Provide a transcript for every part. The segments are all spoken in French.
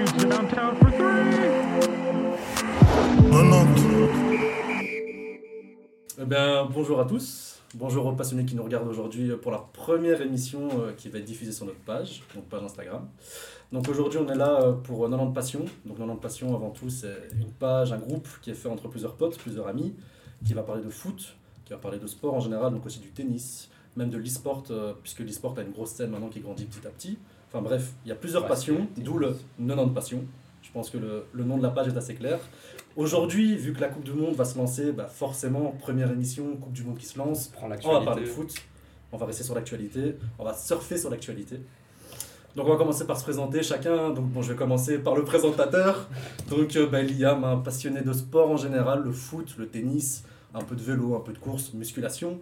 shoots to downtown for three. Eh bien, bonjour à tous. Bonjour aux passionnés qui nous regardent aujourd'hui pour la première émission euh, qui va être diffusée sur notre page, donc page Instagram. Donc aujourd'hui, on est là euh, pour 90 Passions. Donc 90 Passions, avant tout, c'est une page, un groupe qui est fait entre plusieurs potes, plusieurs amis, qui va parler de foot, qui va parler de sport en général, donc aussi du tennis, même de l'e-sport, euh, puisque l'e-sport a une grosse scène maintenant qui grandit petit à petit. Enfin bref, il y a plusieurs passions, d'où le 90 Passions. Je pense que le, le nom de la page est assez clair. Aujourd'hui, vu que la Coupe du Monde va se lancer, bah forcément, première émission, Coupe du Monde qui se lance, prend on va parler de foot, on va rester sur l'actualité, on va surfer sur l'actualité. Donc on va commencer par se présenter chacun. Donc bon, je vais commencer par le présentateur. Donc euh, bah, Liam, un passionné de sport en général, le foot, le tennis, un peu de vélo, un peu de course, musculation,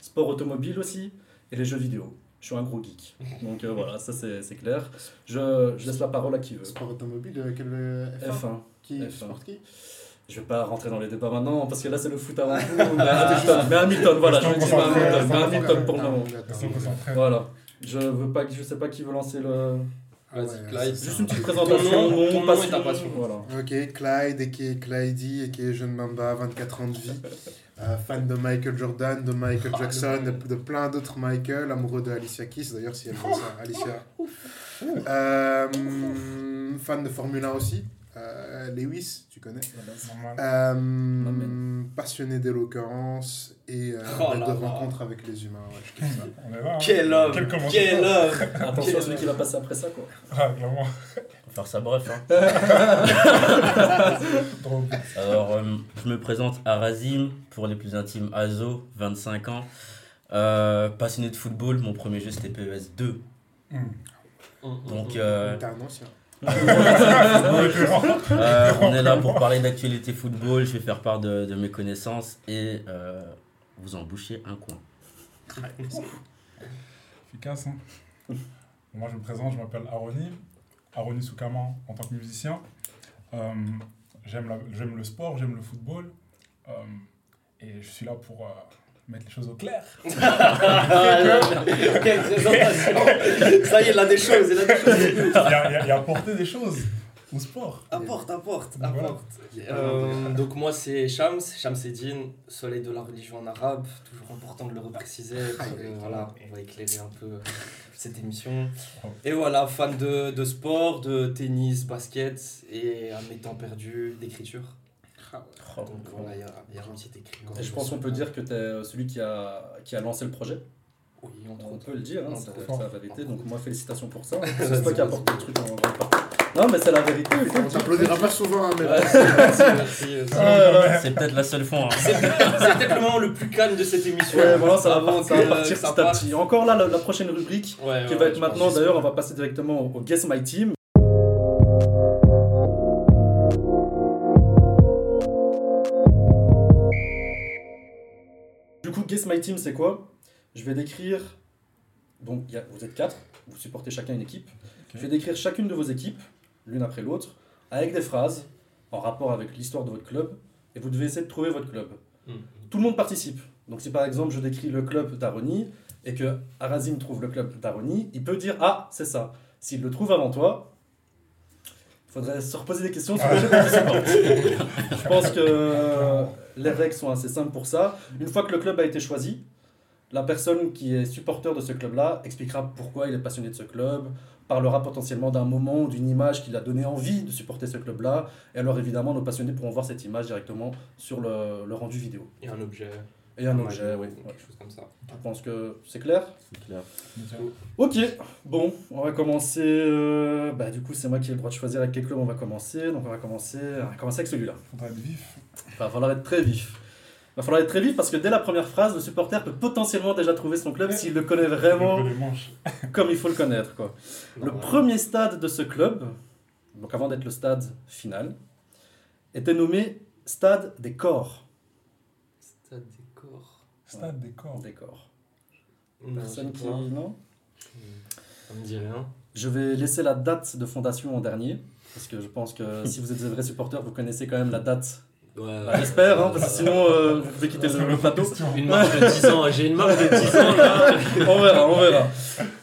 sport automobile aussi, et les jeux vidéo. Je suis un gros geek. Donc euh, voilà, ça c'est c'est clair. Je, je laisse la parole à qui veut. Sport automobile, euh, quel euh, F1, F1. Qui F1. sport qui? Je vais pas rentrer dans les débats maintenant parce que là c'est le foot avant tout. Mais Hamilton, mais Hamilton, voilà, je vais dire Hamilton, mais Hamilton pour le moment. Voilà. Je veux pas, je sais pas qui veut lancer le. Ah ouais, Vas-y, Clyde. Juste ça. une petite présentation, nom, nom, passion, et ta passion. Voilà. Ok, Clyde, et qui est Clydey, et qui est jeune Mamba, 24 ans de vie. Euh, fan de Michael Jordan, de Michael Ah, Jackson, le- de, de plein d'autres Michael, amoureux de Alicia Keys, d'ailleurs si elle voit ça, Alicia. Euh, fan de Formule 1 aussi. Euh, Lewis, tu connais. Normal. Euh, passionné d'éloquence et euh, Oh de là là. rencontre avec les humains. Ouais, je ça. On est là. hein. Quel homme Quel commencement. Quel homme Attention à celui qui va passer après ça, quoi. Ah, clairement. Faire ça bref. Hein. Alors, euh, je me présente Arazim, pour les plus intimes, Azo, 25 ans. Euh, passionné de football, mon premier jeu c'était PES 2. Hum. Donc, euh, T'es un ancien. euh, on est là pour parler d'actualité football. Je vais faire part de, de mes connaissances et euh, vous en boucher un coin. Efficace. Hein. Moi, je me présente, je m'appelle Aroni. Aroni Soukaman en tant que musicien. Euh, j'aime, le sport, j'aime le football. Euh, et je suis là pour euh, mettre les choses au clair. Quelle présentation Ça y est, il a des choses, il a des choses. Il y a, il a apporté des choses au sport. Apporte, apporte, Voilà. apporte. Euh, donc moi c'est Shams, Shams Eddin, soleil de la religion en arabe, toujours important de le repréciser, parce que, voilà, on va éclairer un peu cette émission. Et voilà, fan de, de sport, de tennis, basket et à mes temps perdus d'écriture. Ah Oh, Donc voilà, il y a, y a un petit écrit. Et je pense qu'on peut dire que tu es celui qui a, qui a lancé le projet. Oui, On peut le dire, hein, c'est c'est la vérité. Donc moi, félicitations pour ça. C'est toi qui apporte le truc en grande partie. Non, mais c'est la vérité. il faut On t'applaudira pas souvent, hein, mais Ouais. Merci, merci. merci. Ah, C'est peut-être la seule fois. hein. C'est peut-être le moment le plus calme de cette émission. Ouais, voilà, ça va, ça partir ça petit à petit. Encore là, la, la prochaine rubrique Ouais, qui ouais, va ouais, être maintenant, d'ailleurs, on va passer directement au, au Guess My Team. Du coup, Guess My Team, c'est quoi? Je vais décrire. Donc, il y a- vous êtes quatre, vous supportez chacun une équipe. Je vais décrire chacune de vos équipes, l'une après l'autre, avec des phrases en rapport avec l'histoire de votre club, et vous devez essayer de trouver votre club. Mhm. Tout le monde participe. Donc, si par exemple je décris le club d'Aroni et que Arazim trouve le club d'Aroni, il peut dire Ah, c'est ça. S'il le trouve avant toi, il faudrait se reposer des questions sur le. Je pense que les règles sont assez simples pour ça. Une fois que le club a été choisi, la personne qui est supporter de ce club-là expliquera pourquoi il est passionné de ce club, parlera potentiellement d'un moment ou d'une image qui l'a donné envie de supporter ce club-là. Et alors évidemment, nos passionnés pourront voir cette image directement sur le, le rendu vidéo. Il y a un objet. Et un maillot, objet, oui. Ouais. Quelque chose comme ça. Je pense que c'est clair? C'est clair. Ok, bon, on va commencer. euh, bah, du coup, c'est moi qui ai le droit de choisir avec quel club on va commencer. Donc, on va commencer, on va commencer avec celui-là. Faudra être vif. Il va falloir être très vif. Il va falloir être très vif parce que dès la première phrase, le supporter peut potentiellement déjà trouver son club s'il le connaît vraiment comme il faut le connaître. Quoi. Le Normal. premier stade de ce club, donc avant d'être le stade final, était nommé Stade des Corps. Stade des corps. Stade des corps. Des corps. Personne je qui. Non Ça me dit rien. Je vais laisser la date de fondation en dernier. Parce que je pense que si vous êtes des vrais supporters, vous connaissez quand même la date. Ouais, Bah, J'espère, hein, parce que sinon euh, vous pouvez quitter le, le plateau. Une marge de 10 ans, j'ai une marge de 10 ans là. on verra, on verra.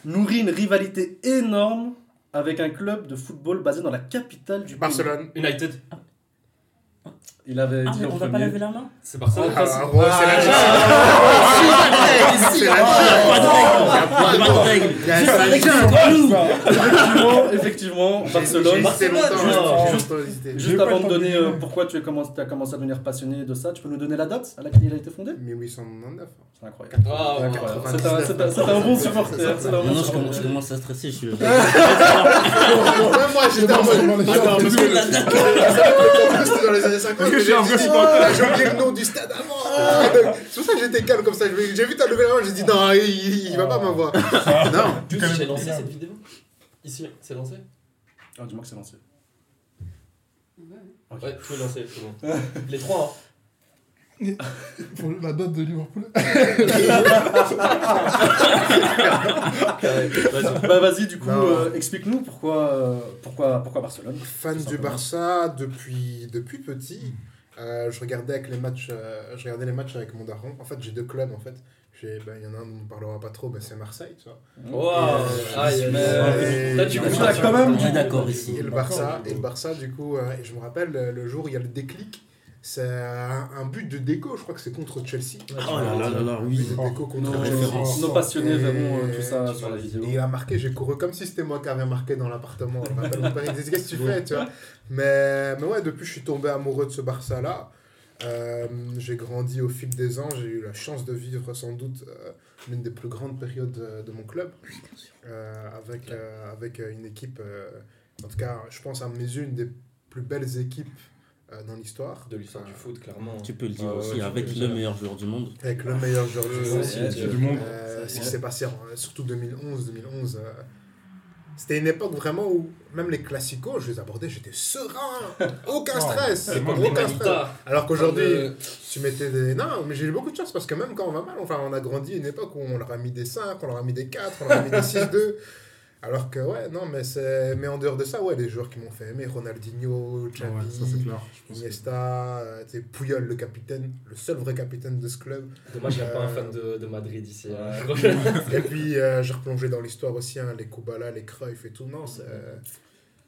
Nourrit une rivalité énorme avec un club de football basé dans la capitale du pays. Barcelone. United. Il avait Ah, dit mais on va pas lever la main C'est Barcelone. Ah, c'est- gros, c'est la C'est la Effectivement, effectivement, Barcelone. Juste pas avant de donner de euh, pourquoi tu as commencé, à devenir passionné de ça, tu peux nous donner la date à laquelle il a été fondé? 1899. C'est incroyable. Ah, C'est ouais. incroyable. C'est un- bon supporter. Maintenant, je commence, à stresser. Je suis... Moi, j'étais en mode. Dans les années 50. Que je suis j'ai un dit, vrai supporter. J'ai oublié le nom du stade avant. C'est pour ça que j'étais calme comme ça. J'ai j'ai vu ta lever la main, j'ai dit non, il, il va pas m'avoir. Non. Tu Juste, j'ai lancé cette vidéo. Ici, c'est lancé Ah, dis-moi que c'est lancé. Ouais, tout est lancé, c'est bon. Les trois, hein. Pour la date de Liverpool. Vas-y. Bah vas-y, du coup, euh, explique-nous pourquoi, euh, pourquoi, pourquoi Barcelone. Fan du. Barça depuis, depuis petit. Euh, je regardais avec les matchs, euh, je regardais les matchs avec mon daron. En fait, j'ai deux clubs en fait. J'ai- ben, Il y en a un dont on ne parlera pas trop, ben, c'est Marseille, tu vois. Aïe, aïe, Mais-. Toi, tu comprends quand même- d'accord ici. Et le Barça, et le Barça du coup, euh, et je me rappelle le, le jour où il y a le déclic, c'est un, but de déco, je crois que c'est contre Chelsea. Oh là là là là, But oui. déco contre Nos, Chelsea. nos passionnés Et- verront euh, tout ça sur la vidéo. Et il a marqué, j'ai couru comme si c'était moi qui avais marqué dans l'appartement. Je me rappelle, mon père il disait Qu'est-ce que tu fais tu vois? Mais, mais ouais, depuis, je suis tombé amoureux de ce Barça-là. Euh, j'ai grandi au fil des ans. J'ai eu la chance de vivre sans doute euh, l'une des plus grandes périodes de mon club. Euh, avec, euh, avec une équipe, euh, en tout cas, je pense à mes yeux, une des plus belles équipes dans l'histoire. De l'histoire du foot, clairement. Tu peux le dire Ah aussi, avec le meilleur joueur du monde. Avec le meilleur joueur du monde. ouais, C'est du monde. Euh, ce qui s'est passé, en- surtout 2011, 2011. euh, c'était une époque vraiment où même les classicos, je les abordais, j'étais serein, aucun stress, c'est Pour aucun stress. Alors qu'aujourd'hui, Euh, tu mettais des. Non, mais j'ai eu beaucoup de chance parce que même quand on va mal, enfin, on a grandi à une époque où on leur a mis des 5, on leur a mis des 4, on leur a mis des 6-2. Alors que, ouais, non, mais, c'est... mais en dehors de ça, ouais, les joueurs qui m'ont fait aimer, Ronaldinho, ouais, ça Xavi, clair. je pense que- Iniesta, euh, tu sais, Puyol, le capitaine, le seul vrai capitaine de ce club. Dommage, il n'y a pas un Euh, fan de, de Madrid ici. hein. Et puis, euh, j'ai replongé dans l'histoire aussi, hein, les Kubala, les Cruyff et tout. Non, c'est.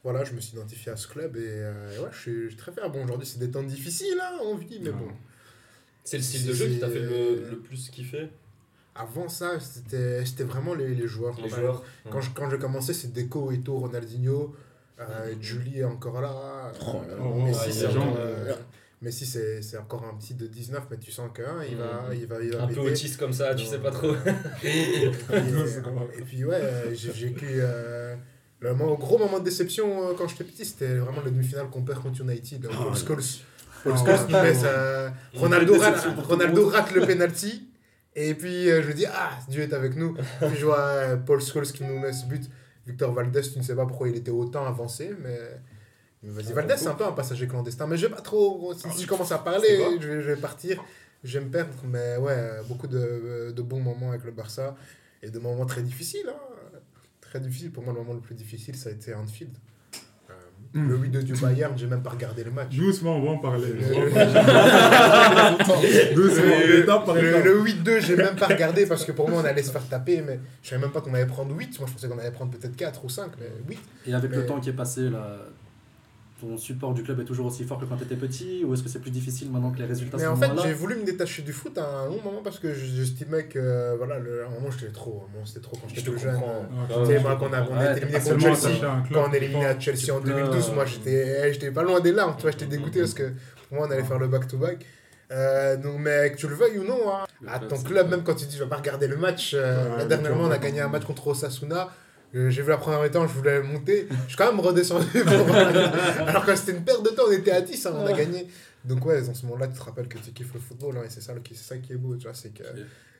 Voilà, je me suis identifié à ce club et euh, ouais, je suis, je suis très fier. Bon, aujourd'hui, c'est des temps difficiles, hein, on vit, mais Ouais. bon. C'est le style de jeu qui t'a fait le, le plus kiffer? Avant ça, c'était c'était vraiment les, les joueurs. Les Enfin, joueurs Quand je, quand je commençais, c'est Deco, Eto'o, Ronaldinho, euh, Julie est encore là. Oh là Oh, c'est ouais, encore, ouais. euh, Messi, c'est c'est encore un petit de 19, mais tu sens que hein, il, va, Mhm. il va il va Un peu péter. autiste comme ça, tu Non. sais pas trop. Et, et puis ouais, j'ai vécu euh, le gros moment de déception euh, quand j'étais petit, c'était vraiment la demi-finale qu'on perd contre United. euh, Paul Oh, Scholes. Paul Ah, Scholes ouais. qui met sa- Une Ronaldo, rate, Ronaldo rate le penalty. Et puis euh, je me dis, ah, Dieu est avec nous. Puis je vois euh, Paul Scholes qui nous met ce but. Victor Valdez, tu ne sais pas pourquoi il était autant avancé, mais. mais Vas-y, Valdez, c'est un peu un passager clandestin. Mais je vais pas trop. Si, si je commence à parler, je vais, je vais partir. Je vais me perdre. Mais ouais, euh, beaucoup de, de bons moments avec le Barça. Et de moments très difficiles. hein. Très difficiles. Pour moi, le moment le plus difficile, ça a été Anfield. Euh, Mm. Le 8-2 du Bayern, j'ai même pas regardé le match. Doucement, on va en parler. Le- Doucement, Le, étape par le- étape. le 8-2, j'ai même pas regardé parce que pour moi, on allait se faire taper, mais je savais même pas qu'on allait prendre 8. Moi, je pensais qu'on allait prendre peut-être 4 ou 5, mais 8. Et avec le temps qui est passé, là, ton support du club est toujours aussi fort que quand tu étais petit Ou est-ce que c'est plus difficile maintenant que les résultats Mais sont en fait, j'ai voulu me détacher du foot à un long moment parce que j'estimais que, voilà, le, à un moment, j'étais trop. à un moment, C'était trop quand j'étais plus jeune. Tu sais, moi, quand on a, on Ouais, éliminé contre Chelsea, quand on éliminé à Chelsea en Tu peux, 2012, moi euh, j'étais eh, j'étais pas loin des larmes, tu vois, j'étais dégoûté parce que pour moi on allait faire le back-to-back. Euh, donc, mais que tu le veuilles ou non, hein, à ton club, même quand tu dis je vais pas regarder le match, euh, Ouais, dernièrement on a gagné un match contre Osasuna. Euh, J'ai vu la première mi-temps, je voulais monter. Je suis quand même redescendu. pour- Alors que c'était une perte de temps, on était à 10, hein, on a gagné. Donc, ouais, dans ce moment-là, tu te rappelles que tu kiffes le football. hein, et c'est ça, le- c'est ça qui est beau, tu vois. C'est que.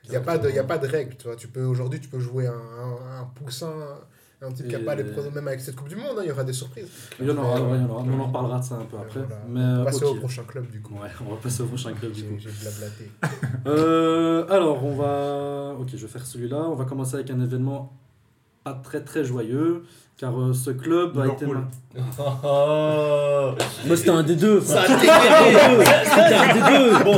Il n'y a, pas de- y a pas de règle, tu vois. Tu peux, aujourd'hui, tu peux jouer un, un, un poussin, un type qui n'a pas les pronos, même avec cette Coupe du Monde, hein, il y aura des surprises. Il y en aura, Mais, ouais, il y en aura. ouais. Mais on en reparlera de ça un peu après. voilà. Mais, On va passer au prochain club, du coup. Ouais, on va passer au prochain club du coup. J'ai blablaté. Euh, alors, on va. Ok, je vais faire celui-là. On va commencer avec un événement pas très très joyeux car euh, ce club a été. Oh. Moi, c'était un des deux. Ça. C'était un des deux. Bon,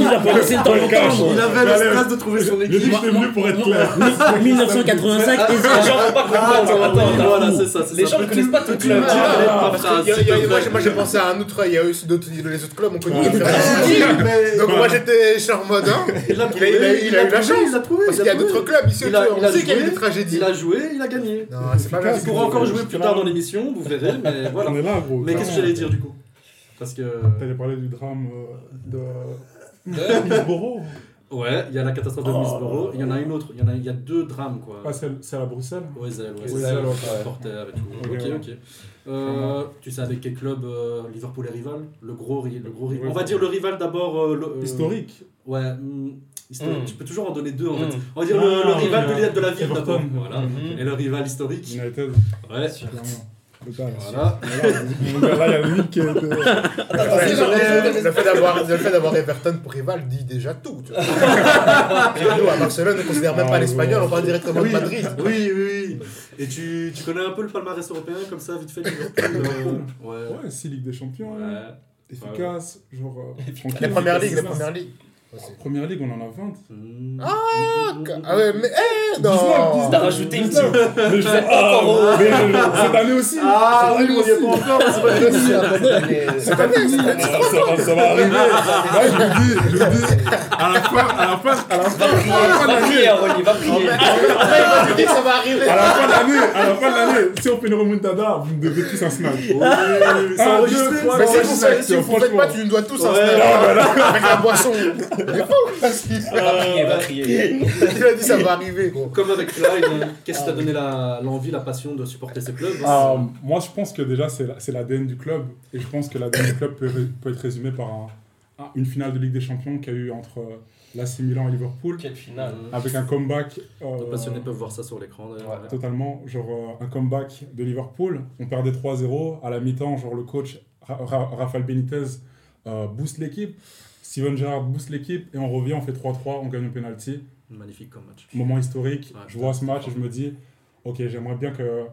il a pas laissé le temps d'entendre. Il avait le stress de trouver son Le équipe. truc, c'est venu pour être clair. 1985, Ah, et Les gens vont pas comprendre. Voilà, c'est ça. Les gens ne connaissent pas tout le club. Ah, ah, moi, j'ai- pensé à un autre, il y a aussi d'autres, les autres clubs, on connaît Ah, Donc moi j'étais charmant, hein. Il a eu la trouvé, chance. Il a trouvé. Parce il qu'il y a d'autres clubs ici, Il a- on sait qu'il y a eu des tragédies. Il a joué, il a gagné. Non, c'est pas bien. Il pourra encore jouer plus tard dans l'émission, vous verrez, mais voilà. On est là, gros. Mais qu'est-ce que j'allais dire du coup? Parce que. T'allais parler du drame euh, de Middlesbrough. Ouais, il y a la catastrophe de Oh. Middlesbrough, il y en a une autre, il y en a, il y a deux drames quoi. Ah, c'est c'est à Bruxelles? Oezel, c'est le supporter et tout. Ok, Ok. Euh, tu sais avec quel club euh, Liverpool est rival? Le gros, ri- le gros rival. On va dire le rival d'abord. euh, Historique. Ouais, hmm, historique. Hmm. Tu peux toujours en donner deux en Hmm. fait. On va dire le, Ah, le rival de, la- de la ville d'abord. Voilà. Et le rival historique. United. Ouais. Voilà. Le fait d'avoir le fait d'avoir Everton pour rival dit déjà tout. tu vois. Nous, à Barcelone, on ne considère même Ah, pas l'espagnol, on parle directement de Oui, Madrid. oui, oui, oui. Et tu, tu connais un peu le palmarès européen comme ça, vite fait euh, Ouais. Ouais, 6 Ligues des Champions. Ouais. Efficace. Genre. euh, Les premières ligues, les premières ligues. Première ligue, on en a 20. Hmm. Ah ouais, mais eh, 19, non T'as rajouté une 19. team. Mais je ah, mais je- cette année aussi. Ah oui, on y est pas encore, c'est pas Cette année, cette année, Ah, ça, va, ça va arriver. Là, je vous dis, je vous dis, à la fin, à la fin, à la fin, à la fin de l'année, va prier. Après, il va dire ça va arriver. à la fin de l'année, à la fin de l'année, si on fait une remontada, vous me devez tous un snack. Oui, c'est enregistré. deux, trois, Mais c'est enregistré. faites, si vous faites franchement. pas, tu nous dois tous un snack avec la boisson. Il Va va prier. il a dit ça va arriver, gros. Comme avec Clyde, hein, qu'est-ce qui t'a donné l'envie, la passion de supporter ces clubs Ah, moi, je pense que déjà, c'est la- c'est l'ADN du club. Et je pense que l'ADN du club peut, peut être résumé par un- un- une finale de Ligue des Champions qu'il y a eu entre euh, l'AC Milan et Liverpool. Quelle finale. Avec un comeback. euh, Les passionnés peuvent voir ça sur l'écran d'ailleurs. Ouais. Totalement, genre euh, un comeback de Liverpool. On perdait 3-0. À la mi-temps, genre le coach Ra- Ra- Rafael Benitez euh, booste l'équipe. Steven Gerrard booste l'équipe. Et on revient, on fait 3-3, on gagne le penalty. Magnifique comme match. Moment historique. Ouais, je vois ce match et je me dis, ok, j'aimerais bien que.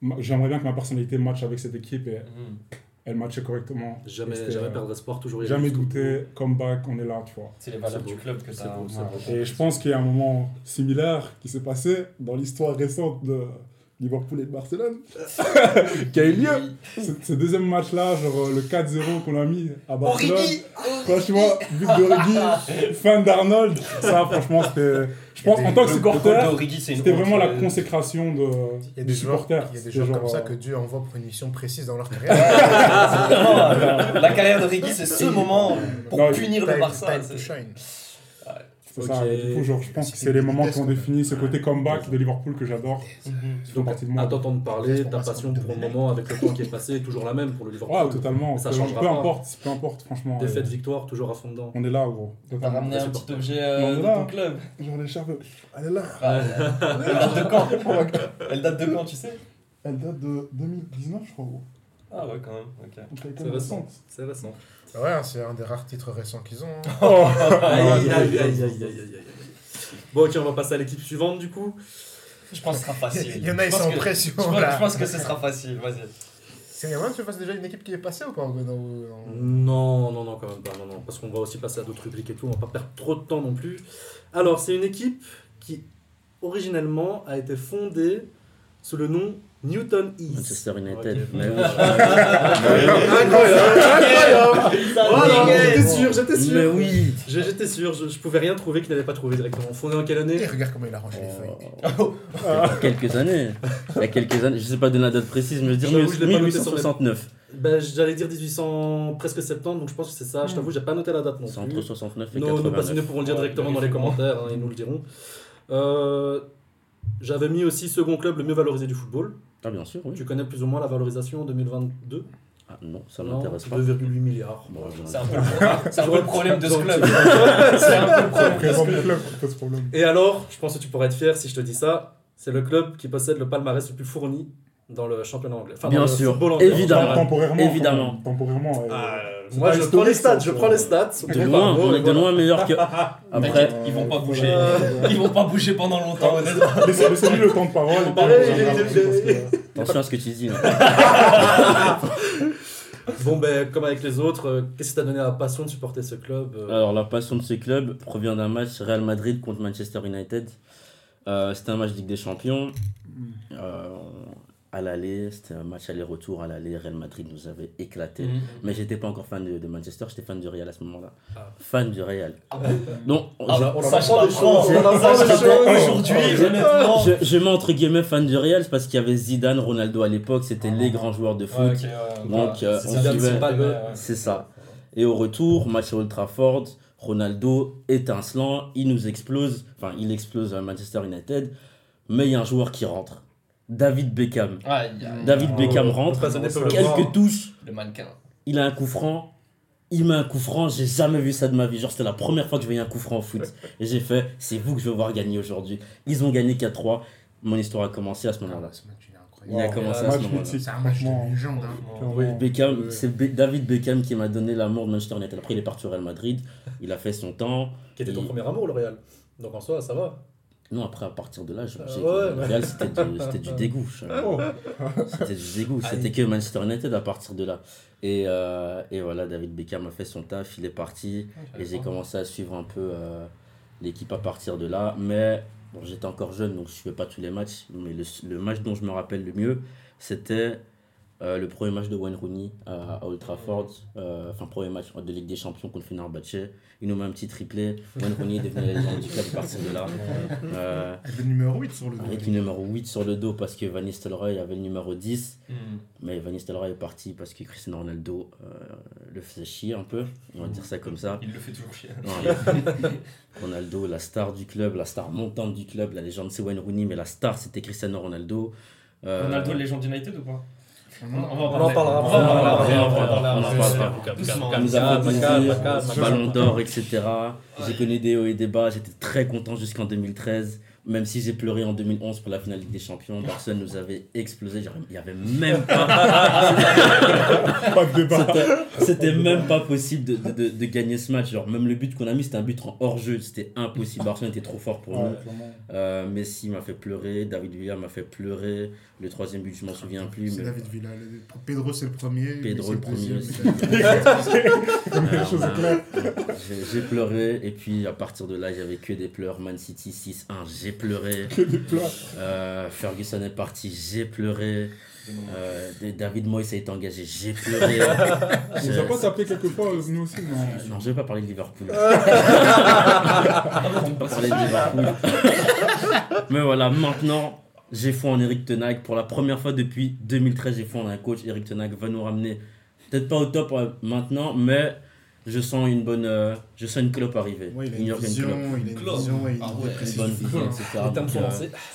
ma- J'aimerais bien que ma personnalité matche avec cette équipe et Mhm. elle matchait correctement. Jamais, jamais perdre espoir, toujours y Jamais douté, comeback, on est là, tu vois. C'est les valeurs du club que c'est ouais. beau. Et je pense qu'il y a un moment similaire qui s'est passé dans l'histoire récente de Liverpool et de Barcelone, qui a eu lieu. Ce, ce deuxième match-là, genre euh, le 4-0 qu'on a mis à Barcelone. Origi Franchement, but de Origi, fin d'Arnold, ça franchement c'était... Je pense en tant que supporter, d'Origi, c'était vraiment la consécration de, Il y a des supporters. il y a des genre, comme ça euh, que Dieu envoie pour une mission précise dans leur carrière. La carrière d'Origi, c'est ce moment pour Non, punir le Time- Barça. C'est- ça, et du coup, genre, je pense que C'est les moments qui ont défini ce côté comeback de Liverpool que j'adore. Donc, à t'entendre parler, ta passion pour le moment, avec le temps qui est passé, est toujours la même pour le Liverpool. Ouais, totalement. Ça peu, changera peu importe, peu importe, franchement. Défaite, euh, victoire, toujours à fond dedans. on est là, gros. T'as ramené un petit objet euh, de là. ton club. Genre l'écharpe. Elle est là. Ah, Elle date de quand Elle date de quand, tu sais? Elle date de 2019, je crois, gros. Ah ouais, quand même. Ok. C'est même récent. récente. C'est récent. Ouais, c'est un des rares titres récents qu'ils ont. Aïe, aïe, aïe, aïe, aïe, aïe, aïe, aïe. Bon, ok, on va passer à l'équipe suivante du coup. Je pense que ce sera facile. Il y en a, ils sont en que- pression. Je pense, là. je pense que ce sera facile, vas-y. C'est moyen que tu fasses déjà une équipe qui est passée ou pas Non, non, non, quand même pas. Non, non, parce qu'on va aussi passer à d'autres rubriques et tout. On va pas perdre trop de temps non plus. Alors, c'est une équipe qui, originellement, a été fondée sous le nom Newton East. Manchester United. Incroyable, incroyable. Voilà, dégage. j'étais sûr, j'étais sûr. Mais oui. J'étais sûr, je, je pouvais rien trouver qu'il n'avait pas trouvé directement. Fondé en quelle année? Et regarde comment il a rangé les feuilles. Il y a quelques années. Il y a quelques années. Je sais pas donner la date précise, mais je mes- 1869. ben, J'allais dire 1800, presque 70, donc je pense que c'est ça. Je t'avoue, j'ai pas noté la date non C'est plus. entre 69 et Nos, nos passionnés 89. pourront le dire Ouais, directement dans les commentaires, hein, ils nous le diront. Euh, J'avais mis aussi second club le mieux valorisé du football. Ah, bien sûr, oui. Tu connais plus ou moins la valorisation en 2022 Ah, non, ça Non, m'intéresse pas. 2,8 milliards. Bon, C'est un, peu le le problème de ce club. C'est un peu le problème de ce le club. Et alors, je pense que tu pourrais être fier si je te dis ça, c'est le club qui possède le palmarès le plus fourni dans le championnat anglais. Enfin, Bien dans le sûr, football anglais, en évidemment. Temporairement. Évidemment. Temporairement. euh, moi, je prends les stats, je prends les stats. De loin, on est de loin meilleur que. Après, Ils vont pas bouger. Euh, Ils vont pas bouger pendant longtemps, honnêtement. Laissez- Laissez-lui le temps de parole. Attention à ce que tu dis. là. Bon, ben, comme avec les autres, euh, qu'est-ce qui t'a donné la passion de supporter ce club euh, Alors, la passion de ce club provient d'un match Real Madrid contre Manchester United. Euh, c'était un match Ligue des Champions. À l'aller, c'était un match aller-retour à l'aller. Real Madrid nous avait éclaté. Mhm. Mais j'étais pas encore fan de, de Manchester, j'étais fan du Real à ce moment-là. Ah. Fan du Real. Donc, Ah, bah, on en Ça, apprend je des l'apprends. choses. On aujourd'hui, je, je, mets entre guillemets fan du Real c'est parce qu'il y avait Zidane, Ronaldo à l'époque, c'était les grands joueurs de foot. Ouais, Donc, euh, on suivait-. C'est ça. Et au retour, match à Old Trafford, Ronaldo étincelant, il nous explose, enfin il explose à Manchester United, mais il y a un joueur qui rentre. David Beckham. Aïe, aïe, David Oh, Beckham rentre, quelques touches, le mannequin. il a un coup franc, il met un coup franc, j'ai jamais vu ça de ma vie. Genre c'était la première fois que je voyais un coup franc au foot. Et j'ai fait, c'est vous que je veux voir gagner aujourd'hui. Ils ont gagné 4-3, mon histoire a commencé à ce moment-là. Ce match, il est Il a incroyable. commencé à ce match moment-là. C'est un match de légende. hein. Beckham, c'est David Beckham qui m'a donné l'amour de Manchester United. Après, il est parti au Real Madrid, il a fait son temps. Qui était ton premier amour, le Real. Donc en soi, ça va. Non, après, à partir de là, je Euh, j'ai- ouais, le ouais. Real, c'était du, c'était du dégoût. Oh. C'était du dégoût. C'était que Manchester United à partir de là. Et, euh, et voilà, David Beckham a fait son taf, il est parti. Et j'ai commencé à suivre un peu euh, l'équipe à partir de là. Mais bon, j'étais encore jeune, donc je ne suivais pas tous les matchs. Mais le, le match dont je me rappelle le mieux, c'était euh, le premier match de Wayne Rooney à, à Old Trafford. Euh, Enfin, premier match de Ligue des Champions contre Fenerbahçe. Il nous met un petit triplé. Wayne Rooney est devenu la légende du club à partir de là. Euh, Avec le numéro 8 sur le dos. avec le numéro 8 sur le dos parce que Van Nistelrooy avait le numéro 10. Mhm. Mais Van Nistelrooy est parti parce que Cristiano Ronaldo euh, le faisait chier un peu. On va dire ça comme ça. Il le fait toujours chier. Ouais. Ronaldo, la star du club, la star montante du club, la légende c'est Wayne Rooney, mais la star c'était Cristiano Ronaldo. Euh, Ronaldo, légende United ou pas? On en- On en parlera On en on en parler parlera. Ballon d'or, etc. J'ai connu des hauts et des bas, j'étais très content jusqu'en 2013. Même si j'ai pleuré en 2011 pour la finale des Champions, Barcelone nous avait explosé. Il n'y avait même pas Pas de débat. C'était- C'était même pas possible de, de, gagner ce match. Genre, même le but qu'on a mis, c'était un but en hors-jeu. C'était impossible. Barcelone était trop fort pour Ouais, nous. Euh, Messi m'a fait pleurer. David Villa m'a fait pleurer. Le troisième but, je m'en souviens plus. C'est Mais... David Villa. Pedro, c'est le premier. Pedro, le premier deuxième, aussi. et David- chose on a- est claire. j'ai- pleuré. Et puis, à partir de là, j'avais que des pleurs. Man City 6-1, j'ai pleuré. Que des plats. Euh, Ferguson est parti, j'ai pleuré. Euh, David Moyes a été engagé, j'ai pleuré. On Je- a pas tapé quelquefois, nous aussi, non Non, je vais pas parler de Liverpool. On va parler de Liverpool. Mais voilà, maintenant, j'ai foi en Eric Tenag. Pour la première fois depuis 2013, j'ai foi en un coach. Eric Tenag va nous ramener, peut-être pas au top euh, maintenant, mais je sens une bonne, euh, je sens une clope arriver. Ouais, il a une vision, il a une Club. vision Ah ouais, Une bonne vision, etc.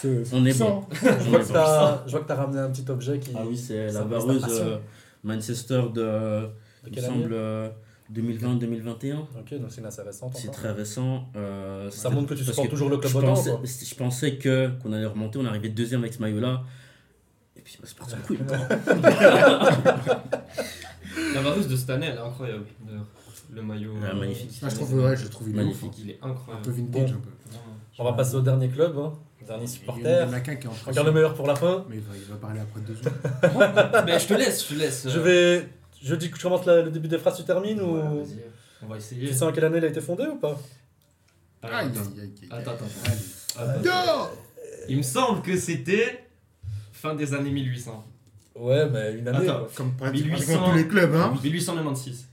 Euh, on est bon. Je vois que t'as- je vois que t'as ramené un petit objet qui. Ah oui, c'est la vareuse euh, Manchester de, De il quelle me année semble, euh, 2020-2021. Ok, donc c'est une assez récente. C'est très récent. euh, Ça montre que tu parce supportes toujours le club je autant. pensais, quoi. je pensais que qu'on allait remonter, on est arrivé deuxième avec ce maillot-là. Et puis bah, c'est parti en couille. La vareuse de cette année, elle est incroyable. Le maillot. Ah, euh, magnifique. Ah, je trouve, ouais, je trouve il est Magnifique. ouf, Il est hein. Un incroyable. peu vintage, Bon. un peu. On va passer au dernier club, hein. dernier Il y supporter. en a qu'un qui est en Regarde le meilleur pour la fin. Mais il va, il va parler après deux secondes. Mais je te laisse, je te laisse. Je vais. Je dis que je commence la- le début des phrases, tu termines ou. Ouais. On va essayer. Tu sais en quelle année il a été fondé ou pas Aïe, attends. Attends, attends. Allez. Attends. Non Il me semble que c'était fin des années 1800. Ouais, mais une année. Attends. quoi. Comme pratiquement 1800. tous les clubs, hein 1896.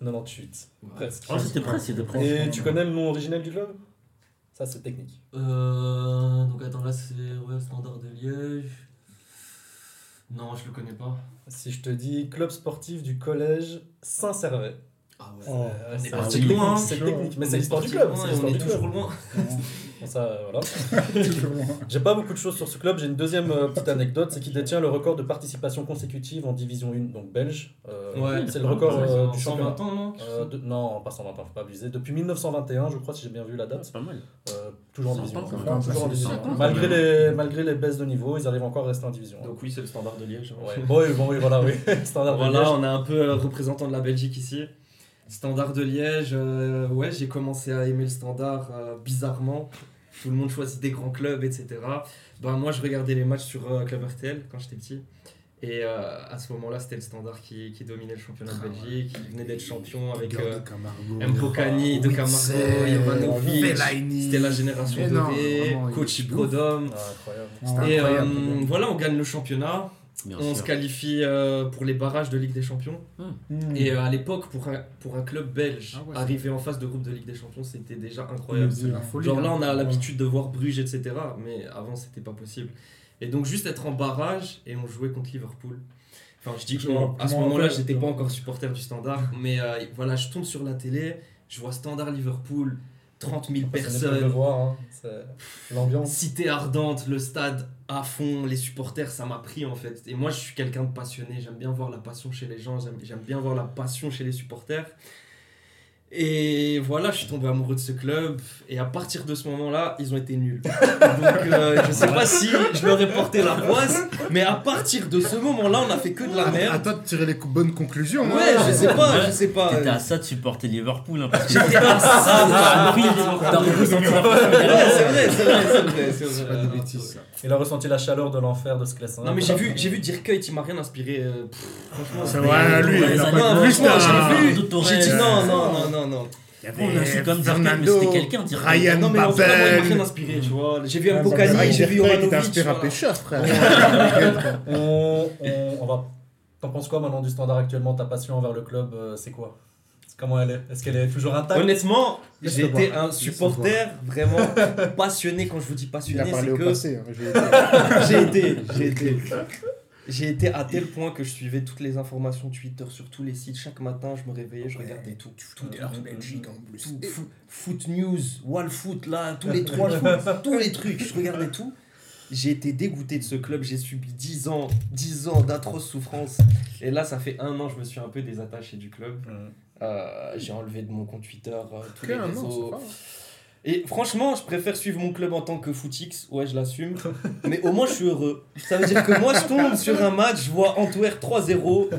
98. Presque. Oh, c'était presque, c'était presque. Et tu connais le nom originel du club? Ça, c'est technique. Euh. Donc attends, là c'est ouais, Standard de Liège. Non, je le connais pas. Si je te dis club sportif du collège Saint-Servais. Ah ouais. Oh. On est c'est parti technique, loin. C'est technique, mais On c'est est l'histoire du club. loin on est du club. toujours loin. Bon, ça, voilà. J'ai pas beaucoup de choses sur ce club. J'ai une deuxième euh, petite anecdote, c'est qu'il détient le record de participation consécutive en Division 1, donc belge. Euh, Ouais. c'est le record euh, du 120 championnat. ans, non Euh, de- non, pas 120 ans, faut pas abuser. Depuis 1921, je crois, si j'ai bien vu la date. C'est pas mal. Toujours en division. Enfin, toujours en Malgré les, malgré les baisses de niveau, ils arrivent encore à rester en division. Donc oui, c'est le Standard de Liège. hein. Ouais. Bon, oui, bon, oui, voilà, oui. Standard de Voilà, Liège. on a un peu euh, représentant de la Belgique ici. Standard de Liège, euh, ouais, j'ai commencé à aimer le standard euh, bizarrement. tout le monde choisit des grands clubs, etc. Ben, moi, je regardais les matchs sur euh, Club RTL quand j'étais petit. Et euh, à ce moment-là, c'était le standard qui, qui dominait le championnat de Ah Belgique. Il venait d'être champion avec euh, de Camargo. Jovanovic. C'était la génération dorée, coach Prodome. Ah, Et incroyable. euh, voilà, on gagne le championnat. Bien on se qualifie euh, pour les barrages de Ligue des Champions. Hmm. Et euh, à l'époque, pour un, pour un club belge, Ah ouais, arriver en phase de groupe de Ligue des Champions, c'était déjà incroyable. C'est la folie, Genre hein. là, on a l'habitude de voir Bruges, etc. Mais avant, c'était pas possible. Et donc, juste être en barrage et on jouait contre Liverpool. Enfin, je dis que à ce moment-là, j'étais pas encore supporter du Standard. Mais euh, voilà, je tombe sur la télé, je vois Standard Liverpool, 30 000 Ça n'est pas de le personnes. voir, hein. L'ambiance. Cité ardente, le stade à fond, les supporters, ça m'a pris en fait. Et moi, je suis quelqu'un de passionné. J'aime bien voir la passion chez les gens. J'aime bien voir la passion chez les supporters. Et voilà, je suis tombé amoureux de ce club. Et à partir de ce moment-là, ils ont été nuls. Donc, euh, je sais pas si je leur ai porté la poisse, mais à partir de ce moment-là, on a fait que de la À merde. toi de tirer les bonnes conclusions. Ouais, hein. je sais pas, je sais pas. T'étais à ça de supporter Liverpool. Hein, parce que J'étais à ça, de supporter la Ouais, c'est vrai, c'est vrai, c'est vrai. c'est pas des bêtises, ça. Il a ressenti la chaleur de l'enfer de ce classement. Non mais j'ai vu, j'ai vu Dirk Kuyt, il m'a rien inspiré. euh, pff, franchement, C'est vrai, lui, Ouais, il a ça pas plus j'ai J'ai dit non, non, non, non, non. Il y On a su avait comme Fernando, c'était quelqu'un, Ryan non mais moi, il m'a rien Babel. inspiré, tu vois. J'ai vu Ouais, Mbokani, Babel, j'ai vu Kuyt, il t'inspire à pêcheur, frère. On, on, on va. T'en penses quoi maintenant du standard actuellement? Ta passion envers le club, euh, c'est quoi? Comment elle est? Est-ce qu'elle est toujours intacte? Honnêtement, j'ai été voir. un supporter vraiment passionné. Quand je vous dis passionné, c'est que passé. hein, j'ai été- j'ai été, j'ai été. J'ai été à tel point que je suivais toutes les informations Twitter sur tous les sites. Chaque matin, je me réveillais, je regardais tout. Tout, Tout est en Belgique en plus. tout, foot, foot news, wall foot, là, tous les trois tous les trucs, je regardais tout. J'ai été dégoûté de ce club, j'ai subi 10 ans, 10 ans d'atroces souffrances. Et là, ça fait un an, je me suis un peu désattaché du club. Euh, j'ai enlevé de mon compte Twitter euh, tous les réseaux. Et franchement, je préfère suivre mon club en tant que footix, ouais, je l'assume. Mais au moins, je suis heureux. Ça veut dire que moi, je tombe sur un match, je vois Antwerp 3-0.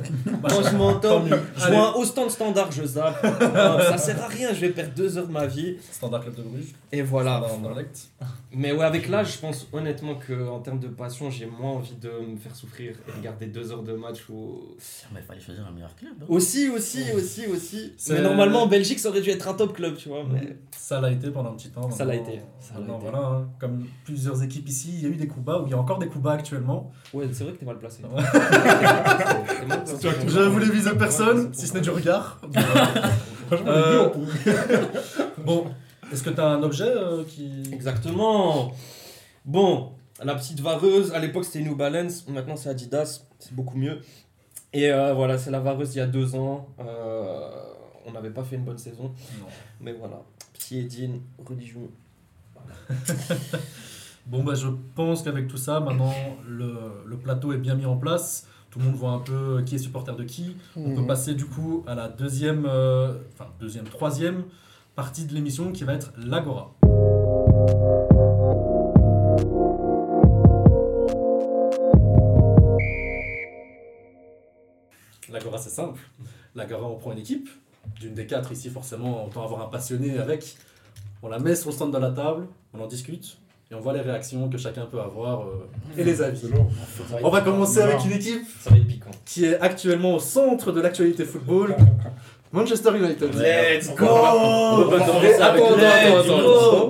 Quand je m'entends, je vois un Ostend standard, je zappe. Euh, ça sert à rien, je vais perdre deux heures de ma vie. Standard Club de Bruges. Et voilà. Mais ouais, avec l'âge, je pense honnêtement qu'en termes de passion, j'ai moins envie de me faire souffrir et regarder deux heures de match. Ou... Mais il fallait choisir un meilleur club. hein. Aussi, aussi, aussi, aussi. Mais normalement, en Belgique, ça aurait dû être un top club, tu vois. Mais... Ça l'a été pendant un petit temps. Ça l'a été, ça l'a maintenant, été. voilà, hein. Comme plusieurs équipes ici, il y a eu des coups bas, ou il y a encore des coups bas actuellement. Ouais, c'est vrai que t'es mal placé. Je voulais viser personne, si ce n'est du regard. Franchement, Euh, Bon, est-ce que tu as un objet euh, qui. Exactement. Bon, la petite vareuse, à l'époque c'était New Balance, maintenant c'est Adidas, c'est beaucoup mieux. Et euh, voilà, c'est la vareuse il y a deux ans. On n'avait pas fait une bonne saison, Non. mais voilà. Petit Edine, religion. Bon, bah, je pense qu'avec tout ça, maintenant, le, le plateau est bien mis en place. Tout le monde voit un peu qui est supporter de qui. On peut Mhm. passer du coup à la deuxième, euh, enfin deuxième, troisième partie de l'émission qui va être l'Agora. L'Agora c'est simple. L'Agora on prend une équipe, d'une des quatre ici forcément, autant avoir un passionné avec. On la met sur le stand de la table, on en discute et on voit les réactions que chacun peut avoir euh, et les avis. On va commencer avec une équipe ça va être piquant. qui est actuellement au centre de l'actualité football, Manchester United. Let's go On va.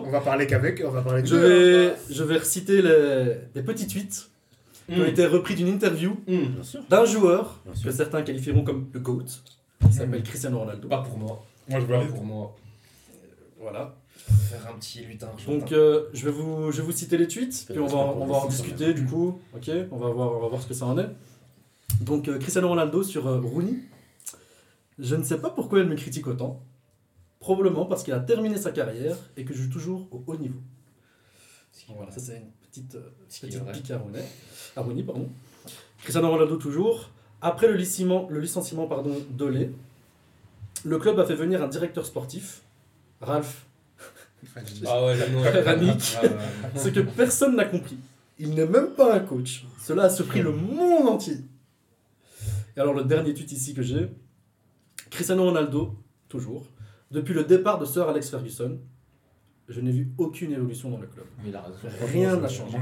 On parler qu'avec, on va parler Je vais, je vais reciter les, des petits tweets qui ont Mm. été repris d'une interview Mm. D'un joueur Bien que certains qualifieront comme le GOAT, qui s'appelle Cristiano Ronaldo. Pas pour moi. Moi, je Pas valide. pour moi. Voilà. Faire un petit lutin. Donc euh, je, vais vous, je vais vous citer les tweets, puis on va, on va en discuter du coup. Ok, on va voir, on va voir ce que ça en est. Donc euh, Cristiano Ronaldo sur euh, Rooney. Je ne sais pas pourquoi elle me critique autant. Probablement parce qu'il a terminé sa carrière et que je joue toujours au haut niveau. Donc voilà, ça c'est une petite, euh, Ce qui est petite vrai. pique à Rooney. À Rooney, pardon. Cristiano Ronaldo toujours. Après le licenciement, le licenciement pardon, d'Olé, le club a fait venir un directeur sportif, Ralph Ah ouais, Ranić. Ah ouais. ce que personne n'a compris. Il n'est même pas un coach. Cela a surpris le monde entier. Et alors le dernier tweet ici que j'ai, Cristiano Ronaldo, toujours, depuis le départ de Sir Alex Ferguson, je n'ai vu aucune évolution dans le club. Il a raison. Rien n'a changé.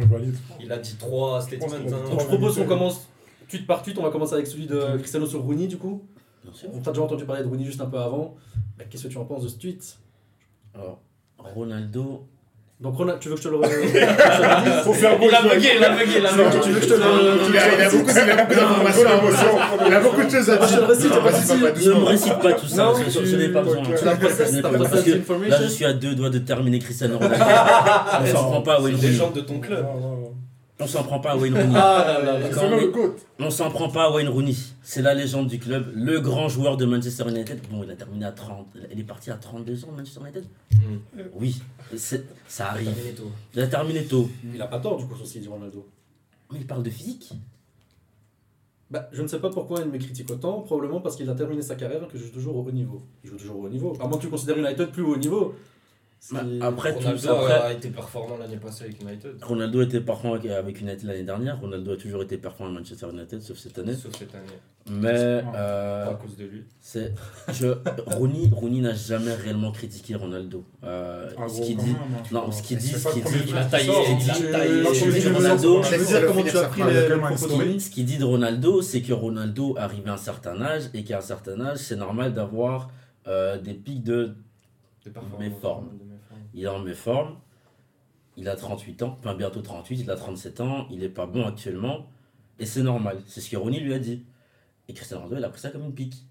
Il a dit trois statements. hein. Donc trois. je propose qu'on commence tweet par tweet. On va commencer avec celui de Cristiano sur Rooney du coup. Bien sûr. On t'a déjà entendu parler de Rooney juste un peu avant. Bah, Qu'est-ce que tu en penses de ce tweet? Alors, Ronaldo, Donc Ronald, tu veux que je te le Faut faire Il a beau jeu. bugué, il a bugué, il a bugué. Tu veux que je te le... Il a, beaucoup, d'informations. Il a beaucoup de choses à Moi, je dire. le récite, ne me récite pas tout ça, Non, ce, n'est pas besoin. Parce que Là, je suis à deux doigts de terminer Cristiano Ronaldo. on s'en prend pas Rooney. légende de ton club. On s'en prend pas à Wayne Rooney. Ah là là là. On est- s'en prend pas à Wayne Rooney. C'est la légende du club, le grand joueur de Manchester United. Bon, il a terminé à 30. Il est parti à 32 ans, Manchester United Mm. Oui, c'est- ça arrive. Terminé tôt. Il a terminé tôt. Il a pas tort du coup sur ce qu'il dit Ronaldo. Mais il parle de physique. Bah, je ne sais pas pourquoi il me critique autant, probablement parce qu'il a terminé sa carrière et que joue toujours au haut niveau. Il joue toujours au haut niveau. À moins que tu considères United plus haut niveau. Bah, après, tout, Ronaldo après, a été performant l'année passée avec United. Ronaldo était performant avec- avec United l'année dernière. Ronaldo a toujours été performant à Manchester United, sauf cette année. Sauf cette année. Mais euh, Pas à cause de lui. c'est, je, Rooney, Rooney n'a jamais réellement critiqué Ronaldo. Euh, Ah, ce gros, qu'il dit, hein, non, ce qu'il dit, C'est ce qu'il dit, Il a taillé, il hein. a taillé. ce qu'il dit Ronaldo, comment tu as pris les, de un Rooney ce qu'il dit de Ronaldo, c'est que Ronaldo arrive à un certain âge et qu'à un certain âge, c'est normal d'avoir euh, des pics de. Méforme. Il est en méforme, il a 38 ans, enfin bientôt 38, il a 37 ans, il est pas bon actuellement, et c'est normal. C'est ce que Rooney lui a dit. Et Cristiano Ronaldo, il a pris ça comme une pique.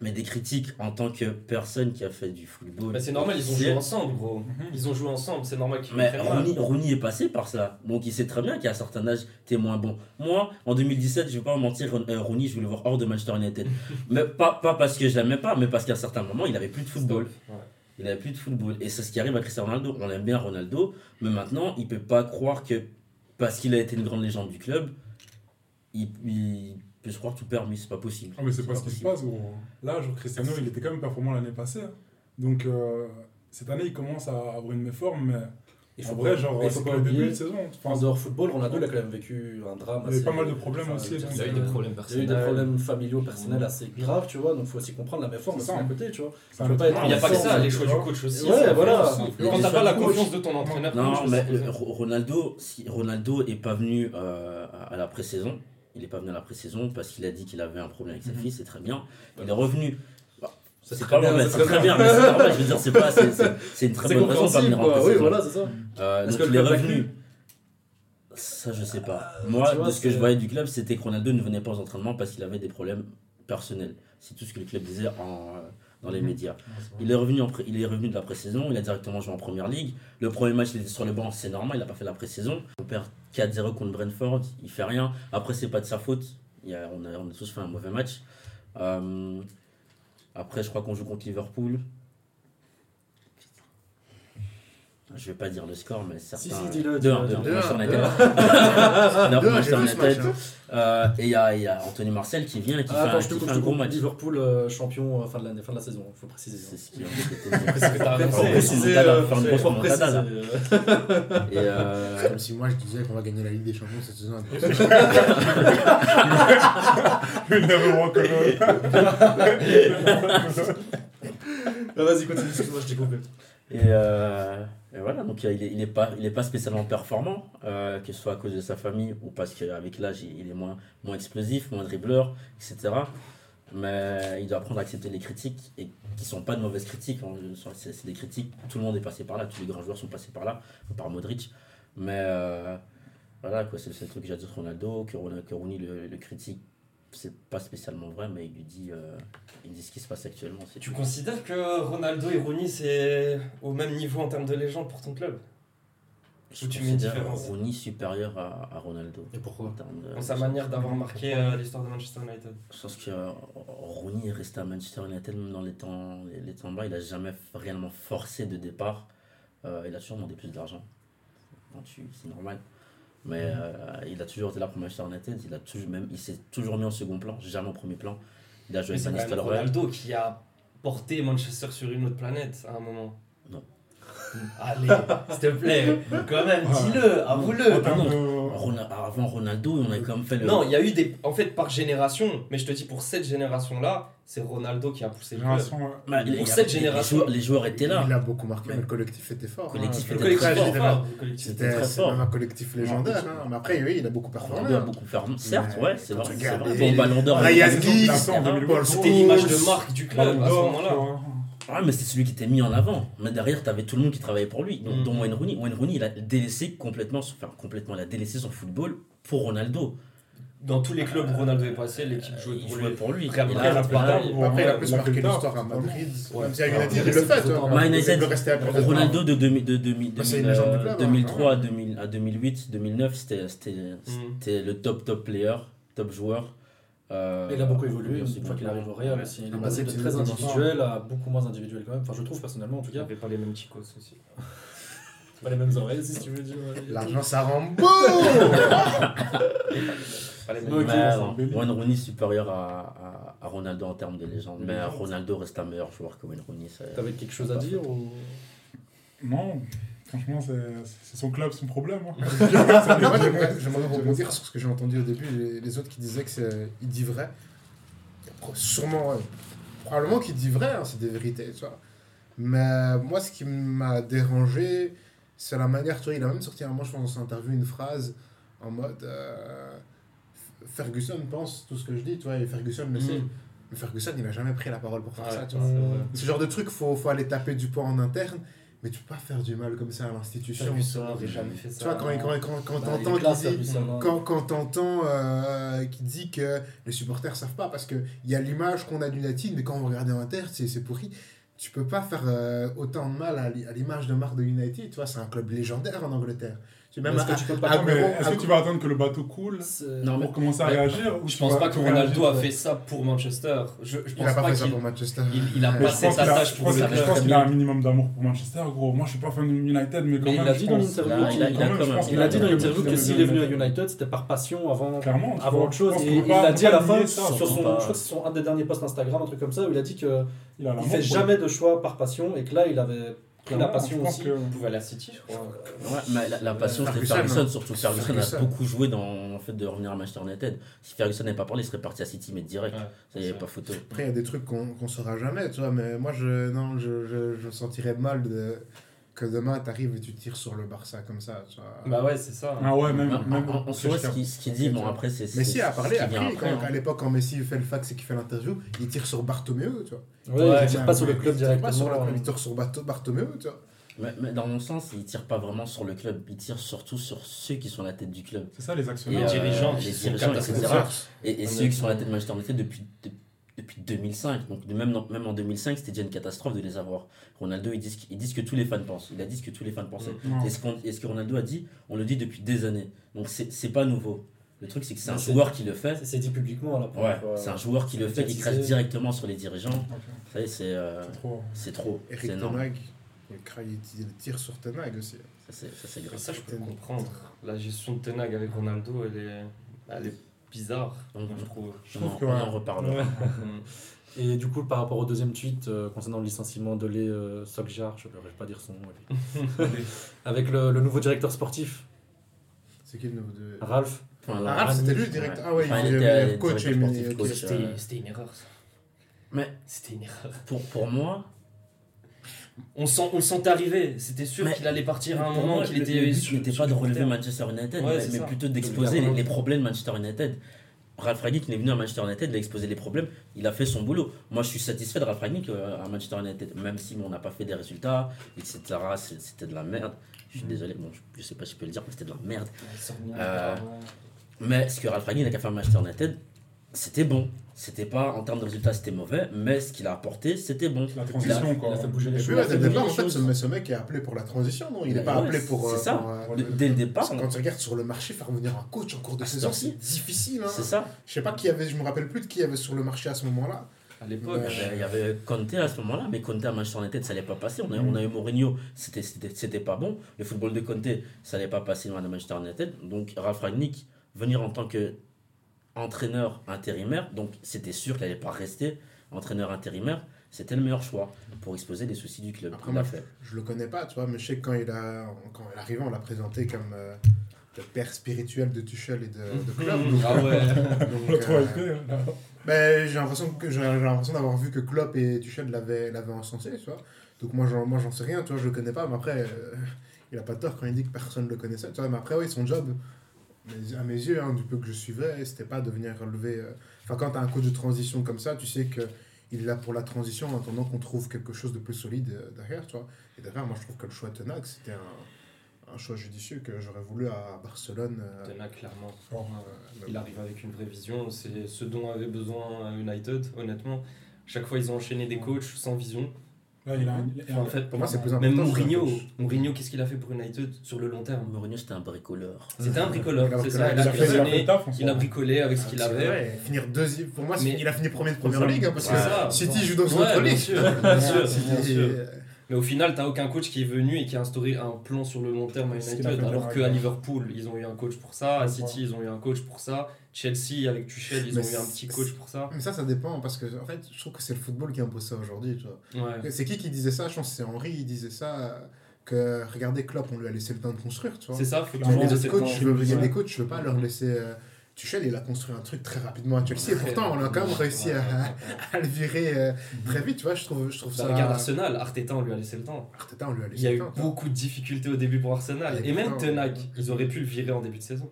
Mais des critiques en tant que personne qui a fait du football. Bah, c'est normal, ils ont joué ensemble, gros. Ils ont joué ensemble, c'est normal qu'ils Mais. Rooney, Rooney est passé par ça. Donc il sait très bien qu'à un certain âge, t'es moins bon. Moi, en 2017, je vais pas vous mentir, euh, Rooney, je voulais le voir hors de Manchester United. mais pas, pas parce que je l'aimais pas, mais parce qu'à un certain moment, il avait plus de football. Ouais. Il avait plus de football. Et c'est ce qui arrive à Cristiano Ronaldo. On aime bien Ronaldo, mais maintenant, il peut pas croire que parce qu'il a été une grande légende du club, il, il peut se croire tout permis. C'est pas possible. Ah, mais c'est pas ce qui se passe, gros. Là, genre, Cristiano, il était quand même performant l'année passée. hein. Donc, euh, cette année, il commence à avoir une méforme, mais Il en faut vrai, pas- genre, il faut pas début oublier. de saison. En dehors football, Ronaldo il a quand même vécu un drame. Il y avait assez- pas mal de problèmes enfin, aussi, il Il a eu a des problèmes il y a eu personnels. des problèmes familiaux, personnels assez graves, tu vois, donc faut aussi comprendre la méforme ça. à côté, tu vois. Il n'y a pas que ça, les choix du coach aussi. Ouais, voilà. Quand t'as pas la confiance de ton entraîneur, Non, mais Ronaldo, si Ronaldo est pas venu euh, à la pré-saison, il est pas venu à la pré-saison parce qu'il a dit qu'il avait un problème avec sa Mhm. fille, c'est très bien. Il est revenu. C'est très bien, c'est très bien. mais c'est normal, je veux dire, c'est pas, c'est- une très bonne raison de pas venir en. Oui, voilà, c'est ça. Euh, Est-ce que il est le club revenu. l'inclut Ça, je sais pas. Euh, Moi, de ce que je voyais du club, c'était que Ronaldo ne venait pas aux entraînements parce qu'il avait des problèmes personnels. C'est tout ce que le club disait en, euh, dans les Mhm. médias. Il est, revenu en il est revenu de la pré-saison, il a directement joué en première ligue. Le premier match, il était sur le banc, c'est normal, il n'a pas fait la pré-saison. On perd 4-0 contre Brentford, il fait rien. Après, c'est pas de sa faute. Il y a- on, a, on a tous fait un mauvais match. Euh, après, je crois qu'on joue contre Liverpool. Je vais pas dire le score, mais certains. Si, si, dis-le, 2-1, dis-le, 2-1, dis-le. Manchester United. 2-1. 2-1 Deux, Manchester j'ai vu ce match, United. hein. Euh, et il y a, il y a Anthony Marcel qui vient et qui Ah, fait, attends, un, je te qui coupe, fait je un gros match. Liverpool euh, champion euh, fin de l'année, fin de la saison, faut préciser. C'est ce qui une annoncé. C'est comme si moi je disais qu'on va gagner la Ligue des Champions cette saison. You never walk alone. Vas-y, continue, excuse-moi, je t'ai coupé. Et, euh, et voilà, donc il est, il est pas, pas spécialement performant, euh, que ce soit à cause de sa famille ou parce qu'avec l'âge, il est moins, moins explosif, moins dribbleur, etc. Mais il doit apprendre à accepter les critiques, et qui sont pas de mauvaises critiques. hein. C'est des critiques, tout le monde est passé par là, tous les grands joueurs sont passés par là, par Modric. Mais euh, voilà, c'est le truc que que, Ronaldo- que Rooney le, le critique, c'est pas spécialement vrai, mais il lui dit, euh, il dit ce qui se passe actuellement. Tu tout. considères que Ronaldo et Rooney c'est au même niveau en termes de légende pour ton club? Je Où tu mets différence? Rooney supérieur à, à Ronaldo. Et pourquoi? En termes de- Dans sa manière d'avoir marqué euh, l'histoire de Manchester United Je pense que euh, Rooney est resté à Manchester United même dans les temps, les, les temps bas. Il a jamais réellement forcé de départ. Euh, il a toujours demandé plus d'argent. C'est normal. Mais euh, il a toujours été là pour Manchester United. Il a toujours même, il s'est toujours mis en second plan, jamais en premier plan. Il a joué avec. Ronaldo qui a porté Manchester sur une autre planète à un moment. Allez, s'il te plaît, quand même, Ouais. dis-le, avoue-le. avant Ronaldo, on a quand même fait le. Non, il y a eu des. En fait, par génération, mais je te dis, pour cette génération-là, c'est Ronaldo qui a poussé le club. Bah, il pour il cette génération. Les joueurs, les joueurs étaient là. Il a beaucoup marqué, mais le collectif était fort. Le collectif hein. était Le très collectif fort. était. C'était C'était très fort. même un collectif légendaire. hein. Mais après, oui, il a beaucoup performé. Ronaldo a hein. beaucoup fait. Certes, ouais, c'est vrai. Bon, ballon d'or. Ryan il a- Giggs, il a fait en Paul 2008. C'était l'image de marque du club à ce moment-là. Ah, mais c'est celui qui était mis en avant. Mais derrière, tu avais tout le monde qui travaillait pour lui, donc, Mm. dont Wayne Rooney. Wayne Rooney, il a délaissé complètement, son- enfin, complètement, il a délaissé son football pour Ronaldo. Dans tous les clubs où Ronaldo est passé, l'équipe jouait il pour jouait lui. pour lui. Après, il a plus marqué l'histoire à totalement. Madrid. Ouais. Même si à Ah, United, il le fait. à Ronaldo de, 2000 de 2000 Bah, c'est une 2000, légende du euh, club, hein. 2003 à, 2000 à 2008, 2009, c'était Mm. c'était- c'était le top top player, top joueur. Euh, Il a beaucoup évolué aussi une fois qu'il arrive au Real Ouais. aussi. Il est passé de très individuel à beaucoup moins individuel quand même. Enfin, je trouve personnellement en tout Il cas. avait pas les mêmes chicos aussi. Pas les mêmes oreilles si tu veux dire. L'argent, ça rend beau Pas les mêmes. Mais, délire. Wayne Rooney supérieur à, à, à Ronaldo en termes de légende. Mais Ronaldo reste un meilleur joueur que Wayne Rooney. T'avais quelque chose à dire ou? Non, franchement, c'est son club, son problème. hein. J'aimerais- rebondir sur ce que j'ai entendu au début, les, les autres qui disaient qu'il dit vrai. Sûrement, ouais. probablement qu'il dit vrai, hein, c'est des vérités, tu vois. Mais moi, ce qui m'a dérangé, c'est la manière, tu vois, il a même sorti un moment, je pense, dans son interview, une phrase en mode euh, Ferguson pense tout ce que je dis, tu vois, et Ferguson le sait. Mm. Mais Ferguson, il n'a jamais pris la parole pour faire ça, tu vois. Ce genre de truc, faut, faut aller taper du poing en interne, mais tu peux pas faire du mal comme ça à l'institution. Ferguson n'aurait jamais fait ça. Tu vois, quand, quand, quand, quand Bah, t'entends qu'il dit, quand, quand euh, qu'il dit que les supporters savent pas, parce qu'il y a l'image qu'on a d'United, mais quand on regarde en interne, c'est pourri. Tu peux pas faire euh, autant de mal à l'image de marque de United, tu vois, c'est un club légendaire en Angleterre. Même Est-ce que tu peux pas Est-ce à que tu vas attendre que le bateau coule C'est- Non, mais pour commencer à Mais réagir ou Je pense pas que Ronaldo a fait ça pour Manchester. Je, je il a pas pas fait ça qu'il pour Manchester. il, il a. Mais pas je pense qu'il a- pour je pense qu'il a un minimum d'amour pour Manchester, gros. Moi, je suis pas fan de United, mais quand il même. dit dans l'interview. Il a, il a Il a dit dans l'interview que qu'il s'il a est venu à United. C'était par passion avant, avant autre chose. Et il on dit à la fin sur on son, je crois que c'est son un des derniers posts Instagram, un truc comme ça, où il a dit que Il a il l'amour fait jamais de choix par passion et que là il avait la passion aussi. que- Il pouvait aller à City, je crois. Ouais, mais la, la passion, c'était Ferguson, Ferguson, hein. surtout Ferguson, Ferguson. a beaucoup joué dans le fait de revenir à Manchester United. Si Ferguson n'avait pas parlé, il serait parti à City, mais direct. Ouais, ça pas photo. Après, il y a des trucs qu'on qu'on saura jamais, tu vois, mais moi, je, non, je, je, je sentirais mal de, que demain, t'arrives et tu tires sur le Barça comme ça, tu vois. Bah ouais, c'est ça. Ah ouais, même. On, même on- on saurait ce qu'il dit, bon après c'est. Messi c'est- a parlé ce qui vient après, après, quand, hein. à l'époque, quand Messi fait le fax et qu'il fait l'interview, il tire sur Bartomeu, tu vois. Ouais, Ouais, il tire pas sur le club Il tire pas sur directement. le club, il tire sur Bartomeu, tu vois. Mais, mais dans mon sens, il tire pas vraiment sur le club, il tire surtout sur ceux qui sont à la tête du club. C'est ça, les Et, actionnaires. Les euh, dirigeants les qui sont dirigeants, etc. Et, et ceux qui sont à la tête de Manchester United depuis, de- depuis 2005. Donc de- même, même en 2005, c'était déjà une catastrophe de les avoir. Ronaldo, ils disent, qu'- ils disent que tous les fans pensent. Il a dit ce que tous les fans pensaient. Non. Et, ce qu'on- et ce que Ronaldo a dit, on le dit depuis des années. Donc c'est c'est pas nouveau. Le truc, c'est que c'est un joueur qui le fait. C'est- dit publiquement là. Ouais, c'est un joueur qui le fait, qui crache directement sur les dirigeants. Ok, Vous savez, c'est euh, c'est trop. c'est trop. C'est Eric. Tenag, il, cra- il tire- il tire sur Tenag aussi. Ça, c'est- ça, c'est grave. Ça, je peux comprendre. La gestion de Tenag avec Ronaldo, elle est, elle est bizarre, moi, je trouve. Je On, en- trouve que, on ouais. en reparlera. Et du coup, par rapport au deuxième tweet euh, concernant le licenciement de Lé euh, Solskjaer, je ne vais pas dire son nom, avec le, le nouveau directeur sportif, C'est qui le nouveau de. Enfin, Ralph. Ah, là, Ralph, c'était lui le directeur. Ah ouais, Enfin, il il était, meilleur euh, coach. C'était euh, c'était une erreur, ça. Mais C'était une erreur. pour, pour moi, On, sent, on le sentait arriver. C'était sûr qu'il allait partir à un moment, qu'il était. le but sur- n'était pas de le relever. Manchester United, Ouais, mais, plutôt d'exposer les, problèmes de Manchester United. Ralph Ragnick il est venu à Manchester United, il a exposé les problèmes, il a fait son boulot. Moi, je suis satisfait de Ralph Ragnick euh, à Manchester United, même si on n'a pas fait des résultats, etc. C'était de la merde. Je suis désolé, bon, je, sais pas si je peux le dire, mais c'était de la merde. Ouais, Euh. Mais ce que Ralph Ragnick a fait à Manchester United, c'était bon. C'était pas, en termes de résultats, c'était mauvais, mais ce qu'il a apporté, c'était bon. La transition, Il quoi. a fait bouger les Et choses. Il dès le départ, en fait, choses. ce, ce mec est appelé pour la transition, non? Il n'est Ouais, pas appelé pour. c'est euh, ça. pour, euh, Le- dès le départ, quand tu regardes sur le marché, faire revenir un coach en cours de Ah, saison, c'est c'est difficile. Hein. c'est ça. Je sais pas qui avait, je me rappelle plus de qui avait sur le marché à ce moment-là. À l'époque. Il y avait- il y avait Conte à ce moment-là, mais Conte à Manchester United, ça n'allait pas passer. On a, on a eu Mourinho, c'était- c'était c'était pas bon. Le football de Conte, ça n'allait pas passer à Manchester United. Donc Ralph Ragnick, venir en tant que entraîneur intérimaire, donc c'était sûr qu'il n'allait pas rester entraîneur intérimaire. c'était le meilleur choix pour exposer les soucis du club. Après, moi, fait. Je le connais pas, tu vois, mais je sais que quand il, a, quand il est arrivé, on l'a présenté comme euh, le père spirituel de Tuchel et de, de club. Donc, Ah ouais. donc, Le 3 euh, là. ben, j'ai l'impression que j'ai j'ai l'impression d'avoir vu que Klopp et Tuchel l'avaient l'avaient encensé, tu vois. Donc moi, j'en, moi, j'en sais rien, tu vois, je le connais pas, mais après, euh, il a pas tort quand il dit que personne le connaissait, tu vois. Mais après, oui, son job, à mes yeux, hein, du peu que je suivais, c'était pas de venir relever. euh, Enfin, quand tu as un coach de transition comme ça, tu sais que il est là pour la transition en attendant qu'on trouve quelque chose de plus solide euh, derrière, tu vois. Et derrière, moi, je trouve que le choix de Tenac, c'était un, un choix judicieux que j'aurais voulu à Barcelone. euh, Tenac, clairement. Euh, Il arrive avec une vraie vision. C'est ce dont avait besoin United, honnêtement. Chaque fois, ils ont enchaîné des coachs sans vision. Là, il a un- En fait, Pour moi, c'est plus important. même Mourinho. Mourinho, qu'est-ce qu'il a fait pour United sur le long terme? Mourinho, c'était un bricoleur. C'était un bricoleur, c'est ça. bricolé, Il a il a fait- il a bricolé avec ce qu'il C'est avait. vrai, Finir deuxième, pour moi, il a fini premier de première ligue, hein, parce C'est que ça. City joue dans une Ouais, autre bien ligue. euh, Mais au final, t'as aucun coach qui est venu et qui a instauré un plan sur le long terme à United. Alors qu'à. Liverpool, ils ont eu un coach pour ça. À. City, ils ont eu un coach pour ça. Chelsea, avec Tuchel, ils Mais ont eu un petit coach pour ça. Mais ça, ça dépend, parce que en fait, je trouve que c'est le football qui impose ça aujourd'hui, tu vois. Ouais. C'est qui qui disait ça? Je pense que c'est Henri, il disait ça, euh, que regardez Klopp, on lui a laissé le temps de construire, tu vois. C'est ça, faut que tu il y a des coachs, je veux pas leur laisser... Tuchel, il a construit un truc très rapidement à Chelsea, et pourtant, on a quand même réussi à, à le virer euh, très vite, tu vois, je trouve, je trouve Bah, ça... regarde Arsenal, Arteta, on lui a laissé le temps. Arteta, on lui a laissé Il y a eu temps, beaucoup de difficultés au début pour Arsenal. Et Et même euh, ils auraient pu le virer en début de saison.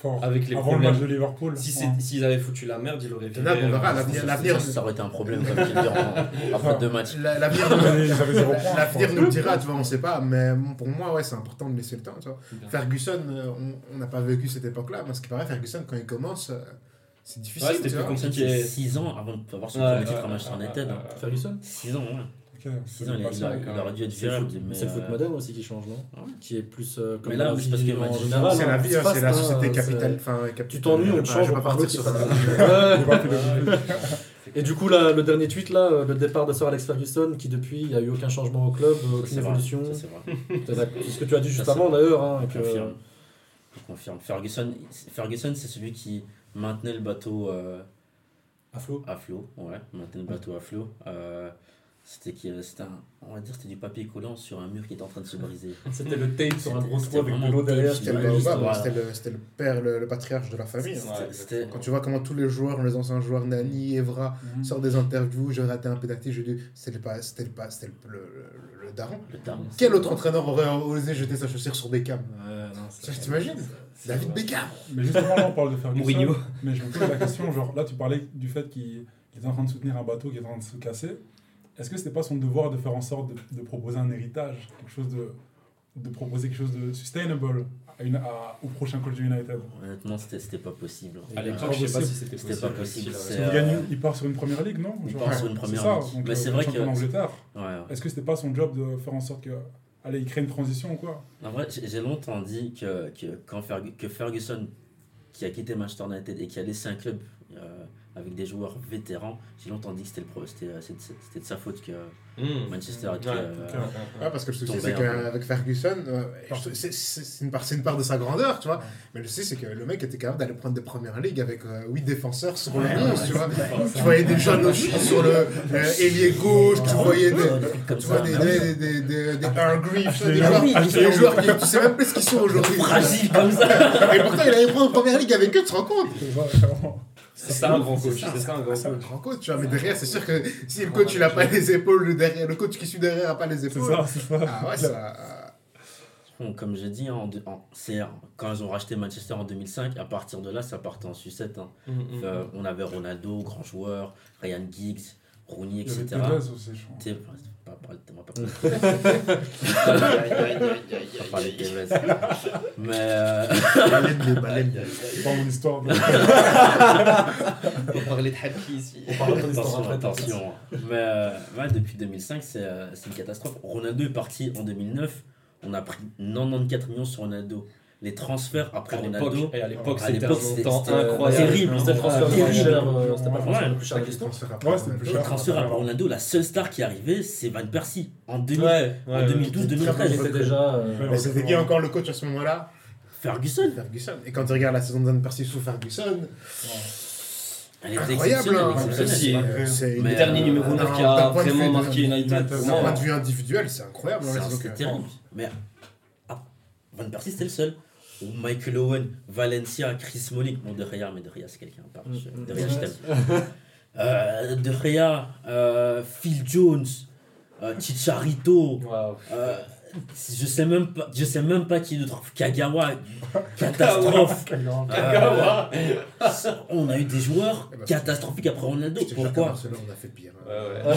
Fort. Avec les Avant le problèmes. match de Liverpool. Si ouais. S'ils avaient foutu la merde, ils l'auraient. Tenac, on verra, l'avenir- Ça, l'avenir... ça aurait été un problème, comme tu le dis, après deux matchs. la- L'avenir nous le dira, tu vois, on sait pas, mais pour moi, ouais, c'est important de laisser le temps, tu vois. Ferguson, euh, on- n'a pas vécu cette époque-là, mais ce qui paraît, Ferguson, quand il commence, euh, c'est difficile, Ouais, c'était plus compliqué. C'est 6 ans avant d'avoir son Ouais, premier titre à Manchester United. hein. Ferguson? 6 ans, ouais. Ok, 6 c'est ans, il, pas il il aurait dû être C'est le virable. foot, mais, c'est le foot euh, moderne aussi qui change, non ouais. Qui est plus euh, comme Mais là, c'est parce que la vie, hein, c'est la société capitale. enfin, Tu t'ennuies, on Je te vais change, pas on va partir sur Et du coup, là, le dernier tweet, là, euh, le départ de Sir Alex Ferguson, qui depuis, il n'y a eu aucun changement au club, euh, Ça, aucune c'est vrai, évolution. c'est vrai. Ce que tu as dit juste avant d'ailleurs. Hein, Je que- confirme. Je confirme. Ferguson, Ferguson c'est celui qui maintenait le bateau euh, À flot. à flot. Ouais, maintenait le bateau à flot. Euh, c'était qui euh, c'était un- on va dire c'était du papier collant sur un mur qui était en train de se briser. C'était le tape sur un gros toit avec de l'eau derrière. C'était le le- père, le, le patriarche de la famille. hein. Ouais. Quand tu vois comment tous les joueurs, les anciens joueurs, Nani, Evra, Mhm. sortent des interviews, j'ai raté un pénalty, je dis, c'était le, pas- c'était le, pas- c'était le, le, daron. Le daron. Quel autre entraîneur aurait osé jeter sa chaussure sur Beckham? Ouais, non, T'imagines? David Beckham Mais justement, là, on parle de Ferguson. Mourinho. Mais je me pose la question, genre, là, tu parlais du fait qu'il qu'il était en train de soutenir un bateau qui est en train de se casser. Est-ce que c'était pas son devoir de faire en sorte de, de proposer un héritage, quelque chose de, de proposer quelque chose de sustainable à une, à- au prochain coach de United? Honnêtement, c'était c'était pas possible. À l'époque, Pas je sais pas si c'était C'était possible. pas possible, il, là. euh, gagne, il part sur une première ligue, non? Il Genre, part sur une c'est première ça, ligue. donc, Mais euh, c'est vrai que- d'Angleterre. Ouais, ouais. Est-ce que c'était pas son job de faire en sorte que. Allez, il crée une transition ou quoi? En vrai, j'ai j'ai longtemps dit que, que, quand Ferg- que Ferguson, qui a quitté Manchester United et qui a laissé un club euh, avec des joueurs vétérans, j'ai longtemps dit que c'était le pro- c'était euh, c'était- c'était de sa faute que Mmh. Manchester était. Ouais, euh. Ouais, parce que le souci, c'est qu'avec Ferguson, euh, je- c'est- une, part- c'est une part de sa grandeur, tu vois. Ouais. Mais le souci, c'est que le mec était capable d'aller prendre des premières ligues avec 8 défenseurs sur le Ouais, 11, ouais, tu vois. Tu voyais des jeunes sur le euh, ailier gauche, tu voyais des, vois des, des, des, des, des Hargreaves, Ah, des ah, oui, joueurs qui, tu sais même plus ce qu'ils sont aujourd'hui. Fragile comme ça. Et pourtant, il allait prendre en première ligue avec eux, tu te rends compte C'est ça un grand coach. C'est ça. Un grand C'est un coach. grand coach, tu vois. Mais derrière, c'est sûr que si le coach, il a pas les épaules, le, derrière, le coach qui suit derrière a pas les C'est épaules. ça, c'est ça. Ah ouais, ça. Bon, comme j'ai dit, en deux- en- c'est quand ils ont racheté Manchester en 2005, à partir de là, ça partait en sucette. hein. Mmh, mmh. Euh, on avait Ronaldo, grand joueur, Ryan Giggs, Rooney, Il y avait etc. Pas- on va pas on va parler de Tevez. Mais euh, Baleine. C'est pas mon histoire. de- On va parler de Happy ici. parle de ton histoire attention, après, attention. Mais euh, ouais, depuis 2005, c'est euh, c'est une catastrophe. Ronaldo est parti en 2009. On a pris 94 millions sur Ronaldo. Les transferts après À Ronaldo. et à l'époque, c'était incroyable. terrible. C'était le transfert le plus Terrible. cher. C'était pas le transfert le Le après Ronaldo, la seule star qui est arrivée, c'est Van Persie. En 2000, Ouais, en ouais, 2012-2013. C'était déjà. euh, Mais c'était qui encore le coach à ce moment-là? Ferguson. Ferguson. Et quand tu regardes la saison de Van Persie sous Ferguson, Elle était Incroyable, hein. C'est Mais, une- Dernier euh, numéro d'un- 9 qui a vraiment marqué United. d'un point de vue individuel, c'est incroyable. hein, C'était autres. terrible. Mais ah, Van Persie, c'était le seul. Ou Michael Owen, Valencia, Chris Smalling. Bon, De Gea, mais De Gea, c'est quelqu'un à part. Je- Mm, De Gea, je t'aime. Euh, de Gea, euh, Phil Jones, euh, Chicharito. Waouh. euh, je sais même pas, je sais même pas qui d'autre. Kagawa, catastrophe. Kagawa. Euh, on a eu des joueurs Eh ben, catastrophiques après Ronaldo. Pourquoi Barcelone, on a fait pire. Ouais, ouais.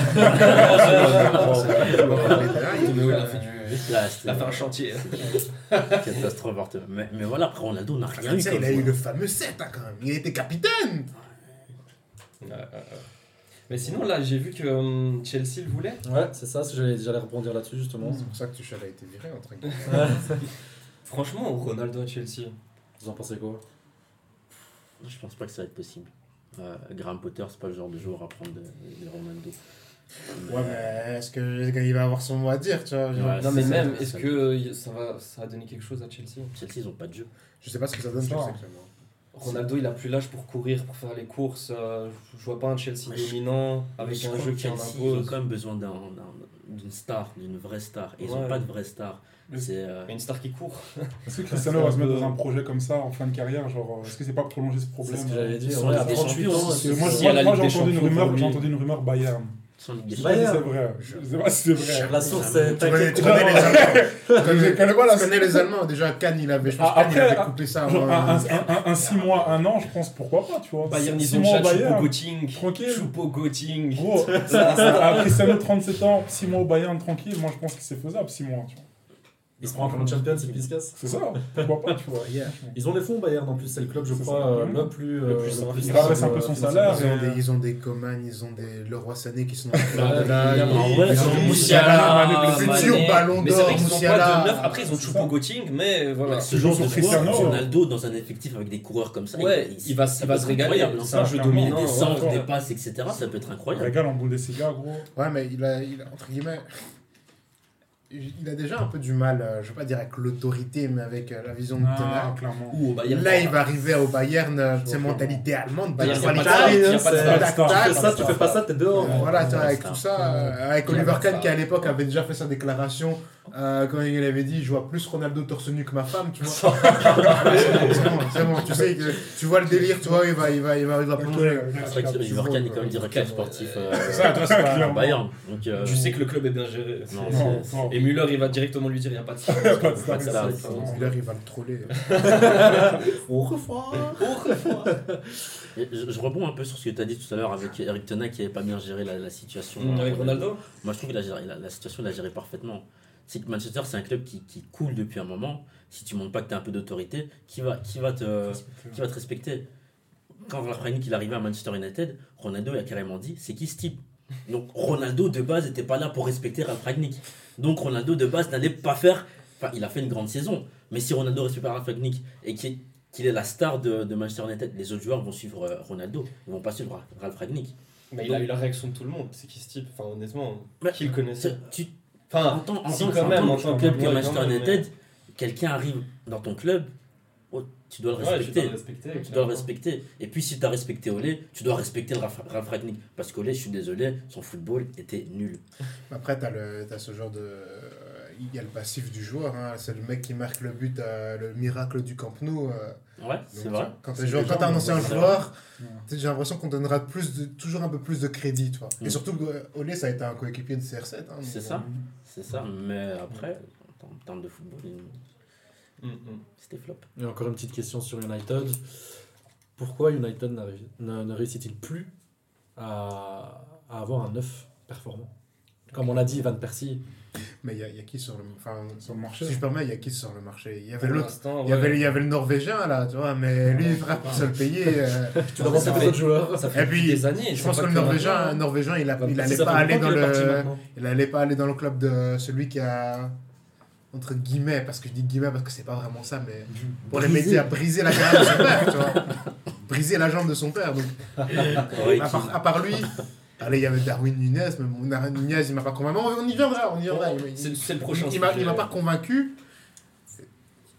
Il Toméo, il a fait du- Là, il a c'était fait un chantier. catastrophe. Mais, mais voilà, après Ronaldo, on n'a rien eu. il a eu le fameux 7 hein, quand même. Il était capitaine. Mais sinon, là, j'ai vu que hum, Chelsea le voulait. Ouais, c'est ça, j'allais j'allais rebondir là-dessus justement. C'est pour ça que Tuchel a été viré entre guillemets. Franchement, Ronaldo à Chelsea. Vous en pensez quoi? Je pense pas que ça va être possible. Euh, Graham Potter, c'est pas le genre de joueur à prendre de, de Ronaldo. Ouais, mais est-ce que- qu'il va avoir son mot à dire, tu vois Ouais, Non, mais c'est même, est-ce c'est que euh, ça va, ça va donner quelque chose à Chelsea? Chelsea, ils ont pas de jeu. Je sais pas ce que ça donne, Ça. clairement. Ronaldo, il a plus l'âge pour courir, pour faire les courses. euh, je vois pas un Chelsea dominant avec je un jeu qui en Chelsea, ils ont impose. quand même besoin d'un- d'un- d'une star, d'une vraie star. Et ils Ouais. ont pas de vraie star. C'est. euh, Une star qui court. Est-ce que Cristiano va se mettre dans un projet comme ça en fin de carrière Genre, euh, est-ce que c'est pas prolonger ce C'est problème ce que j'allais Ils dire. Ouais, à des 38 champions, ans, c'est- Parce que c'est- Moi, j'ai entendu une rumeur Bayern. Sans Ligue des Je sais pas si Bayern. c'est vrai. Je sais pas si c'est vrai. La source, c'est. Tu connais, t'inquiète. tu connais les Allemands. Tu Je connais, pas la tu connais les Allemands. Déjà, Cannes, il avait, je pense, Ah, Cannes, il après, avait coupé ça. Genre, avant. un, un, un, 6 mois, un an, je pense, pourquoi pas, tu vois. Bayern, Six ils ont mois au déjà Bayern. Choupo-Goting. Tranquille. Choupo-Goting. Gros, à Cristiano, 37 ans, 6 mois au Bayern, tranquille, moi je pense que c'est faisable, 6 mois, tu vois. Il se prend comme champion, c'est puis il se casse. C'est ça, pourquoi pas, tu vois. Yeah. Ils ont les fonds Bayern en plus, c'est le club, je crois, euh, le plus. Le euh, plus simple. plus Il rabaisse un peu euh, son salaire. Ils ont, des, ils ont des Coman, ils ont des Leroy Sané qui sont en Ouais, train de là. Ils ils ils ont Moussiala, le futur ballon Mais c'est d'or, Moussiala. Après, ils ont C'est ça. Choupo-Goting, mais voilà. Ce genre de Cristiano. joueur, Ronaldo dans un effectif avec des coureurs comme ça, Ouais, il va, se régaler. C'est un hein. jeu dominant. Des centres, des passes, etc. Ça peut être Il incroyable. régale en Bundesliga, gros. Ouais, mais il a, il a, entre guillemets, il a déjà un peu du mal, euh, je veux pas dire avec l'autorité, mais avec euh, la vision de Ah. Ou au Bayern. Là, il va arriver au Bayern, euh, c'est mentalité allemande. Bayern, c'est- ça, tu fais pas ça, t'es dehors. Voilà, tu vois, Ouais, avec tout ça, avec Oliver Kahn qui à l'époque avait déjà fait sa déclaration euh, quand il avait dit je vois plus Ronaldo torse nu que ma femme, tu vois. c'est bon, tu sais tu vois le délire, tu vois, il va, il va, il va, il va Ok, plonger. C'est vrai que. Oliver Kahn est quand même directeur sportif euh, C'est ça, Bayern. Donc, euh, Tu sais que le club est bien géré. Müller, il va directement lui dire il n'y a pas de ça. Müller, il va le troller. Au revoir. Et Je, je rebonds un peu sur ce que tu as dit tout à l'heure avec Eric Tena qui n'avait pas bien géré la, la situation. Mmh, Avec Ronaldo Moi, je trouve que la, la, la situation, il l'a géré parfaitement. C'est que Manchester, c'est un club qui, qui coule depuis un moment. Si tu montres pas que tu as un peu d'autorité, qui va, qui, va te, qui va te respecter? Quand Ralph Rangnick il est arrivé à Manchester United, Ronaldo il a carrément dit c'est qui ce type? Donc Ronaldo de base n'était pas là pour respecter Ralph Rangnick. Donc Ronaldo de base n'allait pas faire. Enfin, il a fait une grande saison. Mais si Ronaldo respecte pas Ralph Rangnick et qu'il est la star de, de Manchester United, les autres joueurs vont suivre euh, Ronaldo. Ils vont pas suivre Ra- Ralph Rangnick. Mais il a eu la réaction de tout le monde. C'est qui ce type? Enfin, honnêtement, Mais- qui le connaissait? Tu, Enfin, en tant, si, quand même, en tant club que Manchester United, quelqu'un arrive dans ton club, tu dois le ouais, tu respecter. dois le respecter. Tu dois le clairement. respecter. Et puis si tu as respecté Olé, tu dois respecter le Rangnick. Parce qu'Olé, je suis désolé, son football était nul. Après, tu as, ce genre de. Il y a le passif du joueur, hein. c'est le mec qui marque le but, euh, le miracle du Camp Nou. euh. Ouais, c'est vrai. Quand tu es un ancien joueur, j'ai l'impression qu'on donnera plus de, toujours un peu plus de crédit. Tu vois. Mm. Et surtout, euh, Olé, ça a été un coéquipier de CR7. hein, C'est euh, ça. C'est ça. Mais après, en termes de football, il- Mm, c'était flop. Et encore une petite question sur United. Pourquoi United ne, ne réussit-il plus à, à avoir un neuf performant? Comme on l'a dit, Van Persie. Mais il y, a- il y a qui sur le. Enfin, Sur le marché. si je permets, il y a qui sur le marché? Il y avait l'autre. Il y, avait, ouais. il y avait le Norvégien là, tu vois, mais lui, pour se le payer. euh, Tu dois penser ça aux fait- autres joueurs. Ça fait Et puis, des années. je pense que le Norvégien. Norvégien il, a, Van il Persie, allait ça pas aller dans le. Il allait pas aller dans le club de celui qui a. Entre guillemets, parce que je dis guillemets parce que c'est pas vraiment ça, mais pour les Brisé. médias, briser la jambe de son père, tu vois. Briser la jambe de son père. Donc, à, part, à part lui, allez, il y avait Darwin Nunez, mais Darwin Nunez, il m'a pas convaincu. On y viendra, on y viendra. Il- C'est le prochain. il m'a- pas convaincu.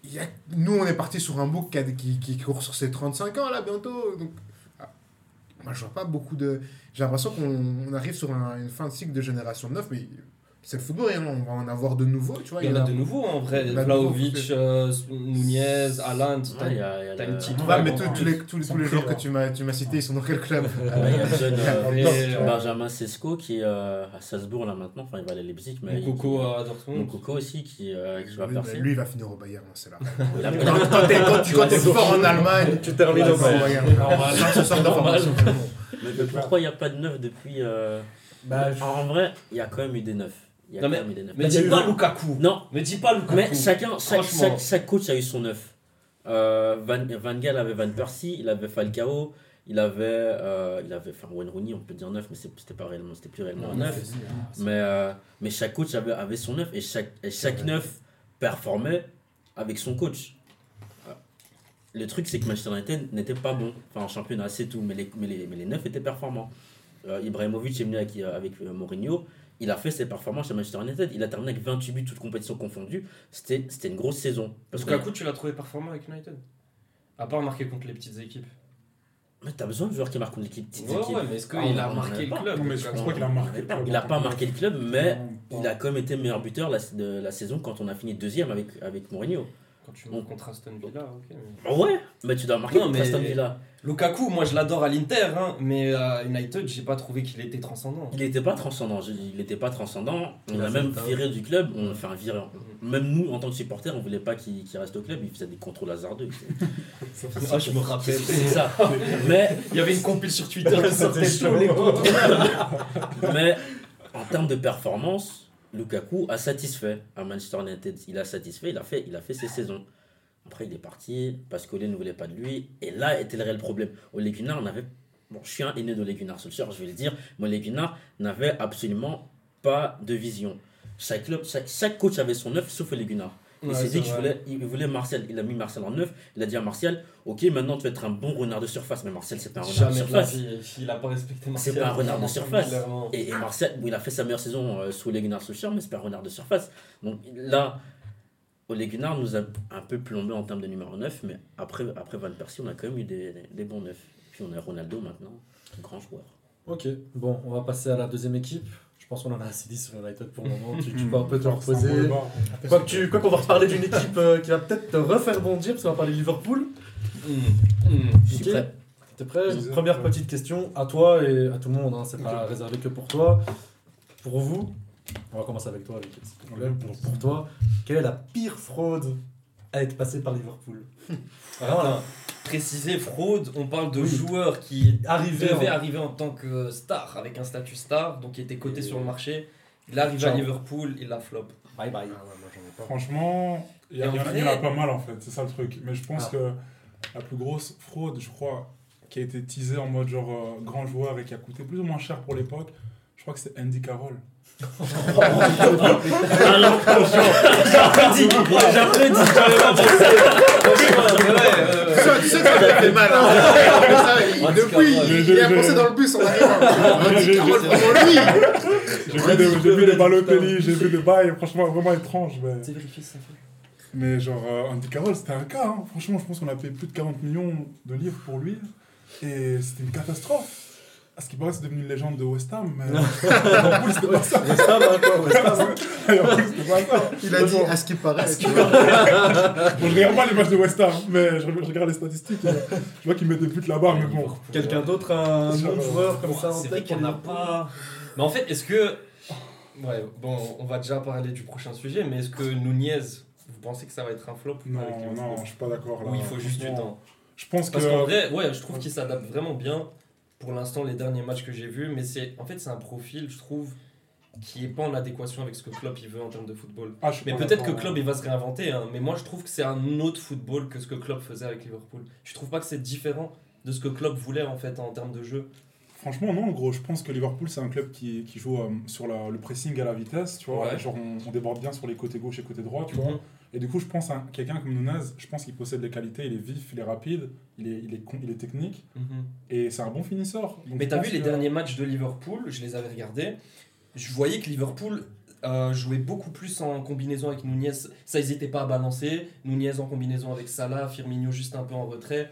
Il y a- nous, on est parti sur un bouc qui, a- qui, qui court sur ses 35 ans, là, bientôt. Donc, ah. moi, je vois pas beaucoup de. J'ai l'impression qu'on on arrive sur un- une fin de cycle de génération 9, mais c'est le football, hein, on va en avoir de nouveaux, tu vois. Il y en a- a de nouveaux en vrai. Vlaovic, euh, Nunez, Alan. Ouais, il y a, il y a T'as le- une petite- Ouais, mais Ouais, tous, les, tous, les- tous les joueurs que tu m'as tu m'as cités, ils sont dans quel club? Ouais, il y a le jeune Et, Benjamin Sesko qui est euh, à Salzbourg là maintenant, enfin il va aller à Leipzig, mais Coco à Mon Dortmund. Coco aussi qui, euh, qui va lui, percer. lui, il va finir au Bayern, hein, c'est là. Quand, t'es fort en Allemagne, Tu termines au Bayern. Ça, sort d'information. Mais, pourquoi il n'y a pas de neuf depuis. Bah, en vrai, il y a quand même eu des neufs. Il y a Non, mais- des neufs. Mais Il y a dis eu pas Lukaku. Non, Mais dis pas Lukaku. mais chacun, chaque, Franchement. chaque, chaque coach a eu son neuf. Euh, Van, Van Gaal avait Van Persie, il avait Falcao, il avait, euh, il avait enfin Wayne Rooney, on peut dire neuf, mais c'est- c'était pas réellement, c'était plus réellement un neuf. Mais, euh, mais chaque coach avait, avait son neuf et chaque, et chaque neuf performait avec son coach. Euh, Le truc, c'est que Manchester United n'était pas bon. Enfin, en championnat, c'est tout. Mais les, mais les, mais les neufs étaient performants. Euh, Ibrahimovic est venu avec, avec euh, Mourinho. Il a fait ses performances chez Manchester United. Il a terminé avec 28 buts, toutes compétitions confondues. C'était c'était une grosse saison. Parce que Lukaku, tu l'as trouvé performant avec United? À part marquer contre les petites équipes. mais t'as besoin de joueurs qui marquent contre l'équipe. petites Ouais, équipes. ouais, mais est-ce qu'il a marqué le pas. club mais je qu'il a marqué le club. Il n'a pas marqué le club, mais Non, il a quand même été meilleur buteur la- de la saison quand on a fini deuxième avec, avec Mourinho. Quand tu montes contre Aston Villa, ok. mais- Ouais, mais tu dois marquer Non, contre mais- Aston Villa. Lukaku, moi je l'adore à l'Inter, hein, mais à United, j'ai pas trouvé qu'il était transcendant. Il n'était pas transcendant. Il n'était pas transcendant. On a l'a même viré du club. On fait un viré. Même nous, en tant que supporters, on voulait pas qu'il reste au club. Il faisait des contrôles hasardeux. Ah, je me rappelle. C'est ça. Mais, Il y avait une compile sur Twitter qui sortait tous les contrôles. mais en termes de performance, Lukaku a satisfait à Manchester United. Il a satisfait. Il a fait, il a fait ses saisons. Après, il est parti parce qu'Ole ne voulait pas de lui. Et là était le réel problème. Ole Gunnar n'avait. Bon, je suis un aîné d'Ole Gunnar Solskjaer, je vais le dire. Mais Ole Gunnar n'avait absolument pas de vision. Chaque, club, chaque, chaque coach avait son œuf sauf Ole Gunnar. Il Ouais, s'est c'est dit qu'il voulait, il voulait Martial. Il a mis Martial en neuf. Il a dit à Martial Ok, maintenant tu vas être un bon renard de surface. Mais Martial, c'est pas un renard de Jamais de la surface. vie, il a pas respecté Martial. C'est pas un renard de surface. Et, et Martial, bon, il a fait sa meilleure saison euh, sous Ole Gunnar Solskjaer, mais c'est pas un renard de surface. Donc là, Ole Gunnar nous a un peu plombé en termes de numéro 9, mais après, après Van Persie, on a quand même eu des, des, des bons neufs. Puis on a Ronaldo maintenant, grand joueur. Ok, bon, on va passer à la deuxième équipe. Je pense qu'on en a assez dit sur United pour le moment. Tu, tu peux un peu te reposer. Quoi que tu- quoi qu'on va reparler d'une équipe euh, qui va peut-être te refaire bondir, parce qu'on va parler de Liverpool. Hum, hum. Je suis Ok. prêt. T'es prêt. Première petite question à toi et à tout le monde, hein, c'est pas réservé que pour toi. Pour vous, on va commencer avec toi, avec pour toi, quelle est la pire fraude à être passée par Liverpool Vraiment là, Préciser fraude, on parle de Oui. joueurs qui arrivé devait en- arriver en tant que star, avec un statut star, donc qui était coté Et- sur le marché. Il arrive à Ciao. Liverpool, il a flop. Bye bye. Franchement, il y, en il y a pas mal en fait, c'est ça le truc. Mais je pense Ah. que la plus grosse fraude, je crois, qui a été teasée en mode genre euh, grand joueur et qui a coûté plus ou moins cher pour l'époque, je crois que c'est Andy Carroll. J'applaudis, j'applaudis, j'avais pas pensé. Tu sais que ça fait mal. Depuis, il a pensé dans le bus en arrivant. J'ai vu des, Balotelli, j'ai vu des bails, franchement vraiment étranges. Mais, C'est vérifié ça fait. mais genre, euh, Andy Carroll, c'était un cas. hein. Franchement, je pense qu'on a payé plus de 40 millions de livres pour lui. Et c'était une catastrophe. À ce qui paraît, c'est devenu une légende de West Ham. Mais en plus, c'était pas ça. West Ham, quoi, West Ham. Et en plus, c'était pas ça. Il a dit à ce qui paraît. tu vois. Bon, je regarde pas les matchs de West Ham, mais je, je regarde les statistiques. et je vois qu'ils mettent des buts là-bas, mais bon. Quelqu'un d'autre, un de joueur comme ça en C'est vrai tête qu'il n'y en a pour pas. Mais en fait, est-ce que. Ouais, bon, on va déjà parler du prochain sujet, mais est-ce que Nunez, vous pensez que ça va être un flop ou pas Non, avec non, je suis pas d'accord là. Ou il faut juste du temps? Je pense que. Parce qu'en vrai, ouais, je trouve qu'il s'adapte vraiment bien. Pour l'instant, les derniers matchs que j'ai vus, mais c'est en fait c'est un profil, je trouve, qui est pas en adéquation avec ce que Klopp il veut en termes de football. Ah, Mais peut-être que. Klopp il va se réinventer, hein, mais moi je trouve que c'est un autre football que ce que Klopp faisait avec Liverpool. Je trouve pas que c'est différent de ce que Klopp voulait en fait en termes de jeu. Franchement, non, gros. Je pense que Liverpool, c'est un club qui, qui joue euh, sur la- le pressing à la vitesse, tu vois. Ouais. Genre, on, on déborde bien sur les côtés gauche et côté droit, tu vois. Et du coup, je pense à quelqu'un comme Nunez, je pense qu'il possède les qualités, il est vif, il est rapide, il est, il est, il est technique, Mhm. et c'est un bon finisseur. Donc, Mais t'as vu les derniers matchs de Liverpool, je les avais regardés, je voyais que Liverpool euh, jouaient beaucoup plus en combinaison avec Nunez. Ça, n'étaient pas à balancer. Nunez en combinaison avec Salah, Firmino juste un peu en retrait.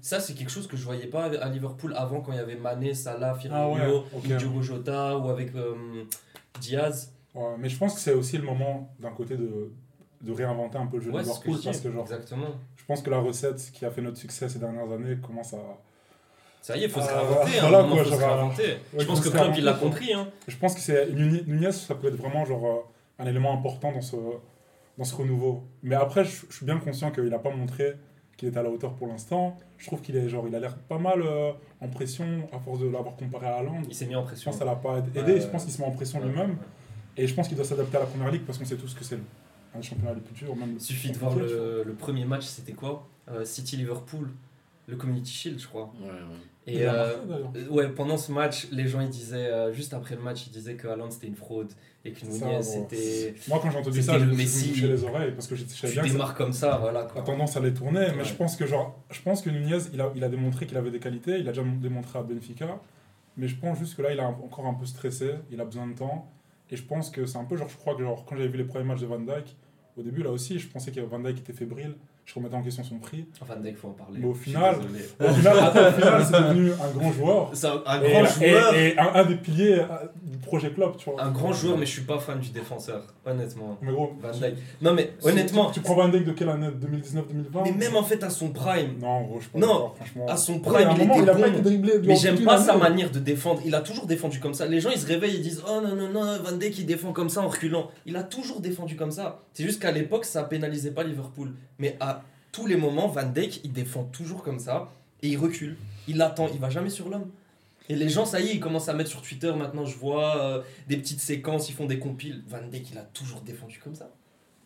Ça, c'est quelque chose que je voyais pas à Liverpool avant quand il y avait Mané, Salah, Firmino, Ah ouais, Diogo Jota ou avec euh, Diaz. Ouais, mais je pense que c'est aussi le moment d'un côté de, de réinventer un peu le jeu de Ouais, ce que Liverpool je dis. parce que genre, Exactement. je pense que la recette qui a fait notre succès ces dernières années commence à. Ça y est, il faut se Ah, réinventer. voilà, hein, quoi, faut se réinventer. ouais, je pense que Klopp, il l'a compris. Hein. Je pense que c'est Nunez, ça peut être vraiment genre euh, un élément important dans ce dans ce renouveau. Mais après, je, je suis bien conscient qu'il n'a pas montré qu'il est à la hauteur pour l'instant. Je trouve qu'il est genre, il a l'air pas mal euh, en pression à force de l'avoir comparé à Haaland. Il s'est mis en Je pression. pense que ça l'a pas aidé. Je pense qu'il se met en pression Ouais, lui-même. ouais. Et je pense qu'il doit s'adapter à la première ligue parce qu'on sait tous que c'est un des championnats les plus durs. Même Il suffit de voir le, le premier match, c'était quoi? Euh, City-Liverpool, le Community Shield, je crois. Ouais, ouais. Et a euh, euh, ouais, pendant ce match, les gens ils disaient, euh, juste après le match, ils disaient que Haaland c'était une fraude et que Nunez c'était. Moi, quand j'ai entendu ça, je le me suis les oreilles parce que je savais Tu bien démarres comme ça, voilà a quoi. tendance à les tourner. Mais Ouais. je pense que, genre, je pense que Nunez, il a, il a démontré qu'il avait des qualités. Il a déjà démontré à Benfica. Mais je pense juste que là, il est encore un peu stressé. Il a besoin de temps. Et je pense que c'est un peu genre, je crois que genre, quand j'avais vu les premiers matchs de Van Dyke, au début, là aussi, je pensais que Van Dyke était fébrile. Je remettais en question son prix. Enfin, dès qu'il faut en parler. Mais au final-. Au final, au final, c'est devenu un grand joueur. Un, un Et, grand et- joueur. et un, un des piliers euh, du projet Klopp, tu vois. Un grand joueur, mais je suis pas fan du défenseur, honnêtement. Mais gros, Van Dijk. Non, mais honnêtement, Tu, tu prends Van Dijk de quelle année? 2019-2020 mais même en fait à son prime, Non, gros, je pas. Non, franchement. à son Ouais, prime, à il moment, était il a bon. pas été dribblé Mais j'aime pas sa manière de défendre. Il a toujours défendu comme ça. Les gens ils se réveillent et disent Oh non, non, non, Van Dijk il défend comme ça en reculant. Il a toujours défendu comme ça. C'est juste qu'à l'époque ça pénalisait pas Liverpool. Mais à tous les moments, Van Dijk il défend toujours comme ça et il recule. Il attend, il va jamais sur l'homme. Et les gens, ça y est, ils commencent à mettre sur Twitter maintenant. Je vois euh, des petites séquences, ils font des compiles. Van Dijk il a toujours défendu comme ça.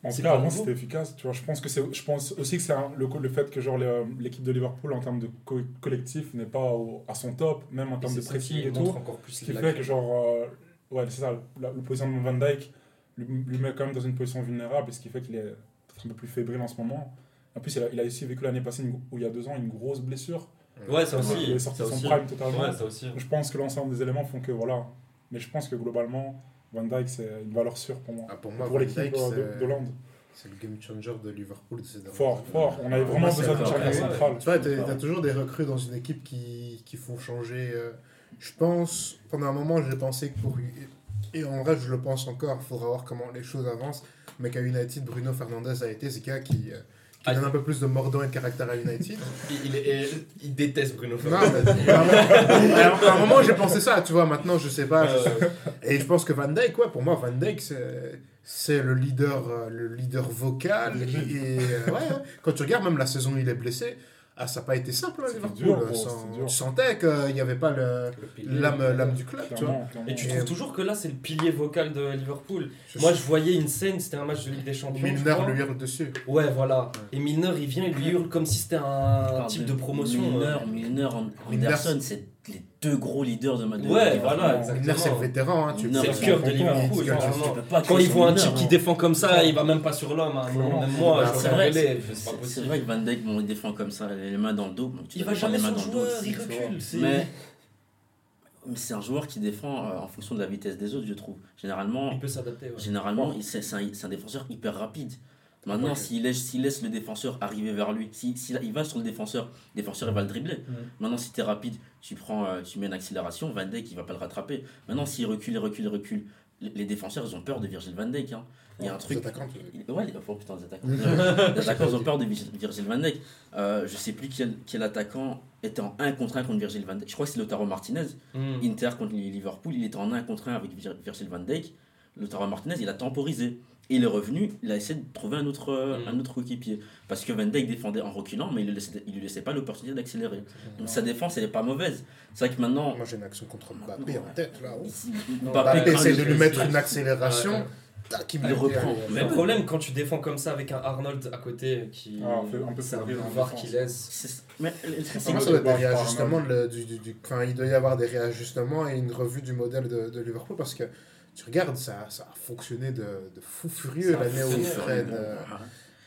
En tout cas, avant, c'était efficace. Tu vois, je pense que c'est, je pense aussi que c'est le, fait que genre le- l'équipe de Liverpool en termes de co- collectif n'est pas au- à son top, même en termes de pressing et tout. Ce qui fait que genre, euh, ouais, c'est ça, la, le positionnement de Van Dyke lui, lui met quand même dans une position vulnérable, et ce qui fait qu'il est peut-être un peu plus fébrile en ce moment. En plus, il a, il a aussi vécu l'année passée, une- ou il y a deux ans, une grosse blessure. Ouais, ça aussi. il est sorti son aussi. prime totalement. Ouais, ça aussi. Je pense que l'ensemble des éléments font que voilà. Mais je pense que globalement, Van Dyke, c'est une valeur sûre pour moi. Ah, pour moi, pour Van l'équipe euh, c'est- de, de Hollande. c'est le game changer de Liverpool. de ces dernières Fort, années. fort. On avait vraiment c'est besoin de charnière ouais, ouais. centrale. Tu vois, t'as toujours des recrues dans une équipe qui, qui font changer. euh, je pense, pendant un moment, j'ai pensé que pour. Et en vrai, je le pense encore, il faudra voir comment les choses avancent. Mais qu'à United, Bruno Fernandez a été ce gars qui, euh, qui Ah, donne un peu plus de mordant et de caractère à United. Il, il il déteste Bruno Fernandes. à un moment, j'ai pensé ça, tu vois. Maintenant, je sais pas. je Et je pense que Van Dijk, ouais, pour moi, Van Dijk, c'est. C'est le leader, euh, le leader vocal. Et, et, euh, ouais, hein. quand tu regardes même la saison où il est blessé, ah, ça n'a pas été simple, hein, Liverpool. dur. tu sentais qu'il n'y avait pas le- l'âme l'âme du club, tu vois. Et tu trouves toujours que là, c'est le pilier vocal de Liverpool. Je Moi, sais- je voyais une scène, c'était un match de Ligue des Champions. Milner lui hurle dessus. Ouais, voilà. Et Milner, il vient, il lui hurle comme si c'était un type de promotion. Milner, euh. Milner, Milner, Anderson, c'est les deux gros leaders de ma de Ouais, voilà, Milner, c'est le exactement. vétéran. Hein, tu C'est le cœur un de tonton, Liverpool. il- vraiment. Tu peux pas Quand créer il son voit un type qui défend comme ça, il va même pas sur l'homme. hein. Même moi, Bah, je c'est serais vrai, c'est- vrai que Van Dijk, bon, il défend comme ça, les mains dans le dos. Il va jamais dans le joueur, il recule. c'est- Mais, c'est un joueur qui défend euh, en fonction de la vitesse des autres, je trouve. Généralement, Il peut s'adapter. Généralement, c'est un défenseur hyper rapide. Maintenant, s'il laisse, laisse le défenseur arriver vers lui, s'il si, il va sur le défenseur, le défenseur il va le dribbler. Mhm. Maintenant, si tu es rapide, tu, prends, euh, tu mets une accélération, Van Dijk il va pas le rattraper. Maintenant, s'il recule, il recule, il recule, les, défenseurs ils ont peur de Virgil Van Dijk. hein. Il y a un Les truc. attaquants, tu Ouais, les, oh, putain, les attaquants. les attaquants ils ont peur de Virgil Van Dijk. Euh, je sais plus quel, quel attaquant était en 1 contre 1 contre Virgil Van Dijk. Je crois que c'est Lautaro Martinez. Mm. Inter contre Liverpool, il était en 1 contre 1 avec Vir- Virgil van Dijk. Lautaro Martinez, il a temporisé. Et il est revenu, il a essayé de trouver un autre, euh, Mm. un autre coéquipier. Parce que Van Dijk défendait en reculant, mais il ne lui laissait, il lui laissait pas l'opportunité d'accélérer. Donc sa défense, elle n'est pas mauvaise. C'est vrai que maintenant, Moi, j'ai une action contre Mbappé en tête. là. Mbappé, essaie de lui mettre une accélération. Ouais, ouais. tac, il Il met- reprend. Mais le problème, quand tu défends comme ça avec un Arnold à côté qui. Ah, un peu c'est défense. qui laisse. c'est- mais truc, c'est être des réajustements. le- du, du, du- enfin, il doit y avoir des réajustements et une revue du modèle de, de Liverpool parce que tu regardes, ça, ça a fonctionné de, de fou furieux l'année où Fred. Bon, euh,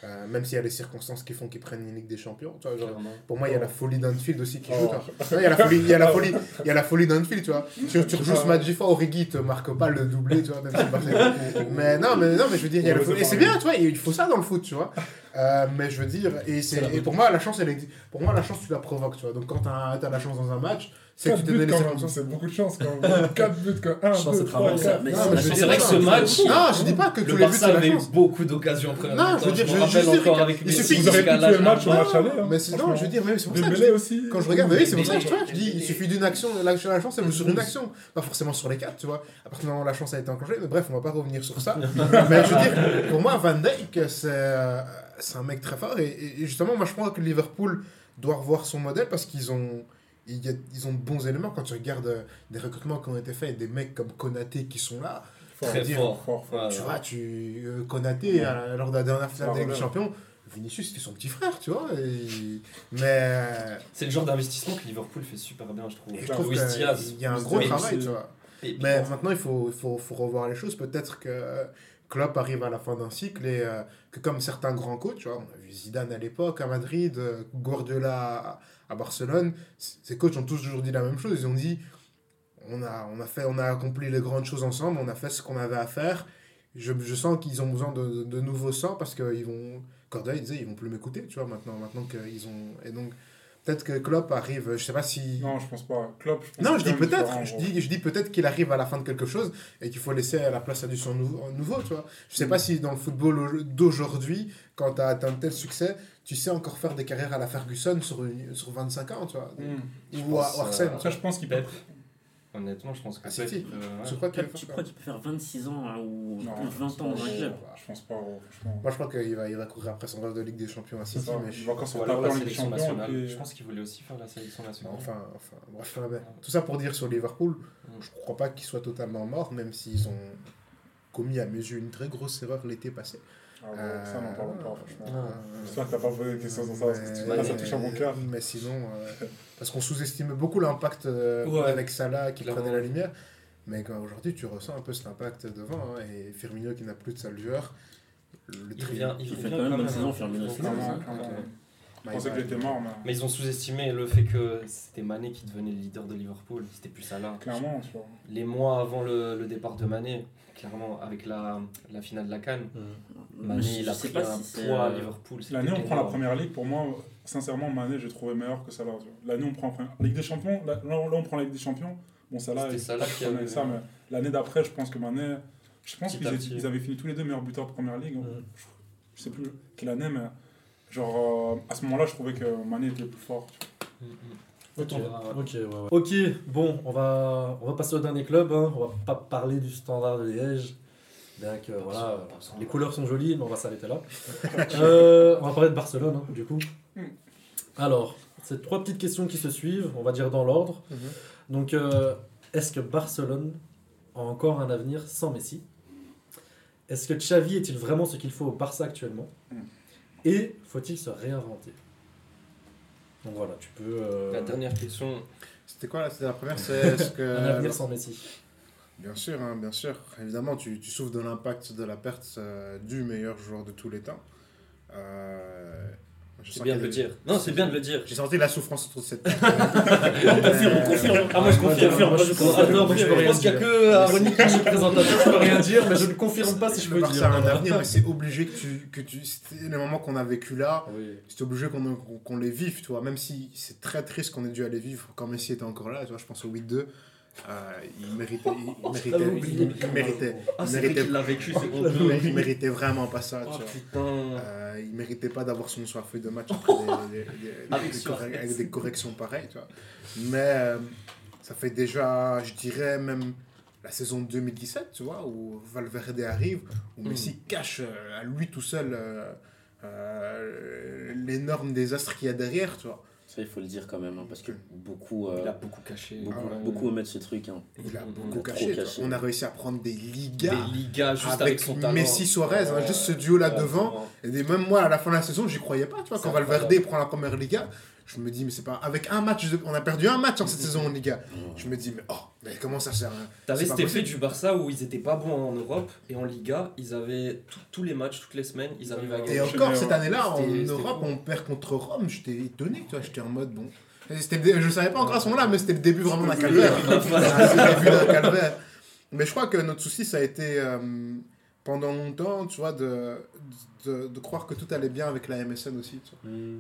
Euh, même s'il y a les circonstances qui font qu'ils prennent une Ligue des Champions. Tu vois, genre, pour moi, il y a la folie d'Anfield aussi qui Oh. joue. tu. Ouais, Il y a la folie, il y a la folie, il y a la folie d'Anfield, tu vois. Si tu rejoues ce match fois, Origi te marque pas le doublé, tu vois, même si Barça- Mais non, mais non, mais je veux dire, il y a la folie. Et c'est bien, tu vois, il faut ça dans le foot, tu vois. Euh, mais je veux dire, et, c'est, et pour moi, la chance, elle est, pour moi, la chance, tu la provoques, tu vois. Donc quand tu as, la chance dans un match, c'est que 4 tu te donnes buts les quand même, circonstances. c'est beaucoup de chance quand même. 4 buts quand 1, Chance 2, et 3, travail, 4. mais Non, c'est- vrai que ce match, Non, je dis pas que Le tous les buts, la avait beaucoup d'occasions première Non, je veux dire, je- rappelle encore avec il suffit- tuer le match au match aller. Mais non, je veux dire, c'est pour ça que je Dembélé dis- aussi. Quand je regarde, c'est pour ça que je dis, il suffit d'une action, la, la chance, elle sur une action, pas forcément sur les quatre, tu vois. À partir du moment où la chance a été enclenchée, mais bref, on va pas revenir sur ça. mais je veux dire, pour moi, Van Dijk, c'est, euh, un mec très fort, et justement, moi, je crois que Liverpool doit revoir son modèle parce qu'ils ont. Il y a- ils ont de bons éléments quand tu regardes euh, des recrutements qui ont été faits et des mecs comme Konaté qui sont là. Très dire, fort. fort, fort. Tu ouais. vois, tu, euh, Konaté, à- lors de la dernière finale des. Champions, Vinicius, c'était son petit frère, tu vois. et- Mais euh, C'est le genre d'investissement que Liverpool fait super bien, je trouve. et je trouve qu'il Diaz. y a un gros Diaz, travail, tu vois. Et- Mais maintenant, il faut, il faut, faut revoir les choses. Peut-être que Klopp arrive à la fin d'un cycle et euh, que comme certains grands coachs, tu vois, on a vu Zidane à l'époque à Madrid, euh, Guardiola à, Barcelone, ces coachs ont toujours dit la même chose. Ils ont dit on a, on a, fait, on a accompli les grandes choses ensemble, on a fait ce qu'on avait à faire. Je, je sens qu'ils ont besoin de, de, nouveaux sangs parce qu'ils vont. Guardiola il disait ils vont plus m'écouter, tu vois, maintenant, maintenant qu'ils ont. Et donc, peut-être que Klopp arrive, je sais pas si. Non, je pense pas. Klopp, je pense Non, je dis peut-être. Je dis, je dis peut-être qu'il arrive à la fin de quelque chose et qu'il faut laisser la place à du son nouveau, nouveau tu vois. Je sais pas si dans le football au- d'aujourd'hui, quand tu as atteint tel succès, tu sais encore faire des carrières à la Ferguson sur, une- sur 25 ans, tu vois. Hmm. Ou à pense, ou Arsène. euh, Après, je pense qu'il peut. Pep. Honnêtement, je pense que Ah, euh, ouais. Je crois tu crois qu'il peut faire 26 ans hein, ou Non, plus de je 20 pense ans dans pas, un club Je pense pas, franchement. Moi, je crois qu'il va, il va courir après son rêve de Ligue des Champions à City, mais Il je... va encore se la sélection nationale. et Je pense qu'il voulait aussi faire la sélection nationale. Enfin, enfin, bref, ouais. tout ça pour dire sur Liverpool, Mm. je crois pas qu'ils soient totalement morts, même s'ils ont commis à mes yeux une très grosse erreur l'été passé. Ah, ouais, ça, n'en parlons pas, franchement. Euh, J'espère que t'as pas posé des questions sur ça, parce que tu- ça touche à mon cœur. Mais sinon, euh, parce qu'on sous-estimait beaucoup l'impact euh, Ouais, avec Salah qui clairement. prenait la lumière. Mais quand aujourd'hui, tu ressens un peu cet impact devant. hein, et Firmino qui n'a plus de sale joueur. Le Il tri- revient, il Il fait quand même bonne hein. saison, Firmino, ça. clairement. Je Bah, pensais va- était mort, mais Mais ils ont sous-estimé le fait que c'était Mané qui devenait le leader de Liverpool. C'était plus Salah. clairement, tu vois. Les mois avant le, le départ de Mané, clairement, avec la, la finale de la Cannes, Mané, Je- il a pris un si poids à euh, Liverpool. L'année, on prend la première ligue. Pour moi, sincèrement, Mané, j'ai trouvé meilleur que Salah. L'année, on prend la première Ligue des Champions. Là, là, on prend la Ligue des Champions. Bon, Salah, il Salah qui avait- ça, mais l'année d'après, je pense que Mané. Je pense qu'ils avaient fini tous les deux meilleurs buteurs de première ligue. Mhm. Je, je sais plus quelle année, mais genre euh, à ce moment-là, je trouvais que Mané était le plus fort. tu Mm, mm. Va- ok, ouais, ouais. Ok, bon, on va, on va passer au dernier club. Hein. On va pas parler du standard de Liège. Bien que voilà, les couleurs sont jolies, mais on va s'arrêter là. Euh, on va parler de Barcelone, hein, du coup. Hmm. Alors, c'est trois petites questions qui se suivent, on va dire dans l'ordre. Mhm. Donc, euh, est-ce que Barcelone a encore un avenir sans Messi? Est-ce que Xavi est-il vraiment ce qu'il faut au Barça actuellement? Hmm. Et faut-il se réinventer? Donc voilà, tu peux. euh, La dernière question, C'était quoi là C'était la première C'est est-ce que. un avenir sans Messi. Bien sûr, hein, bien sûr. Évidemment, tu, tu souffres de l'impact de la perte euh, du meilleur joueur de tous les temps. Euh, c'est bien de le dire. Non, c'est bien de le dire. J'ai senti la souffrance autour de cette table. On confirme, on confirme. Ah, moi je confirme. moi, je pense qu'il n'y a dire. que Aroni qui présentateur, je peux rien dire, mais je ne confirme pas si je peux dire. a un avenir, mais c'est obligé que tu. Que tu c'était les moments qu'on a vécu là, c'est obligé qu'on qu'on- qu'on les vive, tu vois. Même si c'est très triste qu'on ait dû aller vivre quand Messi était encore là, tu vois. Je pense au 8-2. Euh, il méritait. Il, il méritait. il- il méritait. Ah, il c'est vrai méritait- qu'il l'a vécu, il méritait- il méritait vraiment pas ça, Oh tu vois. putain. Euh, il méritait pas d'avoir son feuille de match après des, des- des- des- Avec des avec corrections pareilles, tu vois. Mais euh, ça fait déjà, je dirais même la saison 2017, tu vois, où Valverde arrive, où Messi cache euh, à lui tout seul euh, euh, l'énorme désastre qu'il y a derrière, tu vois. Ça, il faut le dire quand même, hein, parce que beaucoup, euh, Il a beaucoup caché. beaucoup, Ah ouais. beaucoup omettent ce truc. hein. Il a beaucoup caché. On a réussi à prendre des Des ligas. Ligas juste avec, avec son talent. Messi Suarez, hein, juste ce duo là Ouais, devant. Et même moi, à la fin de la saison, j'y croyais pas. Tu vois, quand Valverde prend la première Liga, Je me dis, mais c'est pas. Avec un match, on a perdu un match en cette saison en Liga. Je me dis, mais oh, mais comment ça sert hein T'avais cet effet du Barça où ils étaient pas bons en Europe et en Liga, ils avaient tout- tous les matchs, toutes les semaines, ils arrivaient à Et gagner. encore, mais, cette année-là, en Europe, on perd contre Rome. J'étais étonné, toi. J'étais en mode, bon. Je savais pas encore à ce moment-là, mais c'était le début vraiment d'un calvaire. Ah, c'est le début d'un calvaire. Mais je crois que notre souci, ça a été euh, pendant longtemps, tu vois, de, de, de croire que tout allait bien avec la MSN aussi. Tu.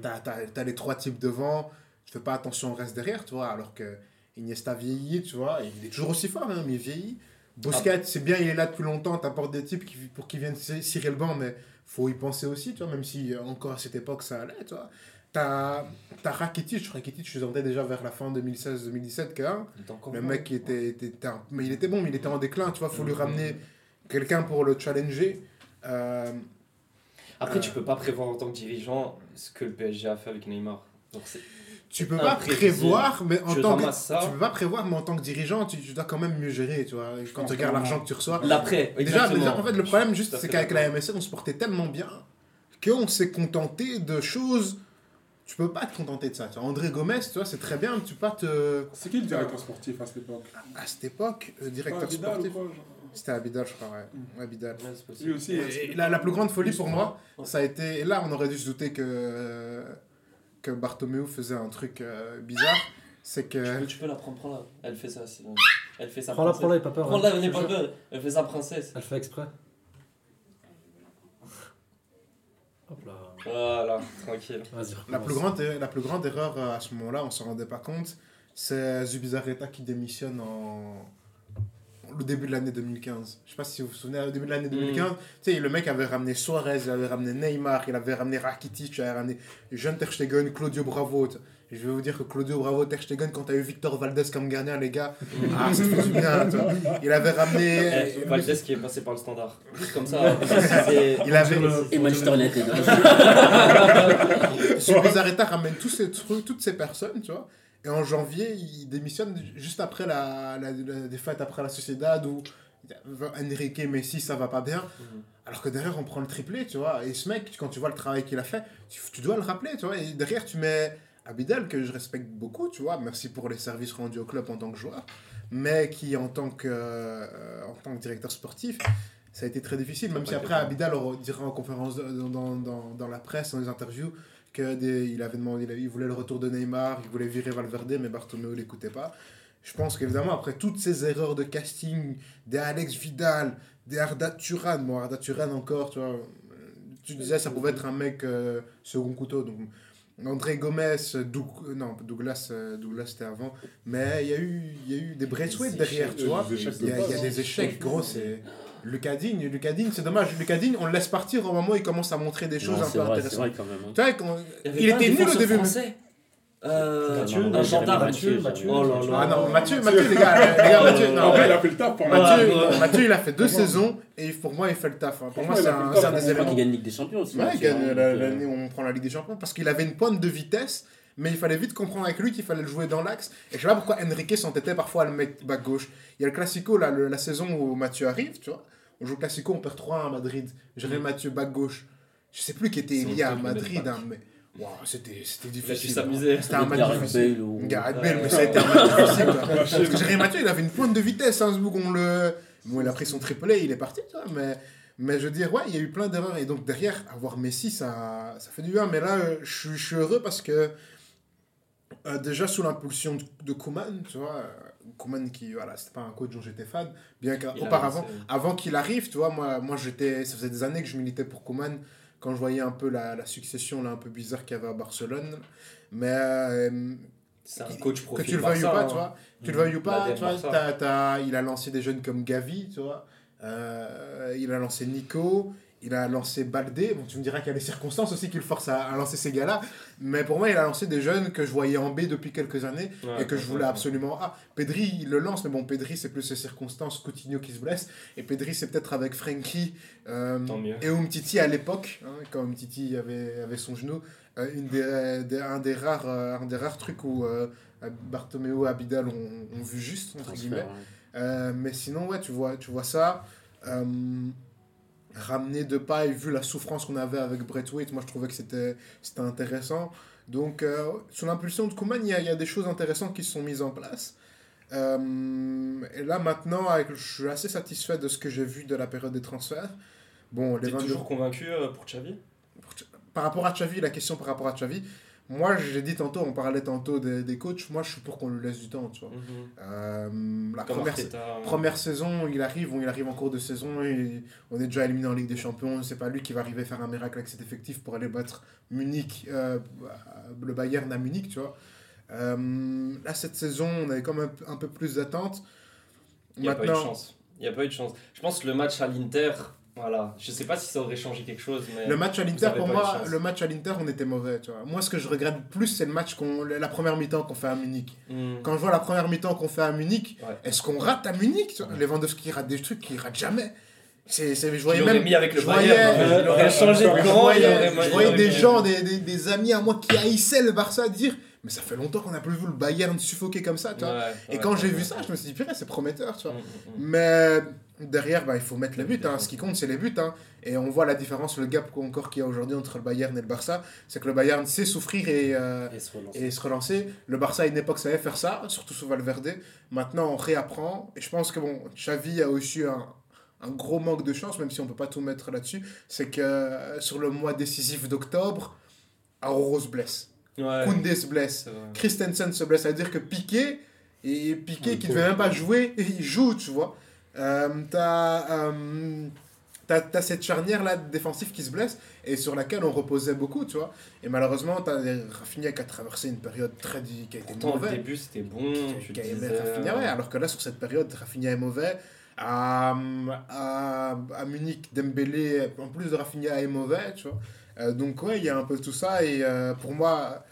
T'as, t'as- t'as les trois types devant, tu fais pas attention au reste derrière, tu vois, alors que Iniesta vieillit, tu vois, il est toujours aussi fort, hein, mais il vieillit. Busquets, c'est bien, il est là depuis longtemps, t'apportes des types qui, pour qu'ils viennent ci- cirer le banc, mais faut y penser aussi, tu vois, même si euh, encore à cette époque ça allait, tu vois. T'as, Rakitic, Rakitic, je sentais déjà vers la fin 2016-2017 qu'un, Il était encore le mec qui était, était- était un- mais il était bon, mais il était en déclin, tu vois, faut lui ramener quelqu'un pour le challenger. Euh, Après, Euh. tu peux pas prévoir en tant que dirigeant ce que le PSG a fait avec Neymar. Donc tu peux pas prévoir, mais en Je tant que, ça. tu peux pas prévoir, mais en tant que dirigeant, tu, tu dois quand même mieux gérer, tu vois. Quand tu regardes l'argent que tu reçois. L'après, Déjà, déjà, en fait, le problème, juste, c'est qu'avec la MSN, on se portait tellement bien qu'on s'est contenté de choses. Tu peux pas te contenter de ça. Tu vois. André Gomez, tu vois, c'est très bien, mais tu peux pas te. C'est qui le directeur sportif à cette époque? À cette époque, le directeur Vidal ou sportif. quoi, C'était Abidal, je crois, ouais. Ouais, Abidal. Ouais, c'est possible. Lui aussi. Et la, la plus grande folie pour moi, Ouais. ça a été. Et là, on aurait dû se douter que, que Bartomeu faisait un truc euh, bizarre. C'est que. Tu peux, tu peux la prendre, prends-la. Elle fait ça, sinon. Elle fait sa Prends-la, princesse. prends-la, et pas peur. Prends-la, hein. n'aie pas peur. Elle fait sa princesse. Elle fait exprès. Hop là. Voilà, tranquille. Vas-y, La plus, grande, la plus grande erreur euh, à ce moment-là, on s'en rendait pas compte, c'est Zubizarreta qui démissionne en le début de l'année 2015. Je sais pas si vous vous souvenez, au début de l'année 2015, tu sais, le mec avait ramené Suarez, il avait ramené Neymar, il avait ramené Rakitic, il avait ramené Jean Ter Stegen, Claudio Bravo. Je vais vous dire que Claudio Bravo, Ter Stegen, quand t'as eu Victor Valdez comme gardien, les gars, ah, ça fait du bien. Il avait ramené... Eh, Valdez qui est passé par le standard. Juste comme ça. c'est- Il avait... Et Manchester United. Zubizarreta ramène tous ces trucs, toutes ces personnes, tu vois. Et en janvier, il démissionne juste après la, la, la défaite après la Sociedad où Enrique Messi, ça va pas bien. Mhm. Alors que derrière, on prend le triplé, tu vois. Et ce mec, quand tu vois le travail qu'il a fait, tu, tu dois le rappeler, tu vois. Et derrière, tu mets Abidal, que je respecte beaucoup, tu vois. Merci pour les services rendus au club en tant que joueur. Mais qui, en tant que, euh, en tant que directeur sportif, ça a été très difficile. Même si après. Abidal on dira en conférence dans, dans, dans la presse, dans les interviews, que des, il avait demandé, il, avait- il voulait le retour de Neymar, il voulait virer Valverde, mais Bartomeu l'écoutait pas. Je pense qu'évidemment, après toutes ces erreurs de casting, des Alex Vidal, des Arda Turan, bon, Arda Turan encore, tu vois, euh, tu disais ça pouvait être un mec euh, second couteau. Donc, André Gomez, Doug- euh, non, Douglas, euh, Douglas c'était avant, mais il y a eu, il y a eu des Braithwaite derrière, tu vois. des échecs Il y, y a des échecs, gros, c'est. Lucas Digne, Lucas Digne, c'est dommage. Lucas Digne, on le laisse partir au moment où il commence à montrer des choses Non, un peu vrai, intéressantes. vrai quand même. hein. Tu vois, quand- Il, il était nul au début. français. Euh, Mathieu, un gendarme. Mathieu, Mathieu. Oh là là. Ah non, Mathieu, Mathieu, les gars, les gars, Mathieu, non, il a fait le taf pour Mathieu, Ouais, ouais. Mathieu, il a fait deux saisons et pour moi, il fait le taf. hein. Pour moi, c'est il un, des éléments. qu'il gagne Ligue des Champions aussi. Ouais, il Mathieu, gagne hein, la- l'année où on prend la Ligue des Champions parce qu'il avait une pointe de vitesse, mais il fallait vite comprendre avec lui qu'il fallait le jouer dans l'axe. Et je sais pas pourquoi Enrique s'entêtait parfois à le mettre back gauche. Il y a le Classico, là, le- la saison où Mathieu arrive, tu vois. On joue le Classico, on perd 3 à Madrid. Je Mm. dirais Mathieu back gauche. Je sais plus qui était lié à Madrid, hein, mais wow, c'était difficile. C'était un match difficile. Ou- Gareth. Bale, mais ça a été un match difficile. Parce que Jérémy Mathieu, il avait une pointe de vitesse, hein, ce on le... Bon, il a pris son triplé, il est parti, tu vois, mais... Mais je veux dire, ouais, il y a eu plein d'erreurs. Et donc, derrière, avoir Messi, ça, ça fait du bien. Mais là, euh, je suis- je suis heureux parce que, euh, déjà, sous l'impulsion de, Koeman, tu vois, euh, Koeman qui, voilà, c'était pas un coach dont j'étais fan, bien qu'auparavant, avant qu'il arrive, tu vois, moi, moi j'étais, ça faisait des années que je militais pour Koeman quand je voyais un peu la, la succession là, un peu bizarre qu'il y avait à Barcelone. Mais euh, C'est un coach que profil tu le veuilles ou pas, hein. tu vois, tu le veuilles ou pas, L'ADN tu vois, t'as- t'as- il a lancé des jeunes comme Gavi, tu vois, euh, il a lancé Nico, il a lancé Baldé, bon tu me diras qu'il y a des circonstances aussi qui le forcent à, à lancer ces gars-là, mais pour moi il a lancé des jeunes que je voyais en B depuis quelques années Ouais, et que je voulais ouais. absolument A. Pedri, il le lance, mais bon, Pedri, c'est plus ces circonstances, Coutinho qui se blesse, et Pedri, c'est peut-être avec Frenkie euh, et Umtiti à l'époque, hein, quand Umtiti avait, avait son genou, euh, une des, des- un, des rares, euh, un des rares trucs où euh, Bartomeu et Abidal ont, ont vu juste, entre guillemets. ouais. Euh, mais sinon, ouais, tu vois, tu vois ça. Ramener de paille, vu la souffrance qu'on avait avec Braithwaite, moi je trouvais que c'était intéressant. Donc, euh, sous l'impulsion de Koeman, il y, y a des choses intéressantes qui se sont mises en place. Euh, et là, maintenant, avec, je suis assez satisfait de ce que j'ai vu de la période des transferts. Bon, les T'es 22 toujours convaincu euh, pour Xavi par rapport à Xavi, la question par rapport à Xavi, moi, j'ai dit tantôt, on parlait tantôt des, des coachs, moi, je suis pour qu'on lui laisse du temps, tu vois. Mhm. Euh, la première, euh, première saison, il arrive, il arrive en cours de saison, et on est déjà éliminé en Ligue des Champions, c'est pas lui qui va arriver faire un miracle avec cet effectif pour aller battre Munich, euh, le Bayern à Munich, tu vois. Euh, là, cette saison, on avait quand même un peu plus d'attentes. Il n'y a pas eu de chance. Il n'y a pas eu de chance. Je pense que le match à l'Inter, voilà, je sais pas si ça aurait changé quelque chose, mais Le match à l'Inter, pour moi, le match à l'Inter, on était mauvais, tu vois. Moi, ce que je regrette plus, c'est le match qu'on, la première mi-temps qu'on fait à Munich. Hmm. Quand je vois la première mi-temps qu'on fait à Munich, Ouais. est-ce qu'on rate à Munich tu vois? Lewandowski rate des trucs qu'il rate jamais. C'est, c'est, je voyais même, mis avec le voyais- Bayern, il aurait changé de je camp, je voyais des gens, des, des, des amis à moi qui haïssaient le Barça dire mais ça fait longtemps qu'on n'a plus vu le Bayern suffoquer comme ça, tu vois. Ouais, Et ouais, quand j'ai ouais, vu ouais. ça, je me suis dit, purée, c'est prometteur, tu vois. Hmm, hmm, hmm. Mais derrière, bah, il faut mettre les buts. Hein. Ce qui compte, c'est les buts. Hein. Et on voit la différence, le gap encore qu'il y a aujourd'hui entre le Bayern et le Barça. C'est que le Bayern sait souffrir et, euh, Et se relancer. et se relancer. Le Barça, à une époque, savait faire ça, surtout sous Valverde. Maintenant, on réapprend. Et je pense que bon, Xavi a aussi un, un gros manque de chance, même si on peut pas tout mettre là-dessus. C'est que euh, sur le mois décisif d'octobre, Auro se blesse. Ouais, Koundé se blesse. Christensen se blesse. Ça veut dire que Piqué, et Piqué qui pauvre. devait même pas jouer, il joue, tu vois. Euh, t'as, euh, t'as, t'as cette charnière là défensif qui se blesse et sur laquelle on reposait beaucoup, tu vois. Et malheureusement, t'as Rafinha qui a traversé une période très qui a été Pourtant, au mauvaise. début, c'était bon. Qui aimé disais, Rafinha, ouais, alors que là, sur cette période, Rafinha est mauvais. À, à, à Munich, Dembélé, en plus de Rafinha, est mauvais, tu vois. Euh, donc, ouais, il y a un peu tout ça. Et euh, pour moi,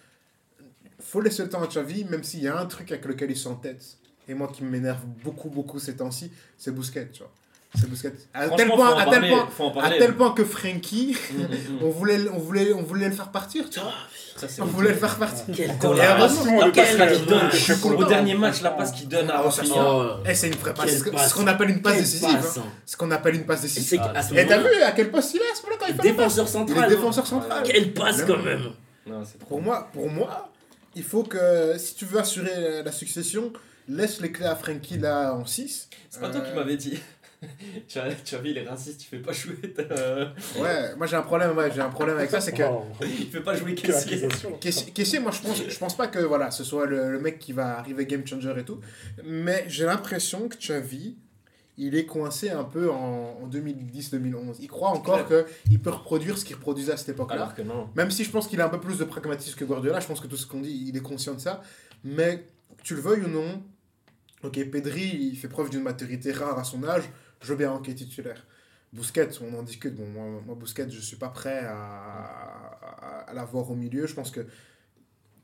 faut laisser le temps à Xavi, même s'il y a un truc avec lequel il s'entête. Et moi qui m'énerve beaucoup, beaucoup ces temps-ci, c'est Bousquet, tu vois. C'est Bousquet. À tel point, à tel point, à tel point que Frankie, Hmm, hmm, hmm. on voulait, on, voulait, on voulait le faire partir, tu vois. Ça, On voulait le faire partir. Quel Encore Et la heureusement, passe, la le passe là quel- qu'il donne. je suis Au dernier match, la passe qu'il donne à Oh, ça Rafinha. Oh, Eh, c'est une vraie passe. Quelle C'est ce qu'on appelle une passe quelle décisive. passe, hein. Ce qu'on appelle une passe Et décisive. Et t'as vu à quel poste il est à ce moment-là quand il fait défenseur Il central. est défenseur central. Quelle passe quand même. Pour moi, pour moi, il faut que si tu veux assurer la succession, laisse les clés à Frankie là en 6. C'est pas toi qui m'avais dit. tu as, tu as vu, il est raciste, il fait pas jouer. euh, Ouais, moi j'ai un problème, ouais, j'ai un problème avec ça, c'est que Oh, il fait pas jouer Kessier. Kessié, moi je pense, je pense pas que voilà, ce soit le, le mec qui va arriver game changer et tout, mais j'ai l'impression que Xavi, il est coincé un peu en, en 2010-2011. Il croit encore qu'il peut reproduire ce qu'il reproduisait à cette époque-là. Alors que non. Même si je pense qu'il a un peu plus de pragmatisme que Guardiola, je pense que tout ce qu'on dit, il est conscient de ça. Mais que tu le veuilles ou non, ok, Pedri, il fait preuve d'une maturité rare à son âge, je bien en est titulaire. Busquets, on en discute. Bon, moi, moi Busquets, je suis pas prêt à, à, à l'avoir au milieu. Je pense que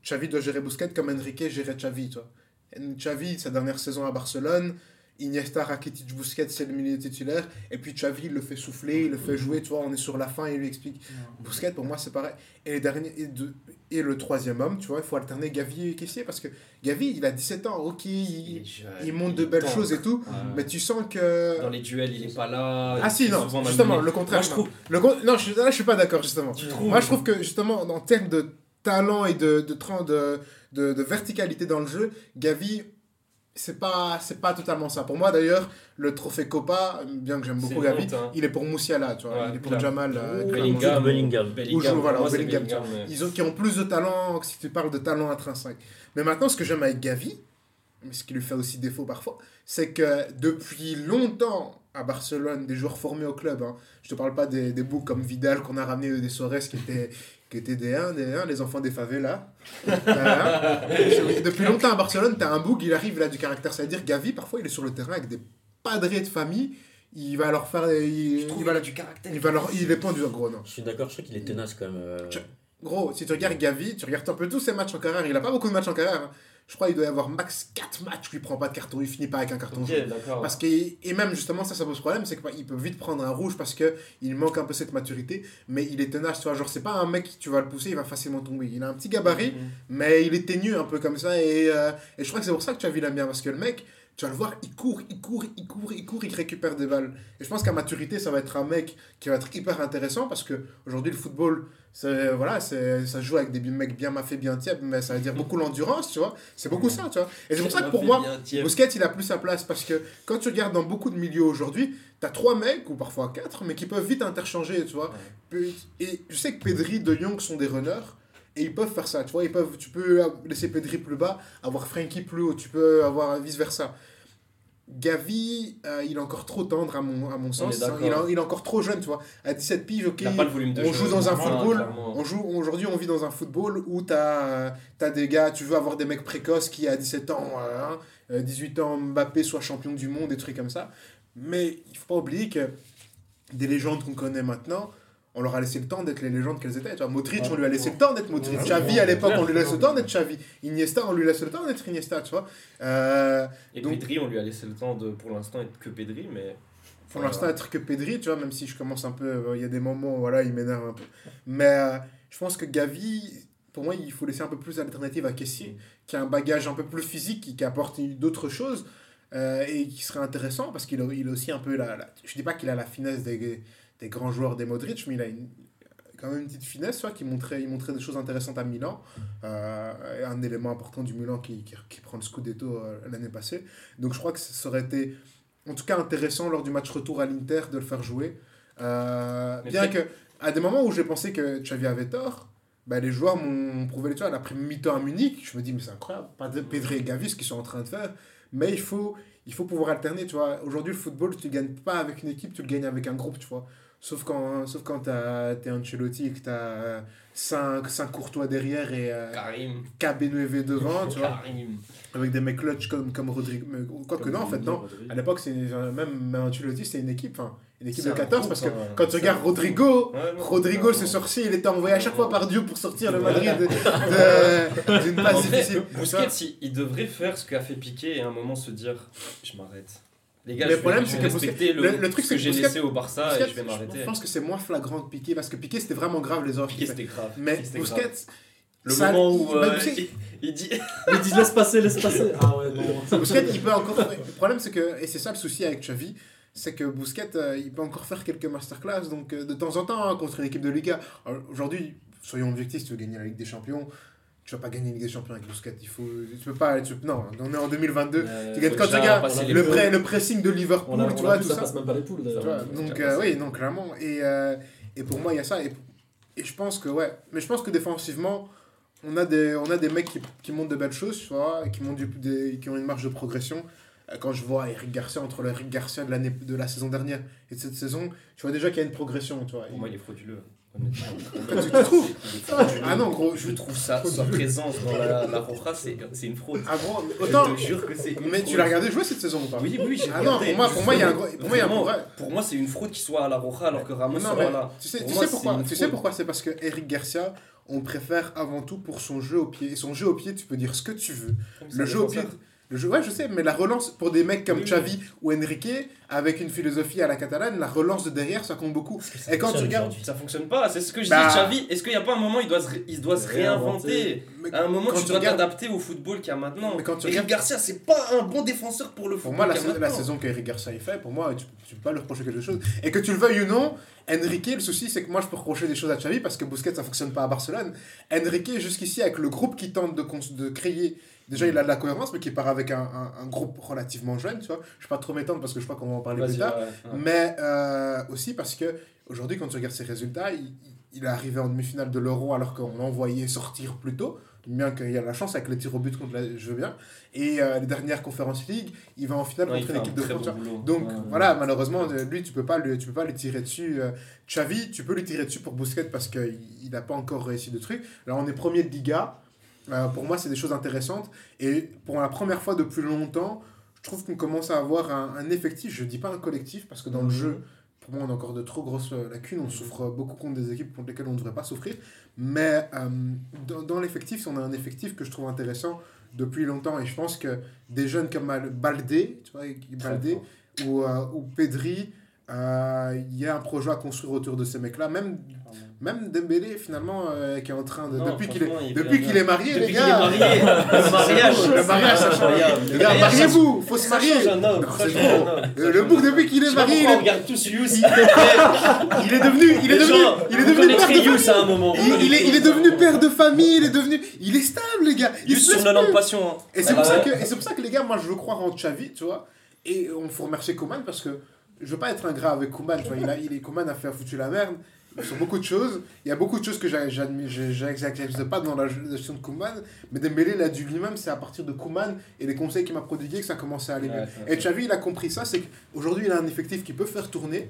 Xavi doit gérer Busquets comme Enrique gérait Xavi, toi. Xavi, sa dernière saison à Barcelone, Iniesta, Rakitic, Busquets, c'est le milieu titulaire. Et puis Xavi, il le fait souffler, il le fait jouer, tu vois, on est sur la fin, il lui explique. Busquets, pour moi, c'est pareil. Et, les derniers, et, de- et le troisième homme, tu vois, il faut alterner Gavi et Kessier, parce que Gavi, il a 17 ans, ok, il, il montre de belles choses et tout, mais tu sens que... Dans les duels, il est pas là. Ah si, non, justement, le contraire. Moi, je trouve. Le con- Non, je, là, je suis pas d'accord, justement. Tu Moi, je trouve que, justement, en termes de talent et de, de, de, de verticalité dans le jeu, Gavi, c'est pas, c'est pas totalement ça. Pour moi, d'ailleurs, le trophée Copa, bien que j'aime beaucoup Gavi, hein. il est pour Moussiala, tu vois. Ouais, il est pour clair. Jamal. euh, Clermont. Bellingham. Bellingham. Bellingham. Ou voilà, Moi, au c'est Bellingham, Bellingham, mais- Ils ont, qui ont plus de talent si tu parles de talent intrinsèque. Mais maintenant, ce que j'aime avec Gavi, mais ce qui lui fait aussi défaut parfois, c'est que depuis longtemps à Barcelone, des joueurs formés au club, hein, je te parle pas des, des boucs comme Vidal qu'on a ramené des Soares qui étaient, qui étaient des 1, des 1, les enfants des favelas. Euh, depuis longtemps à Barcelone, tu as un bouc, il arrive, il a du caractère. Ça veut dire Gavi, parfois, il est sur le terrain avec des padrés de famille. Il va leur faire. Il, Je il va, qu'il a du caractère. il va leur. Il est pendu, gros, non. Je suis d'accord, je trouve qu'il est tenace quand même. euh, Gros, si tu regardes Gavi, tu regardes un peu tous ses matchs en carrière, il a pas beaucoup de matchs en carrière. Je crois qu'il doit y avoir max 4 matchs où il prend pas de carton, il finit pas avec un carton jaune. Parce que, et même justement, ça, ça pose problème, c'est qu'il peut vite prendre un rouge parce que il manque un peu cette maturité, mais il est tenace, tu vois. Genre, c'est pas un mec, tu vas le pousser, il va facilement tomber. Il a un petit gabarit, Mhm. mais il est ténu un peu comme ça, et, euh, et je crois que c'est pour ça que tu as vu l'aime bien, parce que le mec, tu vas le voir, il court, il court, il court, il court, il récupère des balles. Et je pense qu'à maturité, ça va être un mec qui va être hyper intéressant parce que aujourd'hui le football, c'est voilà, c'est ça joue avec des mecs bien maffés, bien tièbes, mais ça veut dire beaucoup l'endurance, tu vois. C'est beaucoup ça, tu vois. Et c'est pour ça que pour moi, Busquets, il a plus sa place parce que quand tu regardes dans beaucoup de milieux aujourd'hui, tu as trois mecs ou parfois quatre, mais qui peuvent vite interchanger, tu vois. Et je sais que Pedri, De Jong sont des runners. Et ils peuvent faire ça, tu vois, ils peuvent, tu peux laisser Pedri plus bas, avoir Frankie plus haut, tu peux avoir vice-versa. Gavi, euh, il est encore trop tendre à mon, à mon sens. Il, il, est encore trop jeune, tu vois. À 17 piges, ok. on joue dans un football. On joue, aujourd'hui, on vit dans un football où tu as, des gars, tu veux avoir des mecs précoces qui, à 17 ans, 18 hein, ans, Mbappé soit champion du monde, des trucs comme ça. Mais il faut pas oublier que des légendes qu'on connaît maintenant, on leur a laissé le temps d'être les légendes qu'elles étaient. Tu vois, Modric, on lui a laissé le temps d'être Modric. Xavi, à l'époque, on lui laisse le temps d'être Xavi. Iniesta, on lui laisse le temps d'être Iniesta, tu vois. Euh, et Pedri, on lui a laissé le temps de, pour l'instant, être que Pedri, mais... Pour l'instant, être que Pedri, tu vois, même si je commence un peu... Euh, il y a des moments, voilà, il m'énerve un peu. Mais euh, je pense que Gavi, pour moi, il faut laisser un peu plus d'alternatives à Kessier, qui a un bagage un peu plus physique, qui, qui apporte d'autres choses. et qui serait intéressant parce qu'il a, il a aussi un peu la, la je dis pas qu'il a la finesse des, des grands joueurs des Modric, mais il a une, quand même une petite finesse qui montrait, il montrait des choses intéressantes à Milan. Euh, un élément important du Milan qui, qui, qui prend le Scudetto euh, l'année passée. Donc je crois que ça aurait été en tout cas intéressant lors du match retour à l'Inter de le faire jouer. Euh, bien que à des moments où j'ai pensé que Xavi avait tort, bah, les joueurs m'ont prouvé les choses. Après mi-temps à Munich, je me dis, mais c'est incroyable, pas de Pedri et Gavi, ce qu'ils sont en train de faire. Mais il faut, il faut pouvoir alterner, tu vois. Aujourd'hui, le football, tu ne gagnes pas avec une équipe, tu le gagnes avec un groupe, tu vois. Sauf quand, sauf quand tu es Ancelotti et que tu as 5, 5 Courtois derrière et euh, Karim. KB9 devant, tu vois. Avec des mecs clutch comme, comme Rodrigo. Quoique non, en fait, non. À l'époque, même Ancelotti, c'était une équipe. Une équipe de 14 parce que quand tu regardes Rodrigo, Rodrigo ce sorcier, il était envoyé à chaque fois par Dieu pour sortir le Madrid d'une passe difficile. Busquets, il devrait faire ce qu'a fait Piqué et à un moment se dire je m'arrête. Les gars, le problème, c'est que respecter le, le, truc que j'ai laissé au Barça et je vais m'arrêter. Je pense que c'est moins flagrant que Piqué parce que Piqué c'était vraiment grave les offres. Piqué c'était grave. Mais Busquets. Le moment où euh, il, dit. il dit laisse passer, laisse passer. Ah ouais, non. Busquets, il peut encore. Le problème, c'est que. Et c'est ça le souci avec Xavi c'est que Bousquet, euh, il peut encore faire quelques masterclass. Donc, euh, de temps en temps, hein, contre une équipe de Liga. Aujourd'hui, soyons objectifs, tu veux gagner la Ligue des Champions, tu vas pas gagner la Ligue des Champions avec Bousquet. Il faut, tu peux pas. non, on est en 2022. tu gagnes quand tu regardes le, le pressing de Liverpool, tu vois, tout ça. passe même pas les poules d'ailleurs. Donc, euh, oui, non, clairement. Et, et pour moi, il y a ça. Et, et je pense que, ouais. Mais je pense que défensivement, on a des, on a des mecs qui, qui montrent de belles choses, tu vois, qui, montrent du, des, qui ont une marge de progression. Euh, quand je vois Eric Garcia entre le Eric Garcia de, l'année, de la saison dernière et de cette saison, tu vois déjà qu'il y a une progression. Tu vois. Pour moi, il est frauduleux. Tu trouves Ah non, gros, je trouve ça, sa présence dans la, la Roja, c'est, c'est une fraude. Ah gros, autant. Je te jure que c'est. Mais tu l'as regardé jouer cette saison ou pas Oui, oui, j'ai Ah non, pour moi, pour moi, il y a un gros. Pour moi, il y a un Pour moi, c'est une fraude qu'il soit à la Roja alors que Ramos non, là. Tu sais, tu sais pourquoi Tu sais pourquoi? C'est parce que Eric Garcia, on préfère avant tout pour son jeu au pied. Et son jeu au pied, tu peux dire ce que tu veux. Le jeu au pied. Le jeu, ouais, je sais, mais la relance pour des mecs comme Xavi ou Enrique, avec une philosophie à la catalane, la relance de derrière, ça compte beaucoup. Et quand tu regardes. Ça fonctionne pas, c'est ce que je bah... dis, Xavi. Est-ce qu'il n'y a pas un moment, il doit se, il doit se réinventer À un moment, tu, tu dois t'adapter au football qu'il y a maintenant. Mais quand tu Eric Garcia, c'est pas un bon défenseur pour le football. Pour moi, la, la saison qu'Eric Garcia a fait, pour moi, tu, tu peux pas lui reprocher quelque chose. Et que tu le veuilles ou non, Enrique, le souci, c'est que moi, je peux reprocher des choses à Xavi parce que Busquets, ça fonctionne pas à Barcelone. Enrique, jusqu'ici, avec le groupe qui tente de, de créer Déjà, il a de la cohérence, mais qui part avec un, un, un groupe relativement jeune, tu vois. Je ne vais pas trop m'étendre parce que je crois qu'on va en parler plus tard. Mais euh, aussi parce que aujourd'hui, quand tu regardes ses résultats, il, il est arrivé en demi-finale de l'Euro alors qu'on l'envoyait sortir plus tôt. Bien qu'il y a la chance avec les tirs au but contre la, je veux bien. Et euh, les dernières conférences League, il va en finale contre une équipe de France. Donc voilà, malheureusement, lui, tu peux pas lui, tu peux pas lui tirer dessus. Euh, Xavi, tu peux lui tirer dessus pour Busquets parce qu'il n'a pas encore réussi de trucs. Là, on est premier de Liga. Euh, pour moi, c'est des choses intéressantes. Et pour la première fois depuis longtemps, je trouve qu'on commence à avoir un, un, effectif, je ne dis pas un collectif, parce que dans le jeu, pour moi, on a encore de trop grosses lacunes. On souffre beaucoup contre des équipes contre lesquelles on ne devrait pas souffrir. Mais euh, dans, dans l'effectif, on a un effectif que je trouve intéressant depuis longtemps. Et je pense que des jeunes comme Baldé, tu vois, Baldé ou, euh, ou Pedri, Euh, Il y a un projet à construire autour de ces mecs-là. Même, même Dembélé, finalement, euh, qui est en train de. Non, depuis qu'il est, il depuis qu'il est marié, Depuis les est gars. marié, le mariage, Le mariage, ça change. incroyable. Les Le gars, mariez-vous, faut se marier. Non, c'est trop. Le, bouc, depuis qu'il est marié, il regarde tous Youss. il est devenu, il est devenu, il est devenu père de Youss à un moment. Il, est, devenu père de famille, il est devenu. Il est stable, les gars. Il sur laisse 90 plus. passions. hein. Et c'est Ah pour, ça ouais. que, et c'est pour ça que les gars, moi je veux croire en Xavi, tu vois. Et on faut remercier Koeman parce que je veux pas être ingrat avec Koeman, tu vois. Il a, il est, Koeman a fait foutu la merde sur beaucoup de choses. Il y a beaucoup de choses que j'accepte pas dans la gestion de Koeman. Mais Dembélé l'a dit lui-même, c'est à partir de Koeman et les conseils qu'il m'a prodigués que ça a commencé à aller mieux. Ouais, Et Xavi, il a compris ça, c'est qu'aujourd'hui, il a un effectif qui peut faire tourner.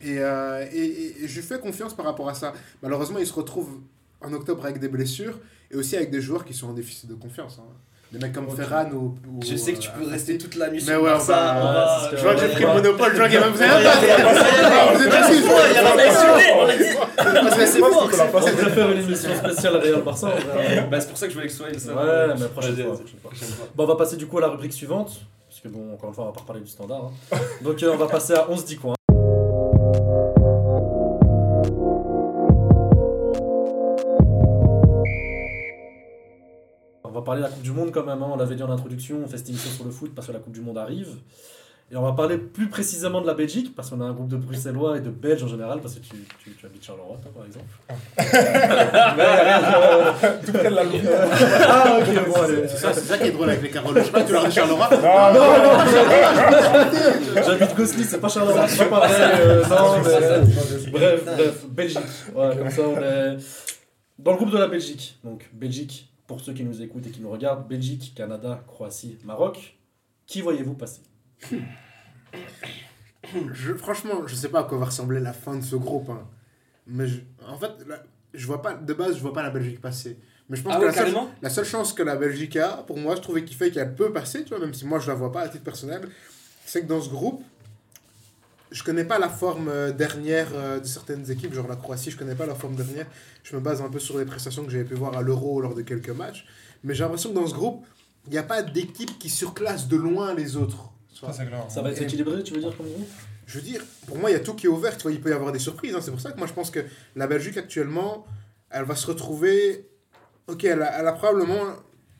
Et, euh, et, et- et je lui fais confiance par rapport à ça. Malheureusement, il se retrouve en octobre avec des blessures et aussi avec des joueurs qui sont en déficit de confiance. hein. Des mecs comme Ok. Ferran ou, ou, Je sais que tu euh, peux rester toute la nuit Mais sur ouais, on Barça. que- Je vois que j'ai on pris le monopole, je vois qu'il y a même. Vous Ouais, avez ouais, ouais, ouais, Vous êtes ouais, assis, ouais, il y a pas insulté, on a dit. C'est fort, la On devrait faire une émission spéciale Real Barça. Bah, c'est pour ça que je voulais que ce soit. Ouais, mais prochaine fois. Bon, on va passer du coup à la rubrique suivante. Parce que bon, encore une fois, on va pas reparler du standard. hein. Donc euh, on va passer à 11 10 coins. Va parler de la Coupe du Monde quand même, hein. on l'avait dit en introduction, on fait cette émission sur le foot parce que la Coupe du Monde arrive. Et on va parler plus précisément de la Belgique, parce qu'on a un groupe de Bruxellois et de Belges en général, parce que tu, tu, tu habites Charleroi, toi, par exemple. Tout près de la ah ok, bon allez. C'est ça, c'est ça qui est drôle avec les Caroles. Je sais pas, tu leur dis Charleroi. Non, non, J'habite Gossely, c'est pas Charleroi, c'est pas pareil. euh, non, mais... Bref, bref, Belgique. Ouais, comme ça, on est dans le groupe de la Belgique. Donc, Belgique, pour ceux qui nous écoutent et qui nous regardent, Belgique, Canada, Croatie, Maroc. Qui voyez-vous passer? Je, franchement, je sais pas à quoi va ressembler la fin de ce groupe. hein. Mais je- en fait, là, je vois pas, de base, je vois pas la Belgique passer. Mais je pense Ah que la, seule, carrément la seule chance que la Belgique a, pour moi, je trouvais qu'il fait qu'elle peut passer, tu vois, même si moi je la vois pas à titre personnel, c'est que dans ce groupe, je connais pas la forme euh, dernière euh, de certaines équipes, genre la Croatie, je connais pas la forme dernière. Je me base un peu sur les prestations que j'avais pu voir à l'Euro lors de quelques matchs. Mais j'ai l'impression que dans ce groupe, il n'y a pas d'équipe qui surclasse de loin les autres. Ça, c'est clair. Ça va être équilibré, tu veux dire, comme groupe? Je veux dire, pour moi, il y a tout qui est ouvert. Tu vois, il peut y avoir des surprises. hein. C'est pour ça que moi, je pense que la Belgique, actuellement, elle va se retrouver. Ok, elle a, elle a probablement,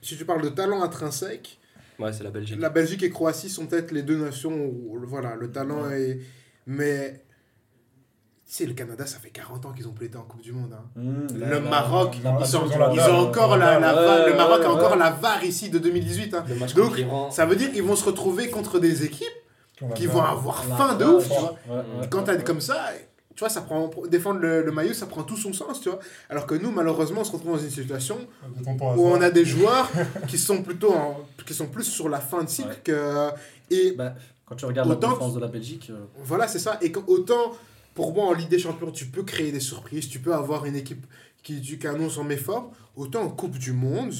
si tu parles de talent intrinsèque, Ouais, c'est la Belgique. la Belgique et Croatie sont peut-être les deux nations où, voilà, le talent est. Mais. Tu sais, le Canada, ça fait 40 ans qu'ils ont plus été en Coupe du Monde. hein. Mmh, Le Maroc, ils, sont- ils ont ils encore la, la le Maroc a encore la VAR ici de 2018. hein. Donc. Ça veut dire qu'ils vont se retrouver contre des équipes qui vont avoir faim de ouf. tu vois. Ouais, ouais, Quand t'as ouais. comme ça, tu vois, ça prend, défendre le, le maillot, ça prend tout son sens, tu vois. Alors que nous, malheureusement, on se retrouve dans une situation où on a des joueurs qui sont plutôt en- qui sont plus sur la fin de cycle que. Et Bah, quand tu regardes Autant la défense de la Belgique, euh, voilà, c'est ça. Et que- autant, pour moi, en Ligue des Champions, tu peux créer des surprises, tu peux avoir une équipe qui, qui annonce en méforme. Autant en Coupe du Monde,